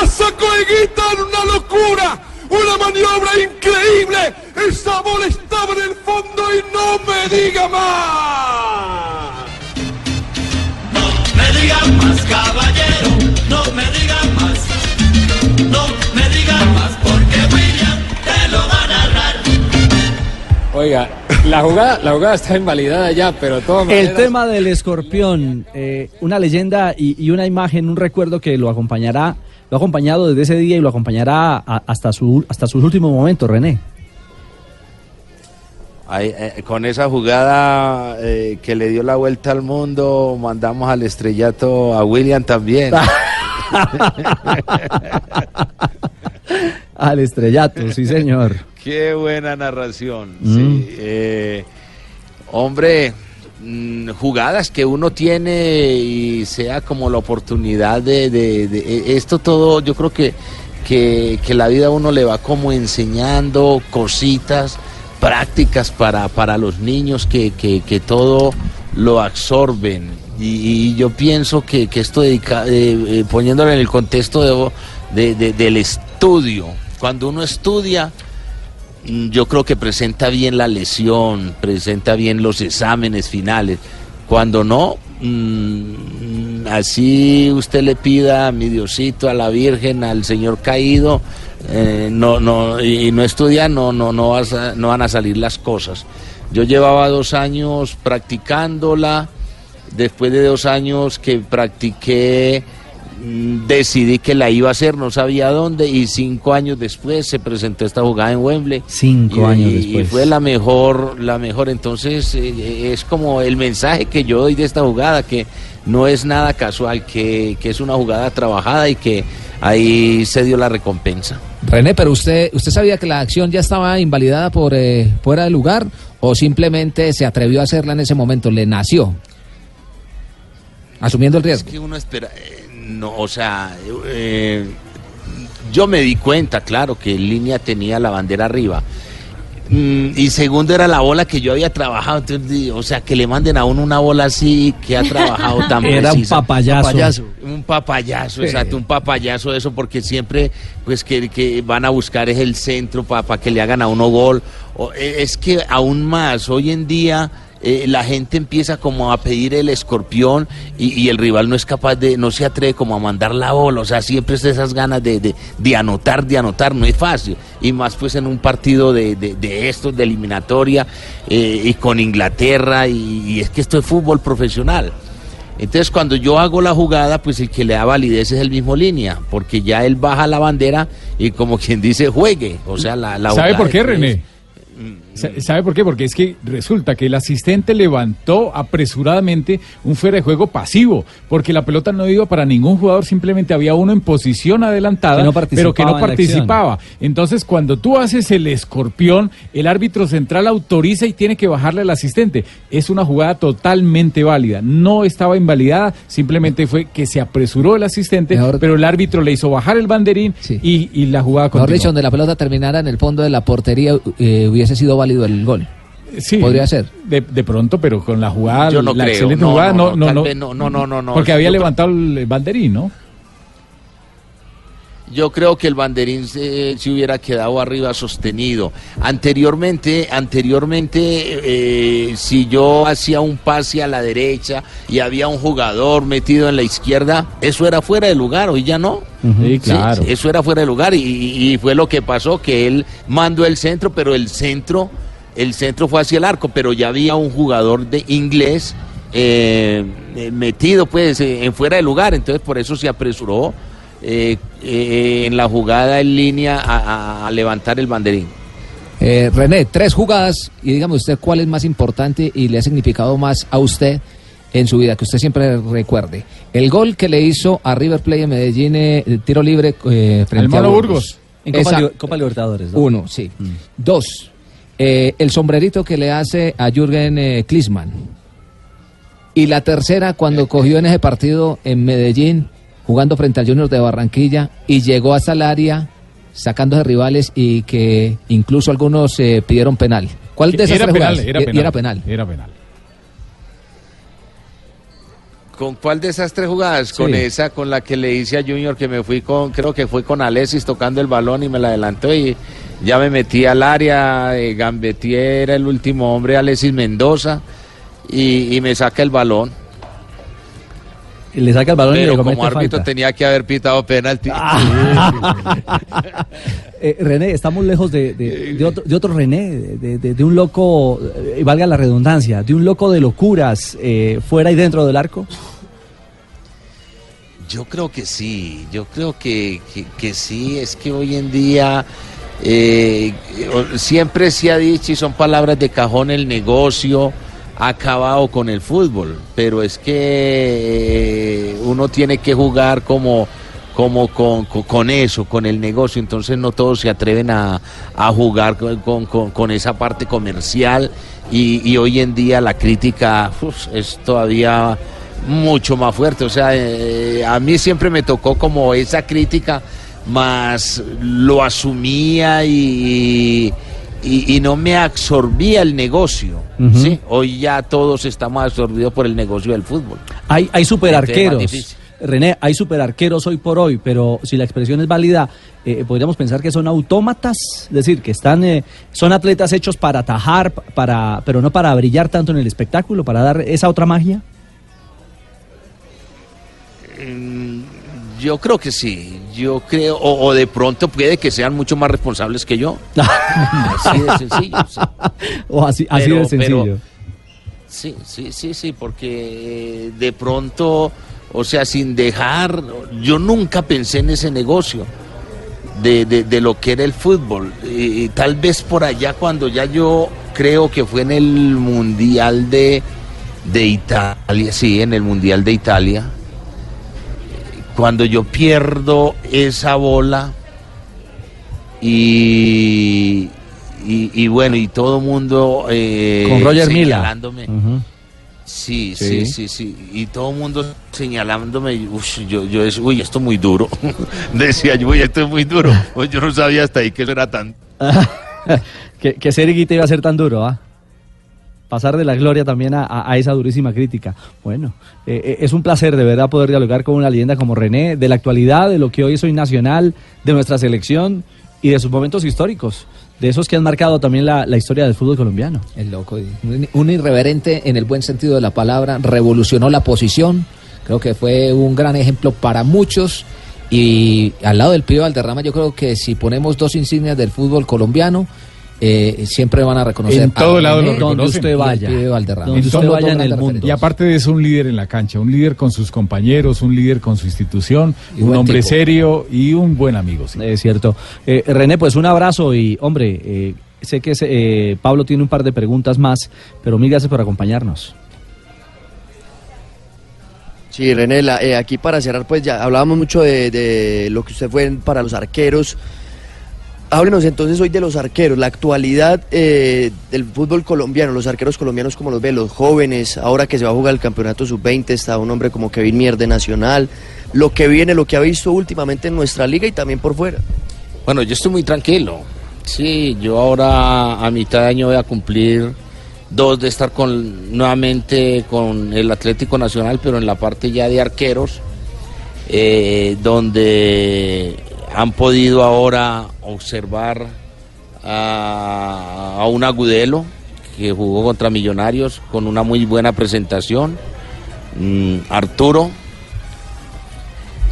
La sacó Higuita en una locura. Una maniobra increíble. Esa bola estaba en el fondo y no me diga más. me digan más, caballero, no me digan más, no me digan más, porque William te lo va a narrar. Oiga, la jugada, la jugada está invalidada ya, pero todo El tema del escorpión, eh, una leyenda y, y una imagen, un recuerdo que lo acompañará, lo ha acompañado desde ese día y lo acompañará a- hasta, su, hasta sus últimos momentos, René. Ahí, eh, con esa jugada eh, que le dio la vuelta al mundo, mandamos al estrellato a William también. Al estrellato, sí señor. Qué buena narración. Mm. sí. Eh, hombre, mm, jugadas que uno tiene y sea como la oportunidad de, eh, esto todo, yo creo que, que, la vida uno le va como enseñando cositas, prácticas para, para los niños que, que, todo lo absorben. Y, yo pienso que, que esto dedica, eh, eh, poniéndolo en el contexto de- de- de- del estudio, cuando uno estudia, yo creo que presenta bien la lesión, presenta bien los exámenes finales. Cuando no, mm, así usted le pida a mi Diosito, a la Virgen, al Señor caído, eh, no, no, y no estudia, no, no, no, vas no van a salir las cosas. Yo llevaba dos años practicándola, después de dos años que practiqué, mm, decidí que la iba a hacer, no sabía dónde, y cinco años después se presentó esta jugada en Wembley. Cinco Y- años después. Y fue la mejor, la mejor. Entonces eh, es como el mensaje que yo doy de esta jugada, que no es nada casual, que, que es una jugada trabajada y que ahí se dio la recompensa. René, pero usted, ¿usted sabía que la acción ya estaba invalidada por eh, fuera de lugar o simplemente se atrevió a hacerla en ese momento? ¿Le nació? Asumiendo el riesgo. Es que uno espera, eh, no, o sea, eh, yo me di cuenta, claro, que en línea tenía la bandera arriba. Mm, y segundo era la bola que yo había trabajado, entonces, o sea, que le manden a uno una bola así que ha trabajado tan Era un papayazo. Papayazo. Un papayazo, Sí. exacto, un papayazo de eso, porque siempre, pues, que, que van a buscar es el centro para que le hagan a uno gol. O, eh, es que aún más, hoy en día eh, la gente empieza como a pedir el escorpión y, y el rival no es capaz de, no se atreve como a mandar la bola, o sea, siempre es esas ganas de, de- de anotar, de anotar, no es fácil, y más pues en un partido de, de- de estos, de eliminatoria, eh, y con Inglaterra, y, y es que esto es fútbol profesional. Entonces cuando yo hago la jugada, pues el que le da validez es el mismo línea, porque ya él baja la bandera y como quien dice juegue, o sea, la, la ¿Sabe por qué, René? Sa- ¿Sabe por qué? Porque es que resulta que el asistente levantó apresuradamente un fuera de juego pasivo, porque la pelota no iba para ningún jugador, simplemente había uno en posición adelantada, Que no pero que participaba no en participaba. Entonces, cuando tú haces el escorpión, el árbitro central autoriza y tiene que bajarle al asistente. Es una jugada totalmente válida. No estaba invalidada, simplemente fue que se apresuró el asistente, pero el árbitro le hizo bajar el banderín y, y la jugada Mejor continuó. dicho, donde la pelota terminara en el fondo de la portería eh, hubiese sido válido el gol. Sí, Podría ser. De, de pronto, pero con la jugada, Yo no la creo, excelente no, jugada, no, no, no, no, no, no, no, no, no, no. Porque había levantado el banderín, ¿no? Yo creo que el banderín se, se hubiera quedado arriba sostenido. Anteriormente, anteriormente, eh, si yo hacía un pase a la derecha y había un jugador metido en la izquierda, eso era fuera de lugar, hoy ya no. Sí, claro. eso era fuera de lugar y, y fue lo que pasó, que él mandó el centro, pero el centro, el centro fue hacia el arco, pero ya había un jugador de inglés eh, eh, metido pues eh, en fuera de lugar, entonces por eso se apresuró eh, eh, en la jugada en línea a, a- a levantar el banderín. Eh, René, tres jugadas y dígame usted cuál es más importante y le ha significado más a usted en su vida, que usted siempre recuerde. El gol que le hizo a River Plate de Medellín, eh, tiro libre eh, frente Al a Burgos. Burgos. En Copa Esa- Liber- Copa Libertadores, ¿no? Uno, sí. Dos, eh, el sombrerito que le hace a Jürgen eh, Klinsmann. Y la tercera, cuando cogió en ese partido en Medellín, jugando frente al Junior de Barranquilla, y llegó hasta el área sacando de rivales y que incluso algunos eh, pidieron penal. ¿Cuál de esas Era tres penal, jugadas? era penal. era penal. Era penal. ¿Con cuál de esas tres jugadas? Con Sí. esa, con la que le hice a Junior que me fui con, creo que fue con Alexis tocando el balón y me la adelantó y ya me metí al área, eh, Gambetier era el último hombre, Alexis Mendoza, y, y me saca el balón. Y le saca el balón y Pero le comete como árbitro falta. tenía que haber pitado penalti. Eh, René, estamos lejos de, de- de otro, de otro René, de, un loco, eh, valga la redundancia, de un loco de locuras eh, fuera y dentro del arco. Yo creo que sí, yo creo que, que- que sí, es que hoy en día eh, siempre se ha dicho y son palabras de cajón el negocio acabado con el fútbol, pero es que eh, uno tiene que jugar como, como con, con- eso, con el negocio, entonces no todos se atreven a, a jugar con, con- esa parte comercial y, hoy en día la crítica es todavía mucho más fuerte. O sea, eh, a mí siempre me tocó como esa crítica, más lo asumía y, y, y no me absorbía el negocio. Hoy ya todos estamos absorbidos por el negocio del fútbol. Hay, hay Entonces es más superarqueros. René, hay superarqueros hoy por hoy, pero si la expresión es válida, eh, podríamos pensar que son autómatas, es decir, que están, eh, son atletas hechos para atajar, para, pero no para brillar tanto en el espectáculo, para dar esa otra magia. Yo creo que sí, yo creo, o, o de pronto puede que sean mucho más responsables que yo. Así de sencillo. sí. O así, así Pero- de sencillo. pero- Sí, sí, sí, sí, porque de pronto, o sea, sin dejar, yo nunca pensé en ese negocio de, de- de lo que era el fútbol. Y, y tal vez por allá cuando ya yo creo que fue en el Mundial de, de Italia, sí, en el Mundial de Italia, cuando yo pierdo esa bola y, y, y bueno, y todo el mundo eh, Con Roger Mila. señalándome. Ujú. Sí, Sí. sí, sí, sí. Y todo el mundo señalándome, ush, yo, yo, es, uy, esto es muy duro. Decía yo, uy, esto es muy duro. Pues yo no sabía hasta ahí que eso era tan... que, que ser iba a ser tan duro, ¿ah? Pasar de la gloria también a, esa durísima crítica. Bueno, eh, eh, es un placer de verdad poder dialogar con una leyenda como René, de la actualidad, de lo que hoy es hoy nacional, de nuestra selección y de sus momentos históricos. de esos que han marcado también la, historia del fútbol colombiano. El loco. Un, un irreverente en el buen sentido de la palabra, revolucionó la posición. Creo que fue un gran ejemplo para muchos. Y al lado del pibe Valderrama, yo creo que si ponemos dos insignias del fútbol colombiano, eh, siempre van a reconocer En todo a lado lo reconocen. y al pibe Valderrama. En Son todo- los dos grandes referentes. Y aparte de eso, un líder en la cancha, un líder con sus compañeros, un líder con su institución, Y un hombre tipo. serio y un buen amigo. sí. Es cierto. Eh, René, pues un abrazo y, hombre, eh, sé que eh, Pablo tiene un par de preguntas más, pero mil gracias por acompañarnos. Sí, René, la- eh, aquí para cerrar, pues ya hablábamos mucho de, de lo que usted fue en- para los arqueros. Háblenos entonces hoy de los arqueros, la actualidad eh, del fútbol colombiano, los arqueros colombianos como los ve, los jóvenes, ahora que se va a jugar el campeonato sub-20, está un hombre como Kevin Mier de Nacional, lo que viene, lo que ha visto últimamente en nuestra liga y también por fuera. Bueno, yo estoy muy tranquilo. Sí, yo ahora a mitad de año voy a cumplir dos de estar con nuevamente con el Atlético Nacional, pero en la parte ya de arqueros, eh, donde han podido ahora observar a, un Agudelo que jugó contra Millonarios con una muy buena presentación, Mm, Arturo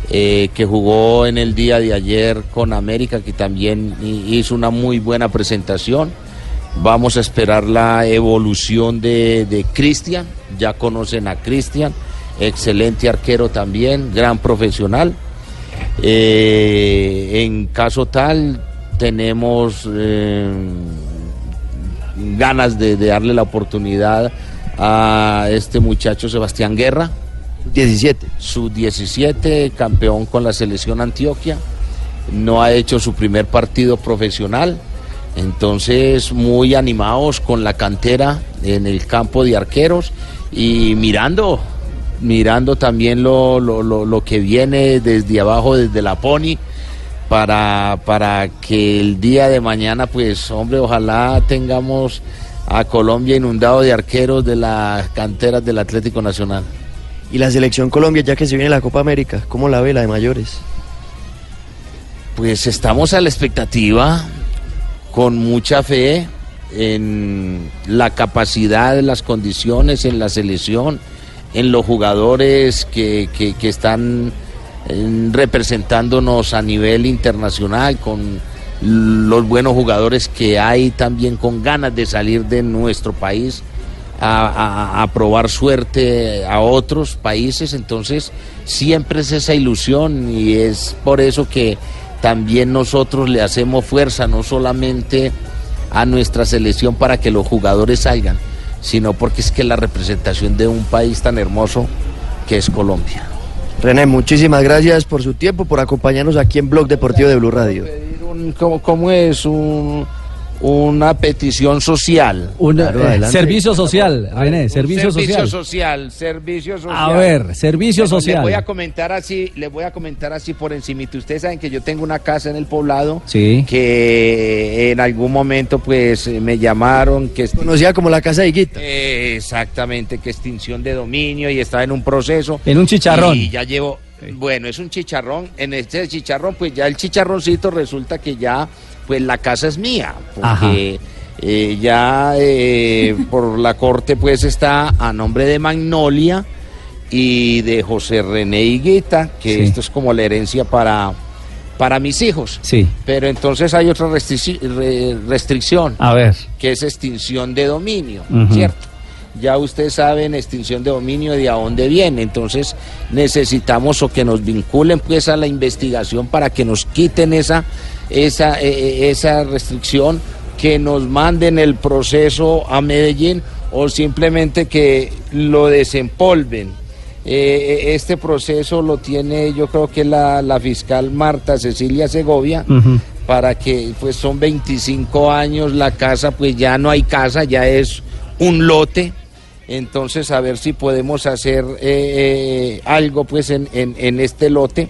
eh, que jugó en el día de ayer con América, que también hi- hizo una muy buena presentación. Vamos a esperar la evolución de Cristian, ya conocen a Cristian, excelente arquero también, gran profesional. Eh, en caso tal, tenemos eh, ganas de, de darle la oportunidad a este muchacho Sebastián Guerra. 17. Su 17, campeón con la selección Antioquia. No ha hecho su primer partido profesional. Entonces, muy animados con la cantera en el campo de arqueros y mirando, mirando también lo, lo, lo- lo que viene desde abajo, desde la Pony, para, para que el día de mañana, pues, hombre, ojalá tengamos a Colombia inundado de arqueros de las canteras del Atlético Nacional. Y la selección Colombia, ya que se viene la Copa América, ¿cómo la ve la de mayores? Pues estamos a la expectativa, con mucha fe en la capacidad, en las condiciones, en la selección, en los jugadores que, que- están eh, representándonos a nivel internacional, con los buenos jugadores que hay también con ganas de salir de nuestro país a, a- a probar suerte a otros países, entonces siempre es esa ilusión y es por eso que también nosotros le hacemos fuerza, no solamente a nuestra selección para que los jugadores salgan, sino porque es que la representación de un país tan hermoso que es Colombia. René, muchísimas gracias por su tiempo, por acompañarnos aquí en Blog Deportivo de Blue Radio. ¿Cómo, cómo es? Un- una petición social. Un eh, servicio social, René, servicio, servicio social. social, servicio social. A ver, servicio Bueno, social. Le voy a comentar así, le voy a comentar así por encima. Ustedes saben que yo tengo una casa en el poblado Sí. que en algún momento pues me llamaron que conocida como la casa de Higuita. Eh, exactamente, que extinción de dominio y estaba en un proceso. En un chicharrón. Y ya llevo, bueno, es un chicharrón. En este chicharrón, pues ya el chicharroncito resulta que ya, pues la casa es mía, porque eh, ya eh, por la corte pues está a nombre de Magnolia y de José René Higuita, que Sí. esto es como la herencia para, para mis hijos. Sí. Pero entonces hay otra re- restricción A ver. que es extinción de dominio. ¿cierto? Ya ustedes saben extinción de dominio de a dónde viene, entonces necesitamos o que nos vinculen pues a la investigación para que nos quiten esa esa eh, eh, esa restricción, que nos manden el proceso a Medellín o simplemente que lo desempolven. Eh, este proceso lo tiene yo creo que la, la fiscal Marta Cecilia Segovia para que pues son 25 años la casa, pues ya no hay casa, ya es un lote. Entonces a ver si podemos hacer eh, eh, algo pues en, en- en este lote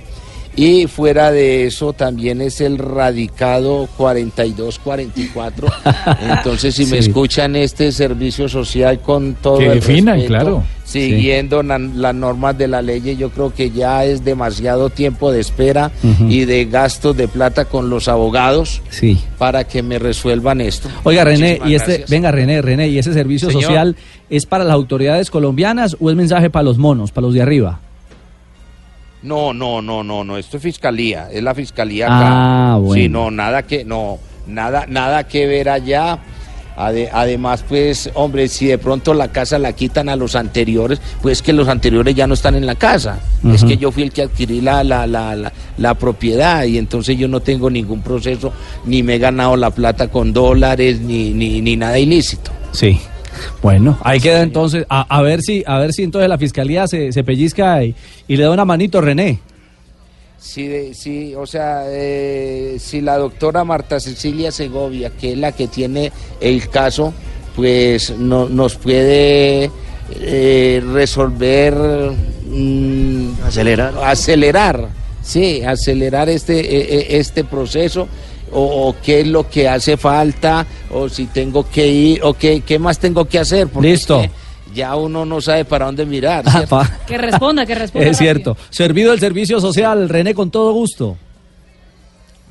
Y fuera de eso también es el radicado 4244. Entonces, si me escuchan este servicio social con todo Que el definan, respeto, claro. siguiendo las normas de la ley, yo creo que ya es demasiado tiempo de espera y de gastos de plata con los abogados Sí. para que me resuelvan esto. Oiga, René, y este, gracias. venga, René, René, ¿y ese servicio Señor. social es para las autoridades colombianas o es mensaje para los monos, para los de arriba? No, no, no, no, no, esto es fiscalía, es la fiscalía Ah, acá. bueno. Sí, no, nada que, no, nada, nada que ver allá. Ade- además, pues, hombre, si de pronto la casa la quitan a los anteriores, pues que los anteriores ya no están en la casa. Es que yo fui el que adquirí la, la, la, la, la propiedad y entonces yo no tengo ningún proceso, ni me he ganado la plata con dólares, ni, ni, ni nada ilícito. Sí. Bueno, ahí queda entonces, a, a ver si, a ver si entonces la fiscalía se, se pellizca y, y le da una manito, René. Sí, de- sí, o sea, eh, si la doctora Marta Cecilia Segovia, que es la que tiene el caso, pues no, nos puede eh, resolver, mm, Acelerar. acelerar, sí, acelerar este, eh, este proceso. O, o qué es lo que hace falta, o si tengo que ir, o qué, qué más tengo que hacer. Porque Listo. es que ya uno no sabe para dónde mirar. Ah, Que responda, que responda. Es cierto. Servido el servicio social, René, con todo gusto.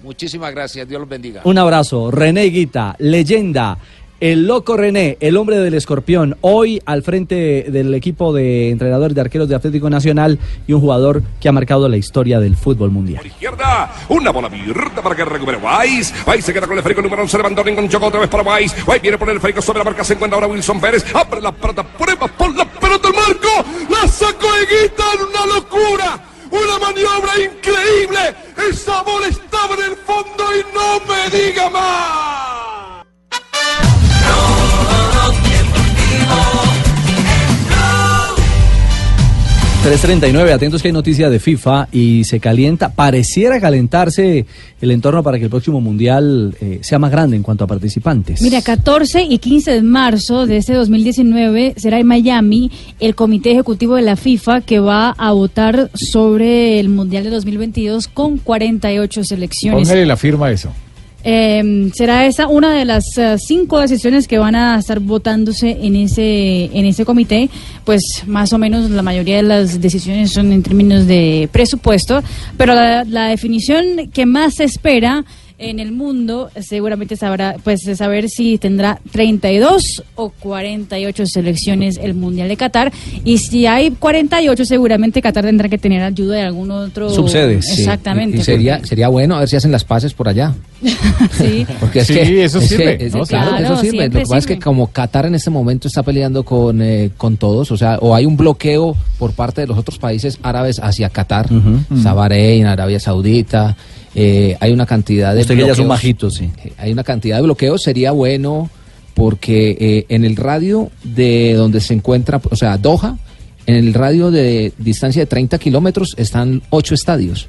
Muchísimas gracias, Dios los bendiga. Un abrazo. René Guita, leyenda. El loco René, el hombre del escorpión, hoy al frente del equipo de entrenadores de arqueros de Atlético Nacional y un jugador que ha marcado la historia del fútbol mundial. izquierda, una bola abierta para que recupere Weiss. Weiss se queda con el esférico número 11, Lewandowski con Choco otra vez para Weiss. Weiss viene por el esférico sobre la marca, se encuentra ahora Wilson Pérez. Abre la pelota, prueba por la pelota al marco. La sacó Eguita, una locura. Una maniobra increíble. Esa bola estaba en el fondo y no me diga más. 3.39, atentos que hay noticia de FIFA y se calienta, pareciera calentarse el entorno para que el próximo Mundial eh, sea más grande en cuanto a participantes. Mira, 14 y 15 de marzo de este 2019 será en Miami el Comité Ejecutivo de la FIFA que va a votar sobre el Mundial de 2022 con 48 selecciones. Póngale la firma eso. Eh, será esa una de las eh, cinco decisiones que van a estar votándose en ese en ese comité. Pues más o menos la mayoría de las decisiones son en términos de presupuesto pero la, la definición que más se espera en el mundo seguramente sabrá pues saber si tendrá 32 o 48 selecciones el mundial de Qatar y si hay 48 seguramente Qatar tendrá que tener ayuda de algún otro Subsedes. sí. exactamente Y, y sería, sería bueno a ver si hacen las paces por allá. sí Porque es Sí, que, eso es sirve, que- es- ¿no? claro, Claro, eso sirve. Lo que pasa es que como Qatar en este momento está peleando con, eh, con todos, o sea, o hay un bloqueo por parte de los otros países árabes hacia Qatar, Bahrein, Arabia Saudita, eh, hay una cantidad de Usted que ya es un bloqueos. sí. Eh, Hay una cantidad de bloqueos, sería bueno porque eh, en el radio de donde se encuentra, o sea, Doha, en el radio de distancia de 30 kilómetros están ocho estadios.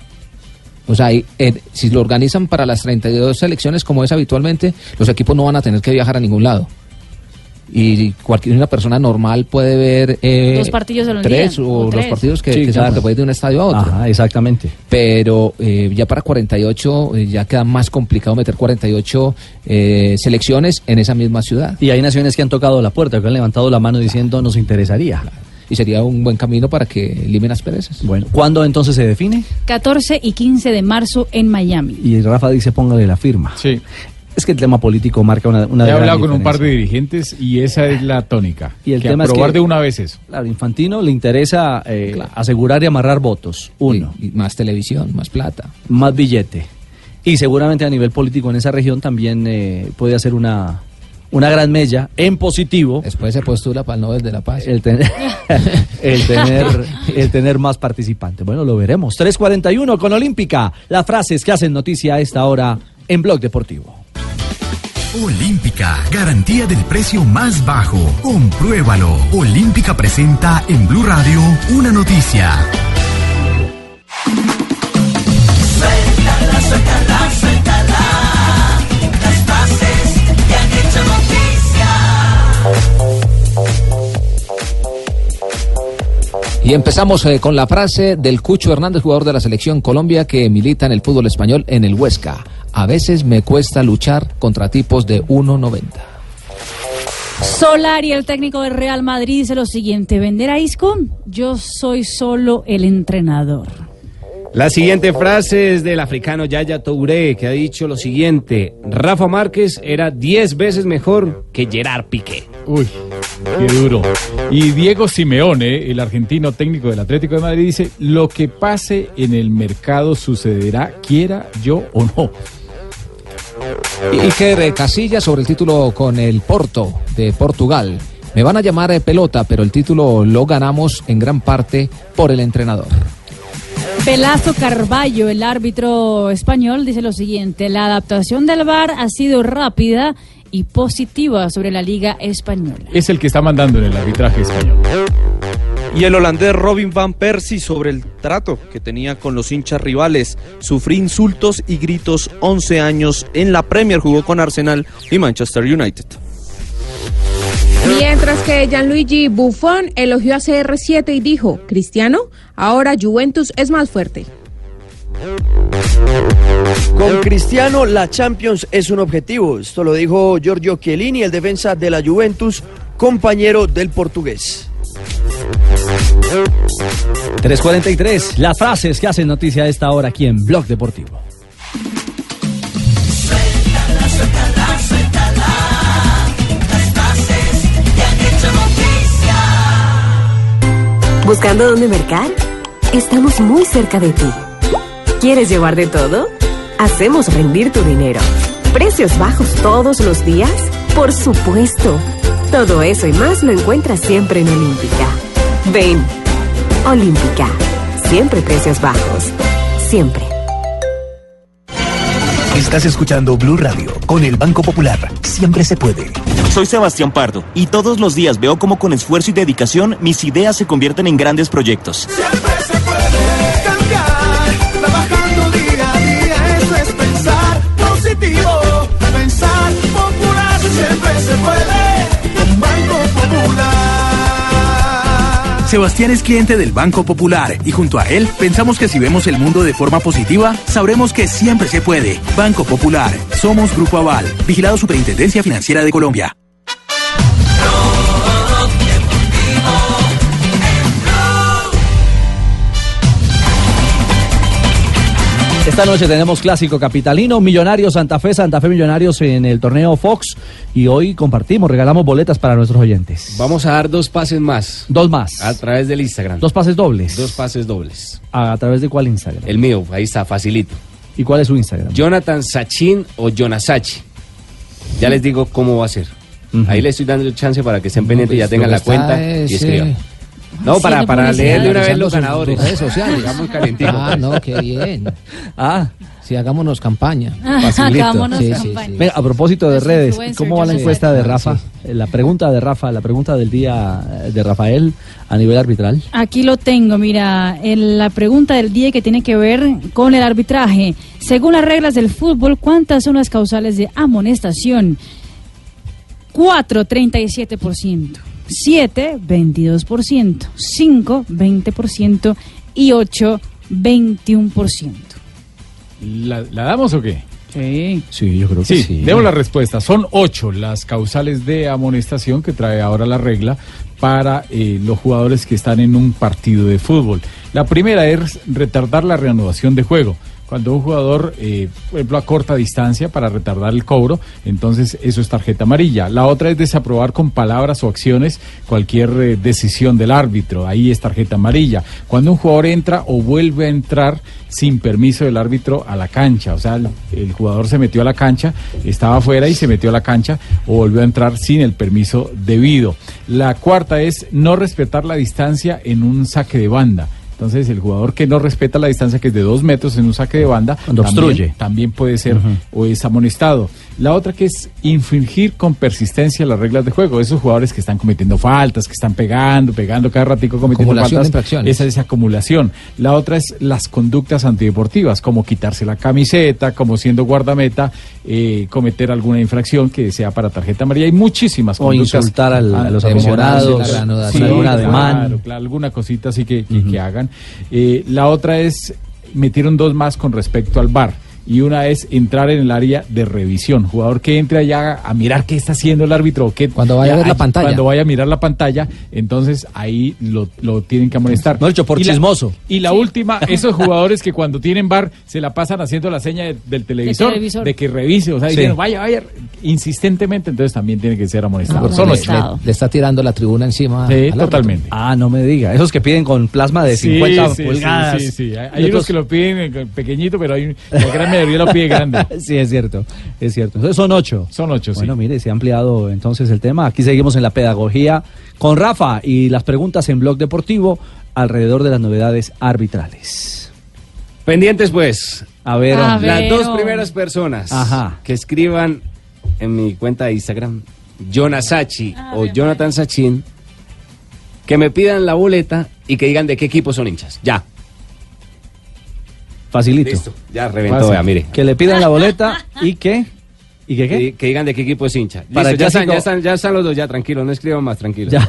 O sea, eh, si lo organizan para las 32 selecciones como es habitualmente, los equipos no van a tener que viajar a ningún lado. Y cualquier una persona normal puede ver eh, Dos partidos al tres día, o, o los partidos que, Sí, que claro. puede ir de un estadio a otro. Ajá, exactamente. Pero eh, ya para 48 eh, ya queda más complicado meter 48 eh, selecciones en esa misma ciudad. Y hay naciones que han tocado la puerta, que han levantado la mano diciendo nos interesaría. Y sería un buen camino para que limen asperezas. Bueno, ¿cuándo entonces se define? 14 y 15 de marzo en Miami. Y Rafa dice póngale la firma. Sí. Es que el tema político marca una, una He hablado con un par de dirigentes y esa es la tónica. Y el que tema es que- de una vez eso. Claro, Infantino le interesa eh, asegurar y amarrar votos. Uno. Y, y más televisión, más plata. Más billete. Y seguramente a nivel político en esa región también eh, puede hacer una, una gran mella en positivo. Después se postula para el Nobel de la Paz. El tener, el tener, el tener más participantes. Bueno, lo veremos. 341 con Olímpica. Las frases que hacen noticia a esta hora en Blog Deportivo. Olímpica, garantía del precio más bajo. Compruébalo. Olímpica presenta en Blue Radio una noticia. Suéltala, suéltala, suéltala. Las frases que han hecho noticia. Y Y empezamos eh, con la frase del Cucho Hernández, jugador de la selección Colombia que milita en el fútbol español en el Huesca. A veces me cuesta luchar contra tipos de 1.90. Solari, el técnico del Real Madrid, dice lo siguiente: ¿Vender a Isco? Yo soy solo el entrenador. La siguiente frase es del africano Yaya Touré, que ha dicho lo siguiente: Rafa Márquez era 10 veces mejor que Gerard Piqué. Uy, qué duro. Y Diego Simeone, el argentino técnico del Atlético de Madrid, dice, lo que pase en el mercado sucederá, quiera yo o no. Iker Casillas sobre el título con el Porto de Portugal. Me van a llamar eh, pelota, pero el título lo ganamos en gran parte por el entrenador. Pelazo Carballo, el árbitro español, dice lo siguiente: La adaptación del VAR ha sido rápida y positiva sobre la Liga Española. Es el que está mandando en el arbitraje español. Y el holandés Robin Van Persie sobre el trato que tenía con los hinchas rivales. Sufrí insultos y gritos 11 años en la Premier, jugó con Arsenal y Manchester United. Mientras que Gianluigi Buffon elogió a CR7 y dijo, Cristiano, ahora Juventus es más fuerte. Con Cristiano, la Champions es un objetivo. Esto lo dijo Giorgio Chiellini, el defensa de la Juventus, compañero del portugués. 343, las frases que hacen noticia a esta hora aquí en Blog Deportivo. ¿Buscando dónde mercar? Estamos muy cerca de ti. ¿Quieres llevar de todo? Hacemos rendir tu dinero. ¿Precios bajos todos los días? Por supuesto. Todo eso y más lo encuentras siempre en Olímpica. Ven. Olímpica. Siempre precios bajos. Siempre. Estás escuchando Blue Radio con el Banco Popular. Siempre se puede. Soy Sebastián Pardo y todos los días veo cómo con esfuerzo y dedicación mis ideas se convierten en grandes proyectos. Trabajando día a día, eso es pensar positivo. Pensar popular, siempre se puede. Sebastián es cliente del Banco Popular y junto a él pensamos que si vemos el mundo de forma positiva, sabremos que siempre se puede. Banco Popular. Somos Grupo Aval. Vigilado Superintendencia Financiera de Colombia. Esta noche tenemos clásico capitalino, Millonarios Santa Fe, Santa Fe Millonarios en el torneo Fox y hoy compartimos, regalamos boletas para nuestros oyentes. Vamos a dar dos pases más. Dos más. A través del Instagram. Dos pases dobles. Dos pases dobles. ¿A, a través de cuál Instagram? El mío, ahí está, facilito. ¿Y cuál es su Instagram? Jonathan Sachin o Jonasachi. Ya les digo cómo va a ser. Ahí le estoy dando chance para que estén pendientes y ya pues, tengan la cuenta y es, escriban. No, para, para leer de una vez los ganadores. redes sociales. Está muy calentito. Ah, no, qué bien. Ah. Sí, hagámonos campaña. Facilito. Hagámonos Sí, sí, campaña. sí. Venga, a propósito de Los redes, ¿cómo va la encuesta de Ah, Rafa? sí. Eh, La pregunta de Rafa, la pregunta del día eh, de Rafael a nivel arbitral. Aquí lo tengo, mira, en la pregunta del día que tiene que ver con el arbitraje. Según las reglas del fútbol, ¿cuántas son las causales de amonestación? 4, 37%, 7, 22%, 5, 20% y 8, 21%. ¿La, la damos o qué? Sí. Sí, yo creo que Sí, sí. demos la respuesta. Son ocho las causales de amonestación que trae ahora la regla para eh, los jugadores que están en un partido de fútbol. La primera es retardar la reanudación de juego. Cuando un jugador, eh, por ejemplo, a corta distancia para retardar el cobro, entonces eso es tarjeta amarilla. La otra es desaprobar con palabras o acciones cualquier eh, decisión del árbitro. Ahí es tarjeta amarilla. Cuando un jugador entra o vuelve a entrar sin permiso del árbitro a la cancha, o sea, el, el jugador se metió a la cancha, estaba afuera y se metió a la cancha o volvió a entrar sin el permiso debido. La cuarta es no respetar la distancia en un saque de banda. Entonces, el jugador que no respeta la distancia, que es de dos metros en un saque de banda, Cuando también- obstruye. también puede ser o es amonestado. La otra que es infringir con persistencia las reglas de juego. Esos jugadores que están cometiendo faltas, que están pegando, pegando cada ratico cometiendo de faltas. infracciones. Esa es acumulación. La otra es las conductas antideportivas, como quitarse la camiseta, como siendo guardameta, eh, cometer alguna infracción que sea para tarjeta amarilla. Hay muchísimas O conductas. insultar al- a los aficionados, sí, algún claro, claro, alguna cosita así que, que- que hagan. Eh, la otra es, metieron dos más con respecto al VAR. Y una es entrar en el área de revisión. Jugador que entre allá a mirar qué está haciendo el árbitro. o qué- Cuando vaya a ver la pantalla. Cuando vaya a mirar la pantalla, entonces ahí lo, lo tienen que amonestar. No, hecho por Y la- chismoso. y la última, esos jugadores que cuando tienen bar se la pasan haciendo la seña de- del televisor, televisor. de que revise, o sea, Sí. dicen, vaya, vaya, insistentemente, entonces también tienen que ser amonestados. Son ocho. Le, le está tirando la tribuna encima. Sí, totalmente. Ah, no me diga. Esos que piden con plasma de Sí, 50 sí, sí, pulgadas. Sí, sí, Hay, hay unos otros- que lo piden pequeñito, pero hay un- la gran mayoría lo pide grande. sí, es cierto, es cierto. Entonces son ocho. Son ocho, Bueno, mire, se ha ampliado entonces el tema. Aquí seguimos en la pedagogía con Rafa y las preguntas en Blog Deportivo alrededor de las novedades arbitrales. Pendientes, pues. A ver, A hombre. Las ver, dos hombre. primeras personas Ajá. que escriban en mi cuenta de Instagram, Jonasachi o Jonathan Sachin, que me pidan la boleta y que digan de qué equipo son hinchas. Ya. Facilito. Listo. Ya reventó, Fácil. vea, mire. Que le pidan la boleta y que... ¿Y que qué? Que, que digan de qué equipo es hincha. Para Listo, ya, están, ya, están, ya están los dos, ya tranquilos, no escriban más, tranquilos. Ya.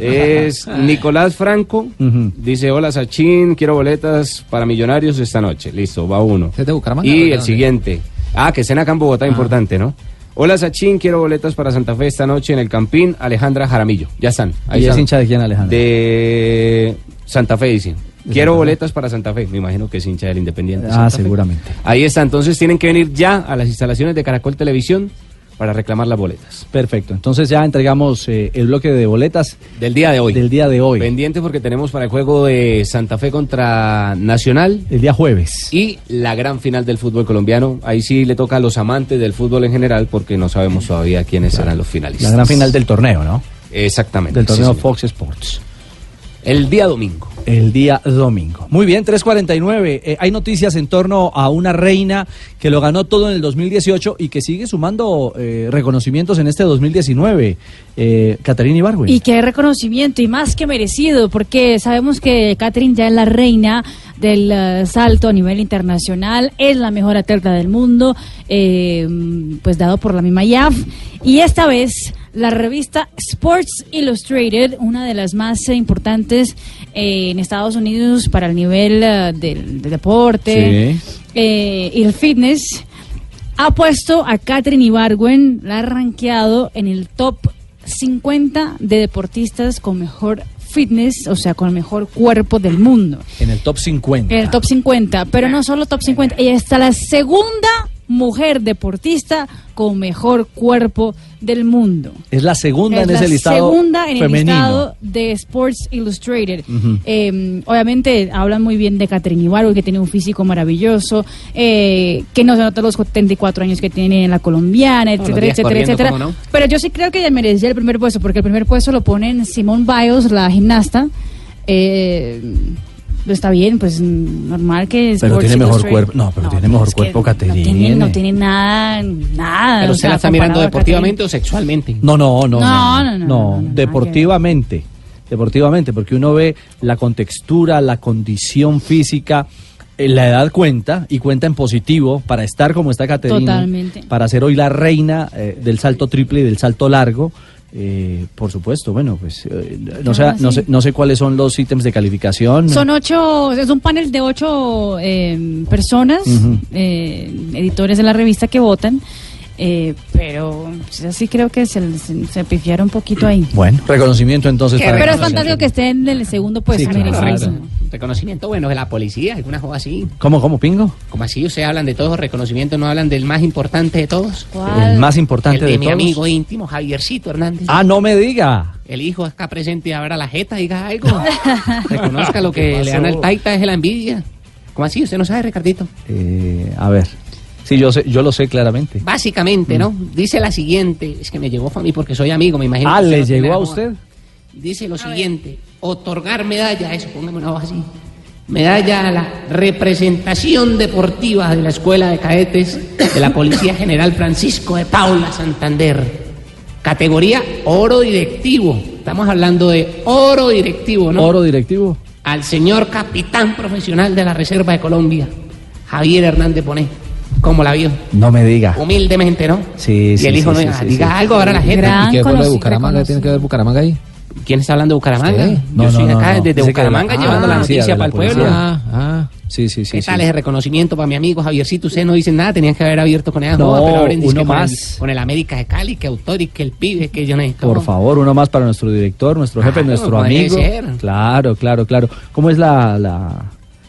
Es Nicolás Franco, dice, hola Sachin, quiero boletas para Millonarios esta noche. Listo, va uno. ¿Es de Bucaramanga? Y ¿De el siguiente. Ah, que estén acá en Bogotá, importante, ¿no? Hola Sachin, quiero boletas para Santa Fe esta noche en el Campín. Alejandra Jaramillo. Ya están. ¿Y es hincha de quién, Alejandro? De Santa Fe, dice. ¿De Quiero boletas para Santa Fe. Me imagino que es hincha del Independiente. de Ah, Santa Fe. seguramente. Ahí está. Entonces tienen que venir ya a las instalaciones de Caracol Televisión para reclamar las boletas. Perfecto. Entonces ya entregamos eh, el bloque de boletas Del día de hoy. del día de hoy. Pendiente porque tenemos para el juego de Santa Fe contra Nacional. El día jueves. Y la gran final del fútbol colombiano. Ahí sí le toca a los amantes del fútbol en general porque no sabemos todavía quiénes serán los finalistas. La gran final del torneo, ¿no? Exactamente. Del torneo. Fox Sports. El día domingo. El día domingo. Muy bien, 3.49. Eh, hay noticias en torno a una reina que lo ganó todo en el 2018 y que sigue sumando eh, reconocimientos en este 2019. Eh, Caterina Ibargüen. Y qué reconocimiento, y más que merecido, porque sabemos que Catherine ya es la reina del eh, salto a nivel internacional, es la mejor atleta del mundo, eh, pues dado por la misma IAF. Y esta vez la revista Sports Illustrated, una de las más importantes eh, en Estados Unidos para el nivel eh, del, del deporte eh, y el fitness, ha puesto a Catherine Ibargüen, la ha rankeado en el top 50 de deportistas con mejor fitness, o sea, con el mejor cuerpo del mundo. En el top 50. En el top 50, pero no solo top 50, ella está la segunda mujer deportista con mejor cuerpo del mundo. Es la segunda Es en la ese listado segunda en el femenino. listado de Sports Illustrated. Eh, obviamente hablan muy bien de Catherine Ibargüen, que tiene un físico maravilloso, eh, que no se nota los 74 años que tiene la colombiana, etcétera, etcétera, etcétera. Pero yo sí creo que ella merecía el primer puesto, porque el primer puesto lo ponen Simone Biles, la gimnasta. Eh, está bien, pues normal que Pero tiene mejor cuerpo. No, pero tiene mejor cuerpo no tiene, no tiene nada, nada. Pero o usted sea, la está mirando deportivamente o sexualmente. No, no, no. No, no, no, no, no, deportivamente. Deportivamente, porque uno ve la contextura, la condición física, eh, la edad cuenta y cuenta en positivo para estar como está Caterina. Totalmente. Para ser hoy la reina eh, del salto triple y del salto largo. Eh, por supuesto, bueno, pues eh, no, sé, Ah, no, sé, no sé cuáles son los ítems de calificación. Son ocho, es un panel de ocho eh, personas, eh, editores de la revista que votan, eh, pero sí creo que se, se, se pifiaron un poquito ahí. Bueno, reconocimiento entonces para Pero es fantástico que esté en el segundo puesto. Sí, claro. Reconocimiento bueno de la policía, alguna cosa así. ¿Cómo, cómo, Pingo? Como así, ustedes hablan de todos, reconocimiento, no hablan del más importante de todos. El más importante El de, de mi todos. amigo íntimo, Javiercito Hernández. Ah, no me diga. El hijo acá presente y abra la jeta, diga algo. Reconozca lo que ¿Qué le dan al taita es la envidia. ¿Cómo así? ¿Usted no sabe, Ricardito? Eh, a ver. Sí, yo, sé, yo lo sé claramente. Básicamente, ¿no? Dice la siguiente, es que me llegó a mí porque soy amigo, me imagino. Ah, que ¿le llegó a usted? Dice lo siguiente, otorgar medalla, eso, póngame una voz así. medalla a la representación deportiva de la Escuela de Cadetes de la Policía General Francisco de Paula Santander. Categoría oro directivo. Estamos hablando de oro directivo, ¿no? Oro directivo. Al señor capitán profesional de la Reserva de Colombia, Javier Hernández Poné. ¿Cómo la vio? No me diga. Humildemente, ¿no? Sí, Y sí, el hijo sí, no sí, sí, diga sí. algo ahora la gente. ¿Y qué fue lo de Bucaramanga? ¿Qué tiene que ver Bucaramanga ahí? ¿Quién está hablando de Bucaramanga? ¿Usted? Yo No, soy no, acá no. desde Bucaramanga llevando la sí, noticia para el pueblo. Ah, ah. Sí, sí, sí. ¿Qué sí. tal ese reconocimiento para mi amigo Javiercito? Ustedes no dicen nada, tenían que haber abierto con esa No, joda, pero abren uno con el- más. Con el, América de Cali, que autor y que el pibe, que yo no Por favor, uno más para nuestro director, nuestro jefe, Claro, nuestro como amigo. ser. Claro, claro, claro. ¿Cómo es la, la...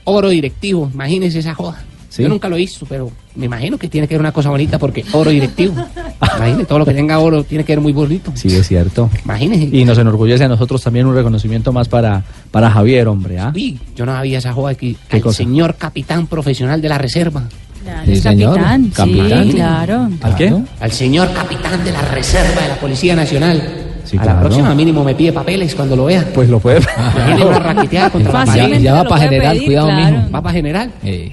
Oro directivo, imagínense esa joda. Sí. Yo nunca lo hice, pero me imagino que tiene que ser una cosa bonita porque oro directivo. Imagínese, todo lo que tenga oro tiene que ser muy bonito. Sí, es cierto. Imagínese. Y nos enorgullece a nosotros también un reconocimiento más para, para Javier, hombre. ¿ah? Uy, yo no sabía esa joda aquí. ¿Qué El cosa? señor capitán profesional de la reserva. Sí, es señor. capitán, sí, claro. ¿Al qué? Al señor capitán de la reserva de la Policía Nacional. A la claro. próxima mínimo me pide papeles cuando lo vea. Pues lo puede. Tiene una raqueteada contra la Fácilmente pared. Ya- ya va lo pa' puede general, pedir, cuidado, claro. mijo. Va para general.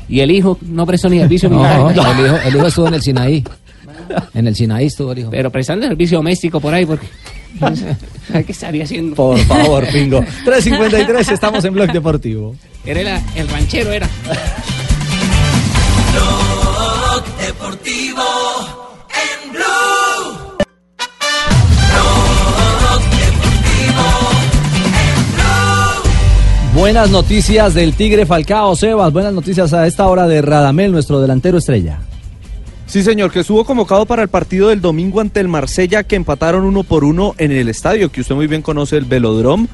Y el hijo no prestó ni servicio No, militar. el hijo, el hijo estuvo en el Sinaí. En el Sinaí estuvo el hijo. Pero prestando servicio doméstico por ahí porque... ¿Qué estaría haciendo? Por favor, Pingo. 353, estamos en Blog Deportivo. Era el, el ranchero, era. Blog Deportivo Buenas noticias del Tigre Falcao, Sebas. Buenas noticias a esta hora de Radamel, nuestro delantero estrella. Sí, señor, que estuvo convocado para el partido del domingo ante el Marsella, que empataron uno por uno en el estadio, que usted muy bien conoce, el Velodrome,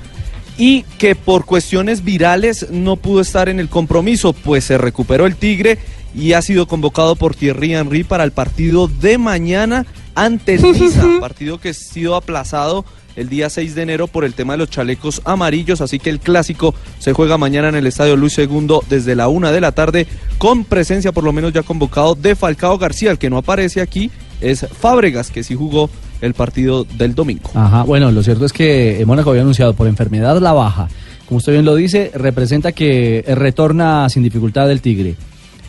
y que por cuestiones virales no pudo estar en el compromiso, pues se recuperó el Tigre y ha sido convocado por Thierry Henry para el partido de mañana ante el Niza, partido que ha sido aplazado el día 6 de enero por el tema de los chalecos amarillos, así que el clásico se juega mañana en el Estadio Luis II desde la una de la tarde, con presencia por lo menos ya convocado de Falcao García, el que no aparece aquí es Fábregas, que sí jugó el partido del domingo. Ajá, bueno, lo cierto es que eh, Mónaco había anunciado por enfermedad la baja. Como usted bien lo dice, representa que eh, retorna sin dificultad el Tigre.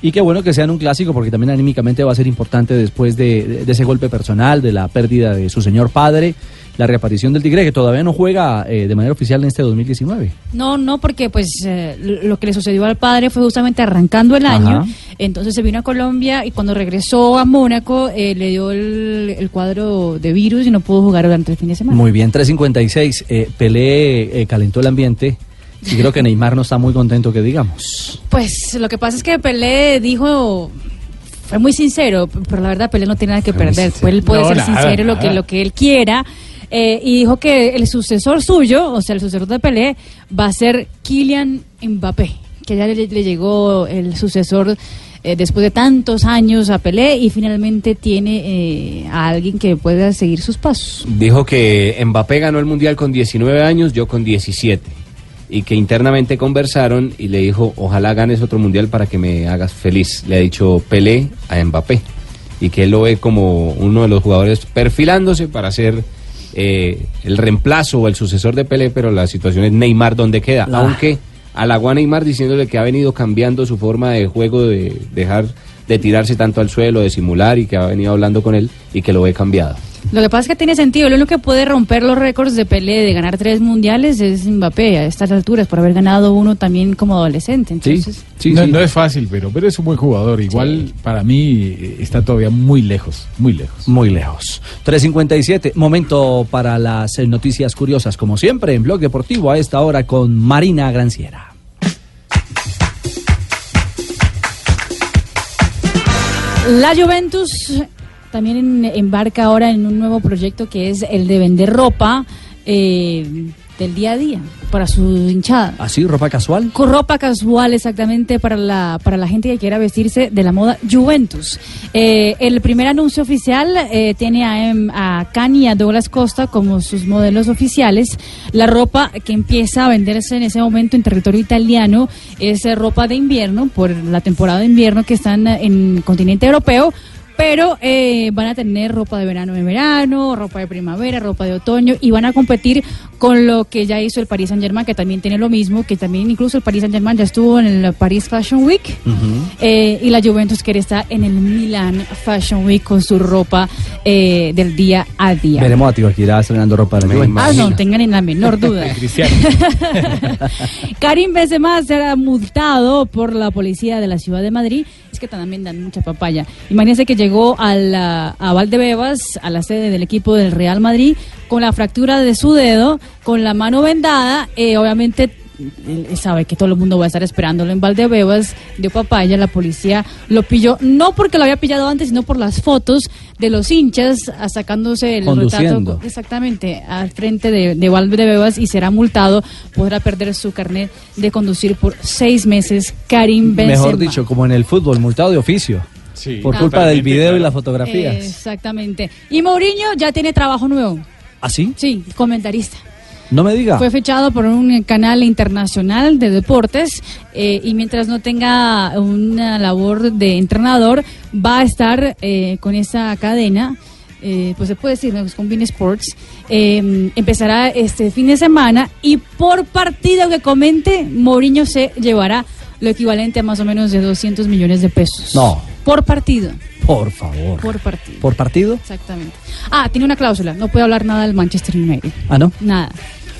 Y qué bueno que sea en un clásico porque también anímicamente va a ser importante después de, de- de ese golpe personal, de la pérdida de su señor padre, la reaparición del Tigre que todavía no juega eh, de manera oficial en este 2019. No, no, porque pues eh, lo que le sucedió al padre fue justamente arrancando el año. Ajá. Entonces se vino a Colombia y cuando regresó a Mónaco eh, le dio el, el cuadro de virus y no pudo jugar durante el fin de semana. Muy bien, 3.56. Eh, Pelé eh, calentó el ambiente y creo que Neymar no está muy contento que digamos. Pues lo que pasa es que Pelé dijo fue muy sincero, pero la verdad Pelé no tiene nada que perder. Pues él puede No, ser nada, sincero lo que lo que él quiera. eh, y dijo que el sucesor suyo, o sea, el sucesor de Pelé, va a ser Kylian Mbappé, que ya le, le llegó el sucesor eh, después de tantos años a Pelé y finalmente tiene eh, a alguien que pueda seguir sus pasos. Dijo que Mbappé ganó el Mundial con 19 años, yo con 17. Y que internamente conversaron y le dijo, ojalá ganes otro Mundial para que me hagas feliz. Le ha dicho Pelé a Mbappé. Y que él lo ve como uno de los jugadores perfilándose para ser eh, el reemplazo o el sucesor de Pelé, pero la situación es Neymar donde queda. Ah. Aunque halagó a Neymar diciéndole que ha venido cambiando su forma de juego, de dejar de tirarse tanto al suelo, de simular y que ha venido hablando con él y que lo ve cambiado. Lo que pasa es que tiene sentido. Lo único que puede romper los récords de Pelé de ganar tres mundiales es Mbappé a estas alturas, por haber ganado uno también como adolescente. Entonces, no, no es fácil, pero, pero es un buen jugador. Igual para mí eh, está todavía muy lejos, muy lejos. Muy lejos. 3.57, momento para las eh, noticias curiosas, como siempre, en Blog Deportivo a esta hora con Marina Granciera. La Juventus también embarca ahora en un nuevo proyecto que es el de vender ropa eh, del día a día para su hinchada. ¿Así, ropa casual? Con ropa casual exactamente para la, para la gente que quiera vestirse de la moda Juventus. Eh, el primer anuncio oficial eh, tiene a, em- a Kanye y a Douglas Costa como sus modelos oficiales. La ropa que empieza a venderse en ese momento en territorio italiano es eh, ropa de invierno por la temporada de invierno que están en continente europeo pero eh, van a tener ropa de verano en verano, ropa de primavera, ropa de otoño y van a competir con lo que ya hizo el Paris Saint Germain, que también tiene lo mismo, que también incluso el Paris Saint Germain ya estuvo en el Paris Fashion Week eh, y la Juventus quiere estar en el Milan Fashion Week con su ropa eh, del día a día. Veremos a Tibaquirá estrenando ropa de la Juventus. Ah, no, tengan ni la menor duda. Cristiano. Karim Benzema será multado por la policía de la ciudad de Madrid. Que también dan mucha papaya. Imagínense que llegó a, la, a Valdebebas, a la sede del equipo del Real Madrid, con la fractura de su dedo, con la mano vendada. eh, obviamente él sabe que todo el mundo va a estar esperándolo en Valdebebas, dio papaya, la policía lo pilló, no porque lo había pillado antes, sino por las fotos de los hinchas ah, sacándose el retrato exactamente al frente de, de Valdebebas y será multado, podrá perder su carnet de conducir por seis meses. Karim Benzema. Mejor dicho, como en el fútbol, multado de oficio. por Ah. culpa del video y las fotografías. Exactamente. Y Mourinho ya tiene trabajo nuevo. ¿Ah, sí? Sí, comentarista. No me diga. Fue fechado por un canal internacional de deportes eh, y mientras no tenga una labor de entrenador, va a estar eh, con esa cadena. eh, pues se puede decir, con Bein Sports, eh, empezará este fin de semana y por partido que comente, Mourinho se llevará lo equivalente a más o menos de 200 millones de pesos. No, Por partido. por favor. Por partido. ¿Por partido? Exactamente. Ah, tiene una cláusula, no puede hablar nada del Manchester United. Ah, ¿no? Nada.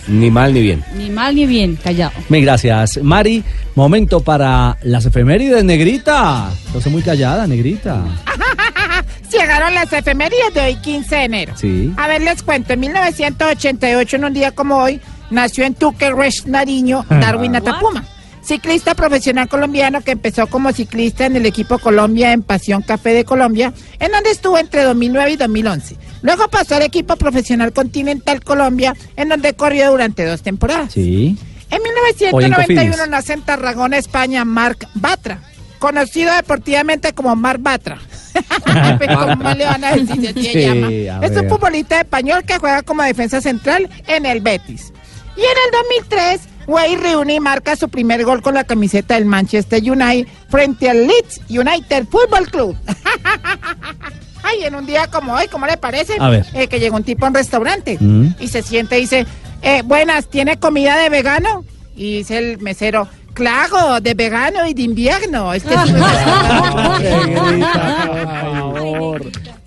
Ni mal ni bien. Ni mal ni bien, callado. Mil gracias. Mari, momento para las efemérides, negrita. Entonces muy callada, negrita. Llegaron las efemérides de hoy, 15 de enero. Sí. A ver, les cuento. En 1988, en un día como hoy, nació en Tuquerres, Nariño, Darwin Atapuma. Ciclista profesional colombiano que empezó como ciclista en el equipo Colombia en Pasión Café de Colombia, en donde estuvo entre 2009 y 2011. Luego pasó al equipo profesional Continental Colombia, en donde corrió durante dos temporadas. Sí. En Hoy en 1991 Cofidis. nace en Tarragona, España, Marc Batra, conocido deportivamente como Marc Batra. ¿Cómo le van a decir si así se Sí, llama? a Es un futbolista español que juega como defensa central en el Betis. Y en el 2003, Wayne Rooney marca su primer gol con la camiseta del Manchester United frente al Leeds United Football Club. Ay, en un día como hoy, ¿cómo le parece? A ver. Eh, que llegó un tipo a un restaurante Mm. y se siente y dice, eh, buenas, ¿tiene comida de vegano? Y dice el mesero, claro, de vegano y de invierno. Es que es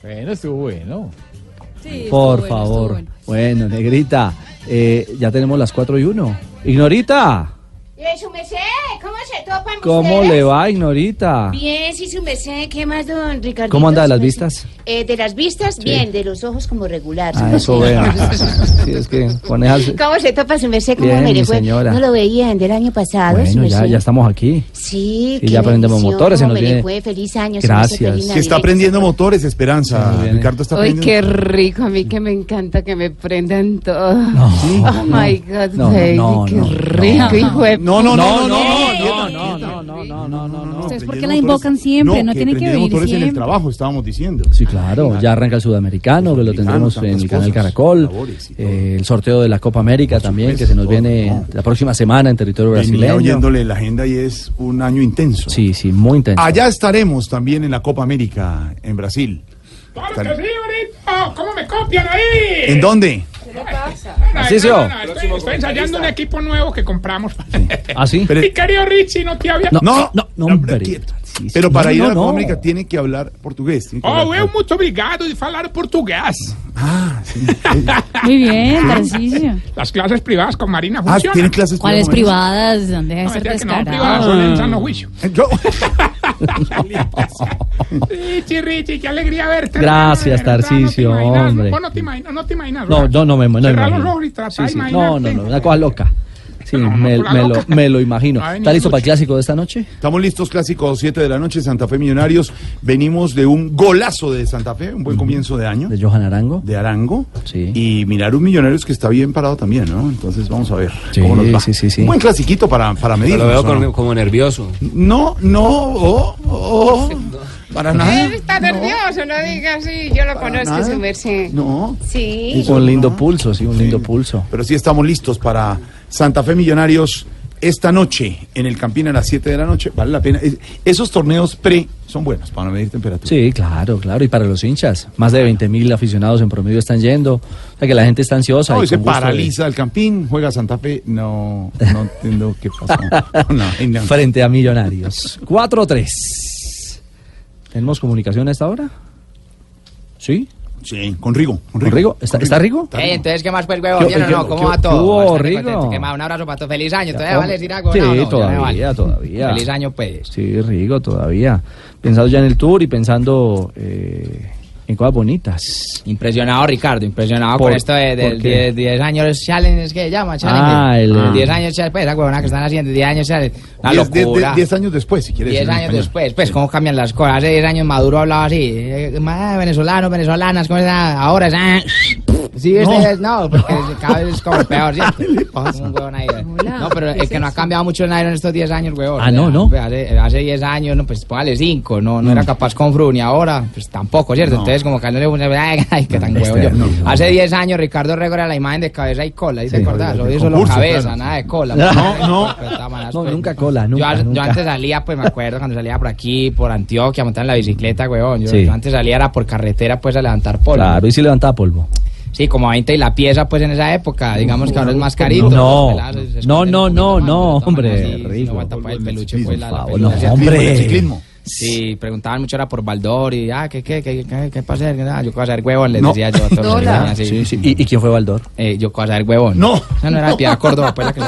Bueno, estuvo bueno. Por favor. Bueno, negrita, eh, ya tenemos las 4 y 1. Ignorita, Eh, su merced, ¿cómo se topan ¿cómo ustedes? le va, Ignorita? Bien, sí, su merced, ¿qué más, don Ricardo? ¿Cómo anda de las vistas? Eh, de las vistas, bien, de los ojos como regular. Ah, eso vea. Sí, es que con esas... ¿Cómo se topa su merced? ¿Cómo Bien, me mi señora. No lo veían del año pasado, Bueno, ya, merced. ya estamos aquí. Sí, Sí, qué ya aprendemos motores, se ¿cómo nos viene- fue? Feliz año, su merced, Gracias. feliz Que está aprendiendo motores, Esperanza. Ricardo está Ay, aprendiendo. qué rico, a mí que me encanta que me prendan todo. Sí. Oh my God, No, no, baby, no, qué no, rico, no. hijo de No, no, no, no, no, ¿Ustedes por qué la invocan siempre? No, tienen que venir motores en el siempre. trabajo, estábamos diciendo. Sí, claro, ya arranca el sudamericano, que lo tendremos en el canal Caracol, eh, el sorteo de la Copa América también, que se nos viene la próxima semana en territorio brasileño. oyéndole la agenda y es un año intenso. Sí, sí, muy intenso. Allá estaremos también en la Copa América en Brasil. ¡Claro que sí, bonito! ¿Cómo me copian ahí? ¿En dónde? ¿Qué pasa? Narciso. estoy, estoy ensayando un equipo nuevo que compramos. ¿Ah, sí? Mi querido Richie, no te había... No, no, no, hombre. Pero para No, ir a no, la no. Copa América tiene que hablar portugués. que Oh, hablar- eu muito obrigado de falar portugués. Ah, Muy bien, Tarcisio. Las clases privadas con Marina Ah, funcionan. ¿tiene clases ¿Cuáles privadas? ¿Dónde No, ser que no, privadas, son en sano juicio. Richie, Richie, qué alegría verte. Gracias, Tarcisio, no no te imaginas, no te imaginas. No, no, no me, no me Cerrar los imagino. ojos y tratar Sí, de sí. No, imaginarte. no, no, una cosa loca. Sí, me, lo, me lo imagino. Ay, ¿Está listo para el clásico de esta noche? Estamos listos, clásico 7 de la noche, Santa Fe Millonarios. Venimos de un golazo de Santa Fe, un buen comienzo de año. De Johan Arango. De Arango. Sí. Y mirar un Millonarios que está bien parado también, ¿no? Entonces vamos a ver Sí, cómo nos va. sí, sí, sí. Un buen clasiquito para, para medir. Lo veo con- como nervioso. No, no, oh, oh, para nada. Él está nervioso, no diga así, yo lo conozco, nada. su merced. No. Sí. Un lindo pulso, sí, un lindo pulso. Pero sí estamos listos para Santa Fe Millonarios, esta noche en el Campín a las 7 de la noche. Vale la pena. Es- Esos torneos pre son buenos para medir temperatura. Sí, claro, claro. Y para los hinchas, más de 20 mil aficionados en promedio están yendo. O sea que la gente está ansiosa. No, y y se de- paraliza el Campín, juega Santa Fe. No, no entiendo qué pasó. No, no. Frente a Millonarios. 4-3. ¿Tenemos comunicación a esta hora? ¿Sí? Sí, con Rigo. ¿Con Rigo? ¿Está, ¿está Rigo? Ey, entonces, ¿qué más, pues, huevón? ¿Qué- ¿Bien o qué- no? ¿Cómo qué- va todo? hubo, Bastante Rigo? contento. ¿Qué más? Un abrazo para todos. Feliz año. ¿Todavía ¿Cómo? vale decir algo? Sí, No, no, ya no todavía, vale. todavía. Feliz año, pues. Sí, Rigo, todavía. Pensando ya en el tour y pensando eh, en cosas bonitas. Impresionado, Ricardo, impresionado ¿Por- con esto de, del por qué? 10, 10 años challenge, es que llama challenge. Ah, el- 10 años challenge, pues, esa huevona que están haciendo, 10 años challenge. Una Diez- de- de- locura. diez años después, si quieres. 10 en años después, pues, cómo cambian las cosas. Hace 10 años Maduro hablaba así, eh, venezolanos, venezolanas, ¿cómo está? Ahora es... Sí, este No. es, no, porque cada vez es como peor, ¿cierto? Como un huevón ahí. No, pero el que no ha cambiado mucho en Nairo en estos 10 años, huevón. Ah, no, no. Pues, Hace, hace 10 años, no, pues póngale 5, no, no era capaz con Fruni. Ahora, pues tampoco, ¿cierto? No. Entonces, como que no le gusta, ay, ay, qué tan Este, huevón yo. Hace 10 años, Ricardo Rego era la imagen de cabeza y cola, ¿y te Sí. acordás? Hoy El solo cabeza, claro. nada de cola. No, no. No, nunca cola, nunca, yo, antes salía, pues me acuerdo cuando salía por aquí, por Antioquia, a montar en la bicicleta, Sí. yo antes salía era por carretera, pues a levantar polvo. Claro, y si levantaba polvo. Sí, como 20 y la pieza, pues en esa época, digamos que ahora es más carito. No, no, no, no, no, hombre, Rigo. no va a tapar el peluche, pues no, hombre. El ciclismo. Sí, preguntaban mucho era por Baldor y, ah, ¿qué, qué, qué, qué, qué pasa? Ah, yo a hacer huevón, les No. decía yo. a. Sí, sí. ¿Y, y quién fue Baldor? Eh, yo a hacer huevón. No. Esa no era de Piedad Córdoba, pues la que se